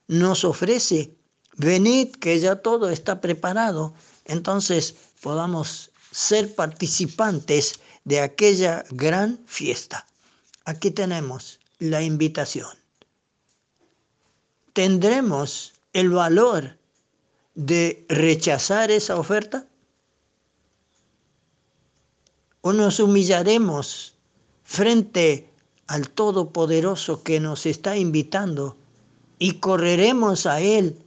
nos ofrece, venid que ya todo está preparado, entonces podamos ser participantes de aquella gran fiesta. Aquí tenemos la invitación. ¿Tendremos el valor de rechazar esa oferta? ¿O nos humillaremos frente al Todopoderoso que nos está invitando y correremos a Él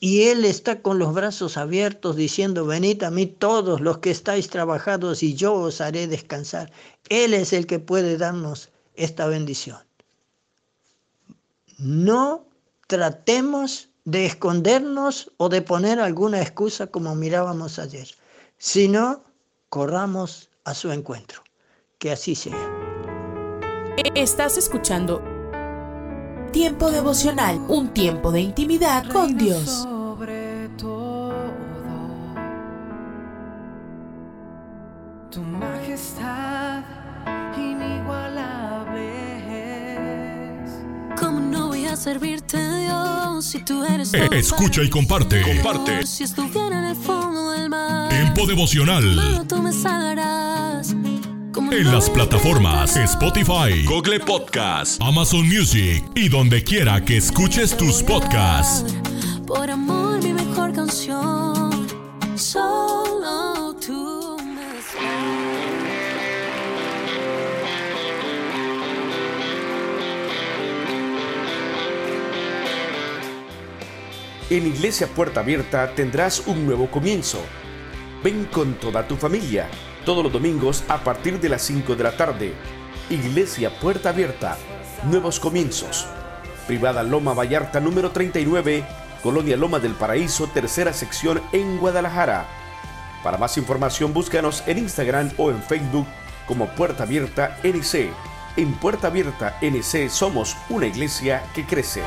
y Él está con los brazos abiertos diciendo, venid a mí todos los que estáis trabajados y yo os haré descansar. Él es el que puede darnos esta bendición. No tratemos de escondernos o de poner alguna excusa como mirábamos ayer, sino corramos a su encuentro. Que así sea. Estás escuchando Tiempo devocional, un tiempo de intimidad con Dios. Tu majestad inigualable ¿Cómo no voy a servirte, Dios, si tú eres eh, Escucha y comparte. Comparte. Si estuviera en el fondo del mar. Tiempo devocional. tú me salvarás. En las plataformas Spotify, Google Podcast, Amazon Music y donde quiera que escuches tus podcasts. Por amor, mi mejor canción. Solo tú me En Iglesia Puerta Abierta tendrás un nuevo comienzo. Ven con toda tu familia todos los domingos a partir de las 5 de la tarde. Iglesia Puerta Abierta, Nuevos Comienzos. Privada Loma Vallarta número 39, Colonia Loma del Paraíso, tercera sección en Guadalajara. Para más información búscanos en Instagram o en Facebook como Puerta Abierta NC. En Puerta Abierta NC somos una iglesia que crece.